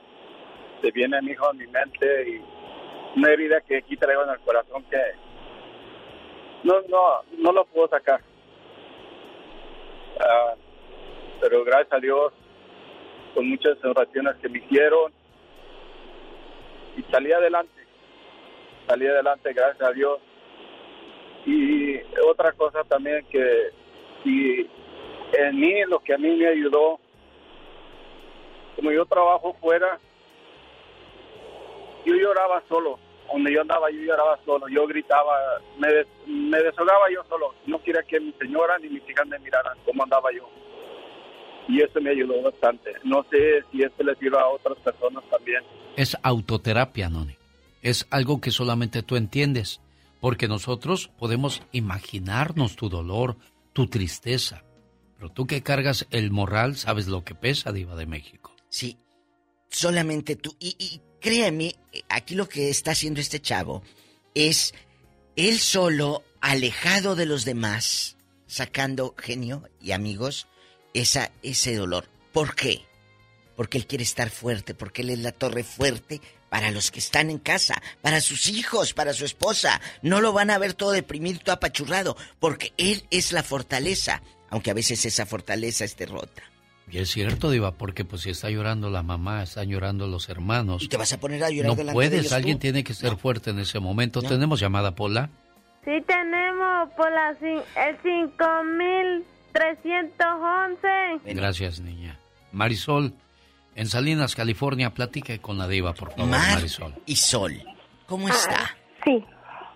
se viene mi hijo a mi mente y una herida que aquí traigo en el corazón que no, no, no lo puedo sacar. Ah, pero gracias a Dios, con muchas oraciones que me hicieron, y salí adelante. Salí adelante, gracias a Dios. Y otra cosa también que si en mí, lo que a mí me ayudó, como yo trabajo fuera, yo lloraba solo. Donde yo andaba, yo lloraba solo. Yo gritaba, me, des- me desahogaba yo solo. No quería que mi señora ni mis hijas me miraran cómo andaba yo. Y eso me ayudó bastante. No sé si esto le sirve a otras personas también. Es autoterapia, Noni. Es algo que solamente tú entiendes. Porque nosotros podemos imaginarnos tu dolor, tu tristeza. Pero tú que cargas el moral, sabes lo que pesa, Diva de México. Sí, solamente tú. Y, y créeme, aquí lo que está haciendo este chavo es él solo, alejado de los demás, sacando genio y amigos, esa, ese dolor. ¿Por qué? Porque él quiere estar fuerte, porque él es la torre fuerte para los que están en casa, para sus hijos, para su esposa. No lo van a ver todo deprimido, todo apachurrado, porque él es la fortaleza, aunque a veces esa fortaleza esté rota. Y es cierto, Diva, porque pues si está llorando la mamá, están llorando los hermanos. ¿Y te vas a poner a llorar No delante de puedes, ellos alguien tú? tiene que ser fuerte en ese momento. ¿Tenemos llamada, Pola? Sí tenemos por la, cin- el 5311. Gracias, niña. Marisol, en Salinas, California, platique con la Diva, por favor, Mar Marisol. y Sol, ¿cómo está? Sí,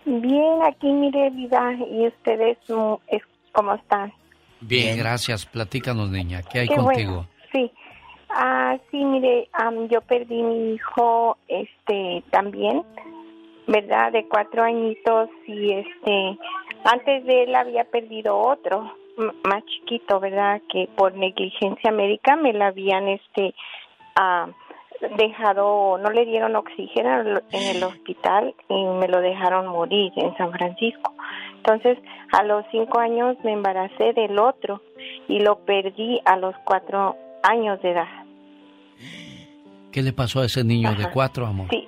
bien, aquí mire, vida, y ustedes, mm, ¿cómo están? Bien, gracias. Platícanos, niña. ¿Qué hay Qué contigo? bueno, sí. Ah, sí, mire, am, yo perdí mi hijo, este, también, ¿verdad? De cuatro añitos y, este, antes de él había perdido otro, más chiquito, ¿verdad? Que por negligencia médica me la habían, este, ah, dejado, no le dieron oxígeno en el hospital y me lo dejaron morir en San Francisco. Entonces, a los cinco años me embaracé del otro y lo perdí a los cuatro años de edad. ¿Qué le pasó a ese niño de cuatro, amor? Sí.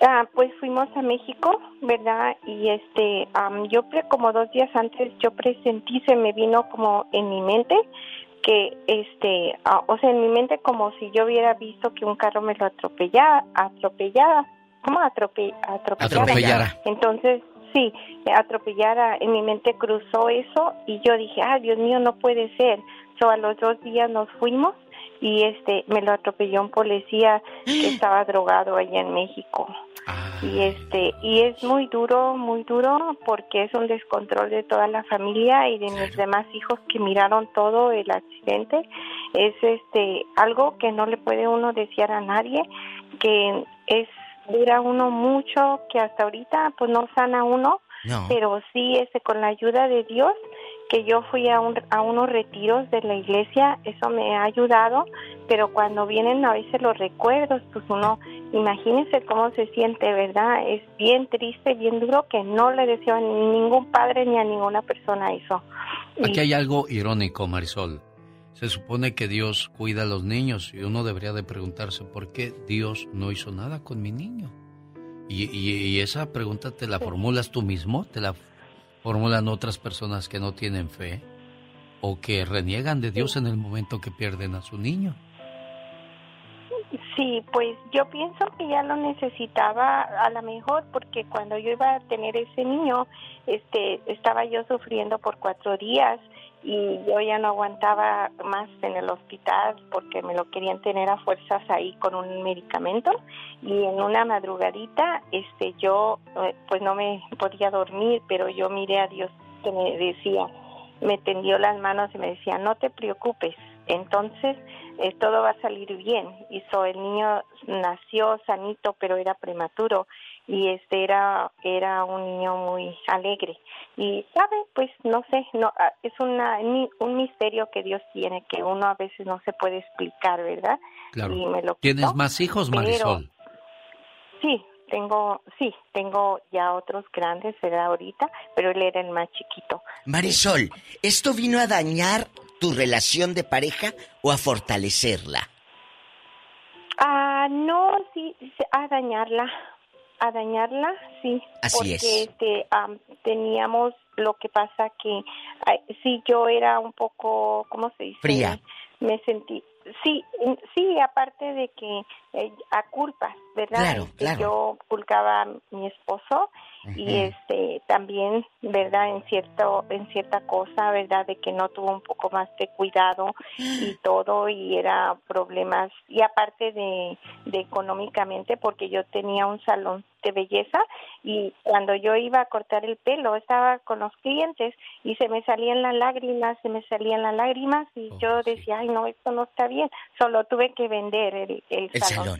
Ah, pues fuimos a México, ¿verdad? Y este, yo pre- como dos días antes yo presentí, se me vino como en mi mente que, este, o sea, en mi mente como si yo hubiera visto que un carro me lo atropellaba, atropellaba, ¿cómo atrope, atropellara? Atropellara. Entonces, sí, atropellara, en mi mente cruzó eso y yo dije, ah, Dios mío, no puede ser. So, a los dos días nos fuimos y este, me lo atropelló un policía que estaba drogado allá en México. Y este, y es muy duro, muy duro porque es un descontrol de toda la familia y de mis demás hijos que miraron todo el accidente. Es este, algo que no le puede uno desear a nadie, que es dura uno mucho, que hasta ahorita pues no sana uno, No. pero sí este con la ayuda de Dios que yo fui a, un, a unos retiros de la iglesia, eso me ha ayudado, pero cuando vienen a veces los recuerdos, pues uno, imagínense cómo se siente, ¿verdad? Es bien triste, bien duro, que no le deseo a ningún padre ni a ninguna persona eso. Aquí hay algo irónico, Marisol. Se supone que Dios cuida a los niños y uno debería de preguntarse por qué Dios no hizo nada con mi niño. Y, y- y esa pregunta te la formulas tú mismo, te la formulan otras personas que no tienen fe o que reniegan de Dios en el momento que pierden a su niño. Sí, pues yo pienso que ya lo necesitaba a lo mejor porque cuando yo iba a tener ese niño, este, estaba yo sufriendo por cuatro días y yo ya no aguantaba más en el hospital porque me lo querían tener a fuerzas ahí con un medicamento y en una madrugadita, este, yo eh, pues no me podía dormir, pero yo miré a Dios que me decía, me tendió las manos y me decía, no te preocupes, entonces eh, todo va a salir bien. Hizo el niño nació sanito, pero era prematuro y este era era un niño muy alegre y sabe pues no sé no ah, es una ni- un misterio que Dios tiene que uno a veces no se puede explicar verdad Claro. y me lo ¿Tienes quitó, más hijos, pero- Marisol? sí tengo sí tengo ya otros grandes ¿verdad? ahorita pero él era el más chiquito Marisol, ¿esto vino a dañar tu relación de pareja o a fortalecerla? Ah, no, sí, sí, a dañarla, a dañarla, sí. Así porque, es. este, am, teníamos lo que pasa que, ay, sí, yo era un poco, ¿cómo se dice? Fría. Me sentí, sí, sí, aparte de que eh, a culpas, ¿verdad? Claro, Este, claro. Yo culpaba a mi esposo y este también verdad en cierto en cierta cosa verdad de que no tuvo un poco más de cuidado y todo y era problemas y aparte de, de económicamente porque yo tenía un salón de belleza y cuando yo iba a cortar el pelo estaba con los clientes y se me salían las lágrimas se me salían las lágrimas y yo decía ay no esto no está bien solo tuve que vender el, el, El salón.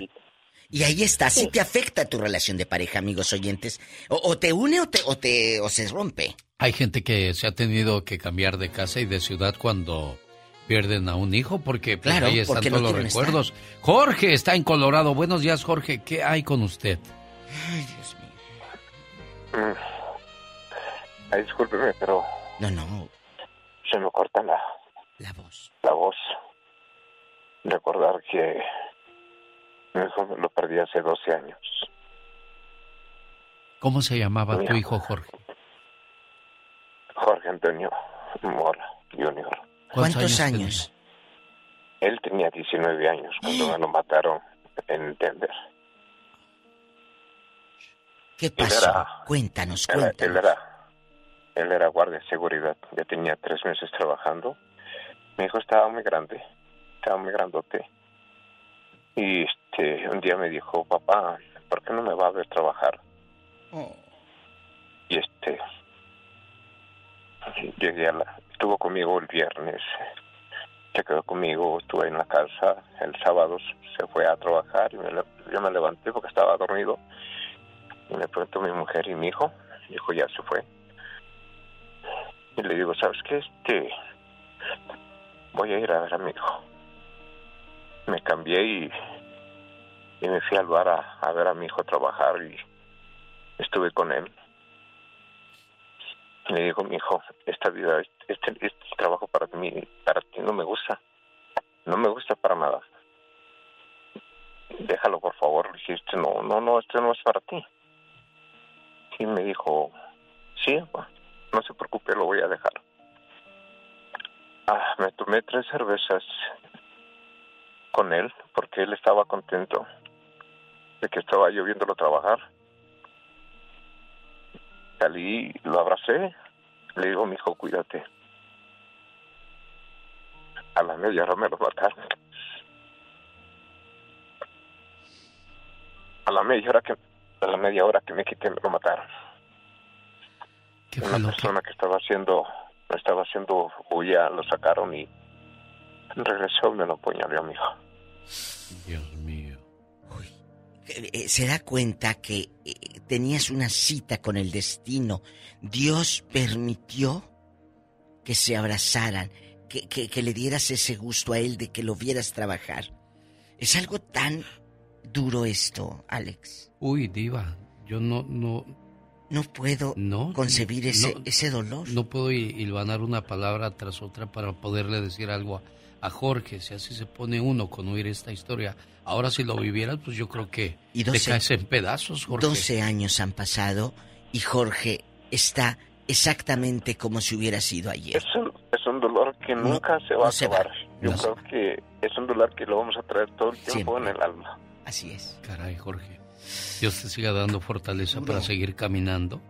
Y ahí está, si te afecta tu relación de pareja, amigos oyentes. O, o te une o te, o te o se rompe. Hay gente que se ha tenido que cambiar de casa y de ciudad cuando pierden a un hijo porque pues, Claro, ahí están porque no todos los quieren recuerdos. Jorge está en Colorado. Buenos días, Jorge. ¿Qué hay con usted? Mm. Ay, discúlpeme, pero No, no. se me corta la, La voz. la voz. Recordar que mi hijo lo perdí hace 12 años. ¿Cómo se llamaba tu hijo, Jorge? Jorge Antonio Mora Jr. ¿Cuántos tenía? años? Él tenía 19 años cuando me lo mataron en Denver. ¿Qué Él pasó? era- Cuéntanos, cuéntanos. él era él era guardia de seguridad ya tenía tres meses trabajando mi hijo estaba muy grande estaba muy grandote y este un día me dijo papá ¿por qué no me va a ver trabajar? y este llegué a la estuvo conmigo el viernes se quedó conmigo estuve en la casa el sábado se fue a trabajar y me yo me levanté porque estaba dormido y me preguntó mi mujer y mi hijo mi hijo ya se fue. Y le digo sabes qué este voy a ir a ver a mi hijo me cambié y me fui al bar a, a ver a mi hijo trabajar y estuve con él. Le digo mi hijo esta vida este, este trabajo para mí para ti no me gusta. No me gusta para nada. Déjalo por favor le dije este no no no este no es para ti y me dijo sí no se preocupe lo voy a dejar ah, me tomé tres cervezas con él porque él estaba contento de que estaba yo viéndolo trabajar. Salí lo abracé le digo mi hijo cuídate a la media hora me lo mataron. A la media hora que a la media hora que me quité me lo mataron. Una persona que estaba haciendo estaba haciendo huya lo sacaron y regresó y me lo apuñaló a mi hijo Dios mío. Eh, eh, se da cuenta que eh, tenías una cita con el destino. Dios permitió que se abrazaran, que, que- que le dieras ese gusto a él de que lo vieras trabajar. Es algo tan duro esto, Alex. Uy, diva, yo no, no, No puedo no concebir ese, no, ese dolor. No puedo hi- hilvanar una palabra tras otra para poderle decir algo a, a Jorge. Si así se pone uno con oír esta historia. Ahora si lo vivieras, pues yo creo que Y te 12 caes en pedazos, Jorge. 12 años han pasado y Jorge está exactamente como si hubiera sido ayer. es un, es un dolor que nunca se va no a se va. acabar yo No se creo que es un dolor que lo vamos a traer todo el tiempo en el alma Así es. Caray, Jorge. Dios te siga dando fortaleza para seguir caminando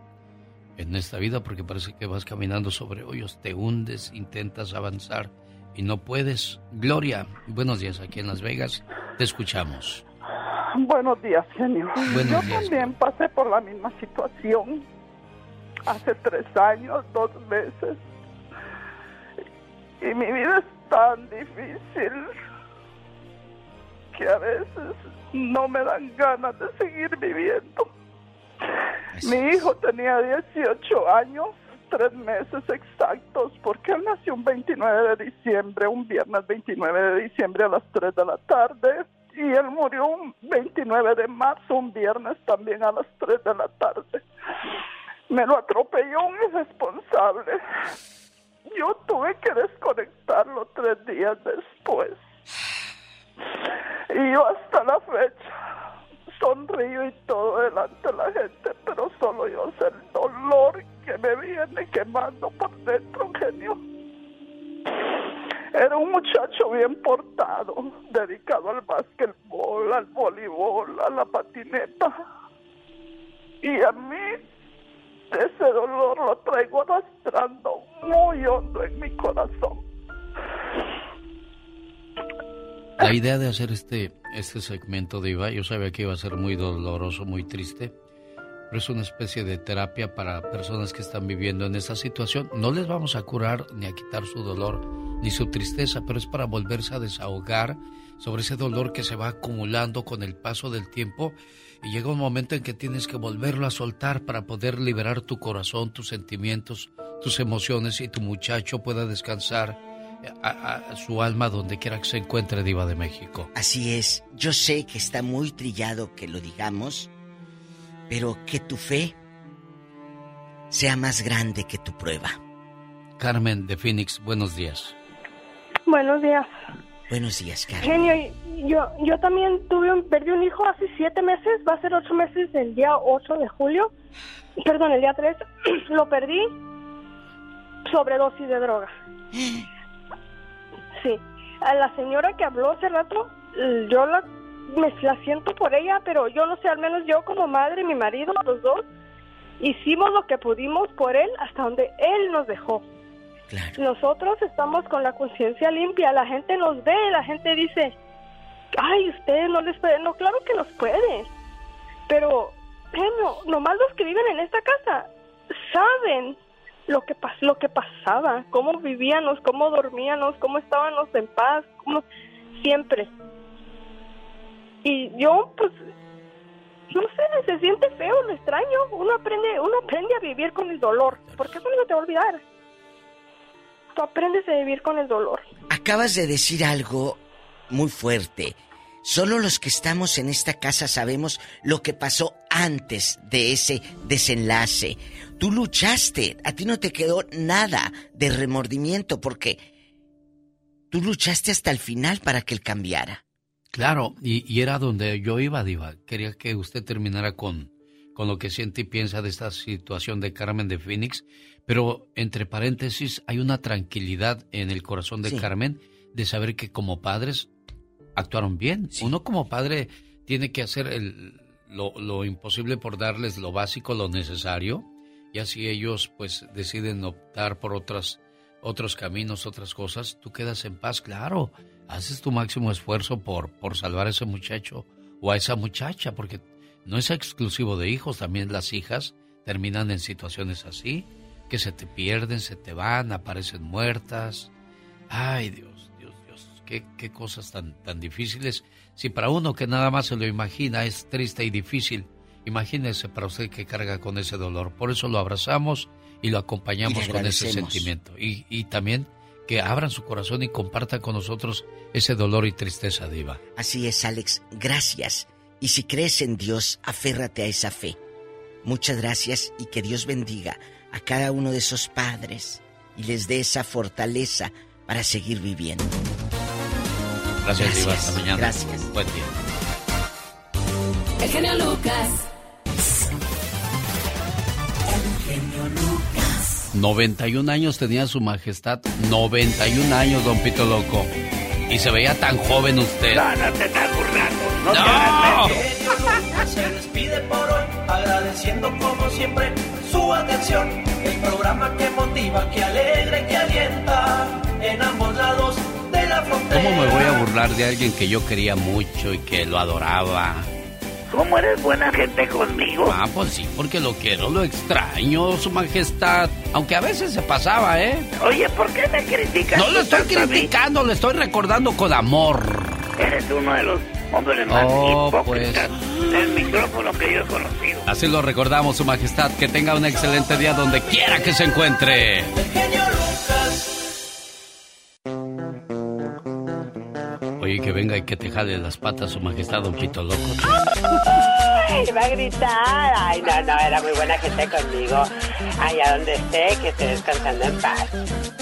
en esta vida, porque parece que vas caminando sobre hoyos, te hundes, intentas avanzar y no puedes. Gloria, buenos días aquí en Las Vegas. Te escuchamos. Buenos días, genio. Buenos Yo días. también pasé por la misma situación hace tres años, dos meses. Y mi vida es tan difícil que a veces no me dan ganas de seguir viviendo. Mi hijo tenía 18 años, tres meses exactos, porque él nació un 29 de diciembre, un viernes 29 de diciembre a las 3 de la tarde, y él murió un 29 de marzo, un viernes también a las 3 de la tarde. Me lo atropelló un irresponsable. Yo tuve que desconectarlo tres días después. Y yo hasta la fecha sonrío y todo delante de la gente, pero solo yo sé el dolor que me viene quemando por dentro, genio. Era un muchacho bien portado, dedicado al básquetbol, al voleibol, a la patineta. Y a mí ese dolor lo traigo arrastrando muy hondo en mi corazón. La idea de hacer este, este segmento de Iba, yo sabía que iba a ser muy doloroso, muy triste, pero es una especie de terapia para personas que están viviendo en esta situación. No les vamos a curar ni a quitar su dolor ni su tristeza, pero es para volverse a desahogar sobre ese dolor que se va acumulando con el paso del tiempo y llega un momento en que tienes que volverlo a soltar para poder liberar tu corazón, tus sentimientos, tus emociones y tu muchacho pueda descansar a, su alma donde quiera que se encuentre Diva de México. Así es, yo sé que está muy trillado que lo digamos, pero que tu fe sea más grande que tu prueba. Carmen de Phoenix, buenos días. Buenos días. Buenos días, Carmen. Genio, yo, yo también tuve un, perdí un hijo hace siete meses, va a ser ocho meses el día 8 de julio, perdón, el día 3, lo perdí sobredosis de droga. Sí, a la señora que habló hace rato, yo la, me la siento por ella, pero yo no sé, al menos yo como madre, mi marido, los dos, hicimos lo que pudimos por él hasta donde él nos dejó. Nosotros estamos con la conciencia limpia, la gente nos ve, la gente dice, ay, ustedes no les pueden, no, claro que nos puede, pero, bueno, nomás los que viven en esta casa saben lo que pas lo que pasaba, cómo vivíamos, cómo dormíamos, cómo estábamos en paz, cómo siempre. Y yo pues no sé, se siente feo, lo extraño, uno aprende, uno aprende a vivir con el dolor, porque eso no te va a olvidar. Tú aprendes a vivir con el dolor. Acabas de decir algo muy fuerte. Solo los que estamos en esta casa sabemos lo que pasó antes de ese desenlace. Tú luchaste, a ti no te quedó nada de remordimiento porque tú luchaste hasta el final para que él cambiara. Claro, y, y era donde yo iba, Diva. Quería que usted terminara con, con lo que siente y piensa de esta situación de Carmen de Phoenix, pero entre paréntesis hay una tranquilidad en el corazón de Carmen de saber que como padres actuaron bien. Uno como padre tiene que hacer el- lo, lo imposible por darles lo básico, lo necesario, y así ellos pues deciden optar por otras, otros caminos, otras cosas, tú quedas en paz, claro, haces tu máximo esfuerzo por, por salvar a ese muchacho o a esa muchacha, porque no es exclusivo de hijos, también las hijas terminan en situaciones así, que se te pierden, se te van, aparecen muertas. Ay, Dios, Dios, Dios, qué, qué cosas tan, tan difíciles. Si para uno que nada más se lo imagina es triste y difícil, imagínese para usted que carga con ese dolor. Por eso lo abrazamos y lo acompañamos Y con ese sentimiento. Y, y también que abran su corazón y compartan con nosotros ese dolor y tristeza, Diva. Así es, Alex. Gracias. Y si crees en Dios, aférrate a esa fe. Muchas gracias y que Dios bendiga a cada uno de esos padres y les dé esa fortaleza para seguir viviendo. Gracias, Diva. Hasta mañana. Gracias. Buen día. El genio Lucas. Genio Lucas. 91 años tenía su majestad. 91 años, don Pito Loco. Y se veía tan joven usted. No, no te estás burlando. No, te ¡No! menso. Se despide por hoy, agradeciendo como siempre su atención. El programa que motiva, que alegra y que alienta en ambos lados de la frontera. ¿Cómo me voy a burlar de alguien que yo quería mucho y que lo adoraba? ¿Cómo eres buena gente conmigo? Ah, pues sí, porque lo quiero, lo extraño, su majestad. Aunque a veces se pasaba, ¿eh? Oye, ¿por qué me criticas? No lo estoy criticando, le estoy recordando con amor. Eres uno de los hombres más Oh, hipócritas del micrófono que yo he conocido. Así lo recordamos, su majestad. Que tenga un excelente día donde quiera que se encuentre. Oye, que venga y que te jale las patas, su majestad, don Pito Loco. Ay, va a gritar. Ay, no, no, era muy buena gente conmigo. Allá donde esté, que esté descansando en paz.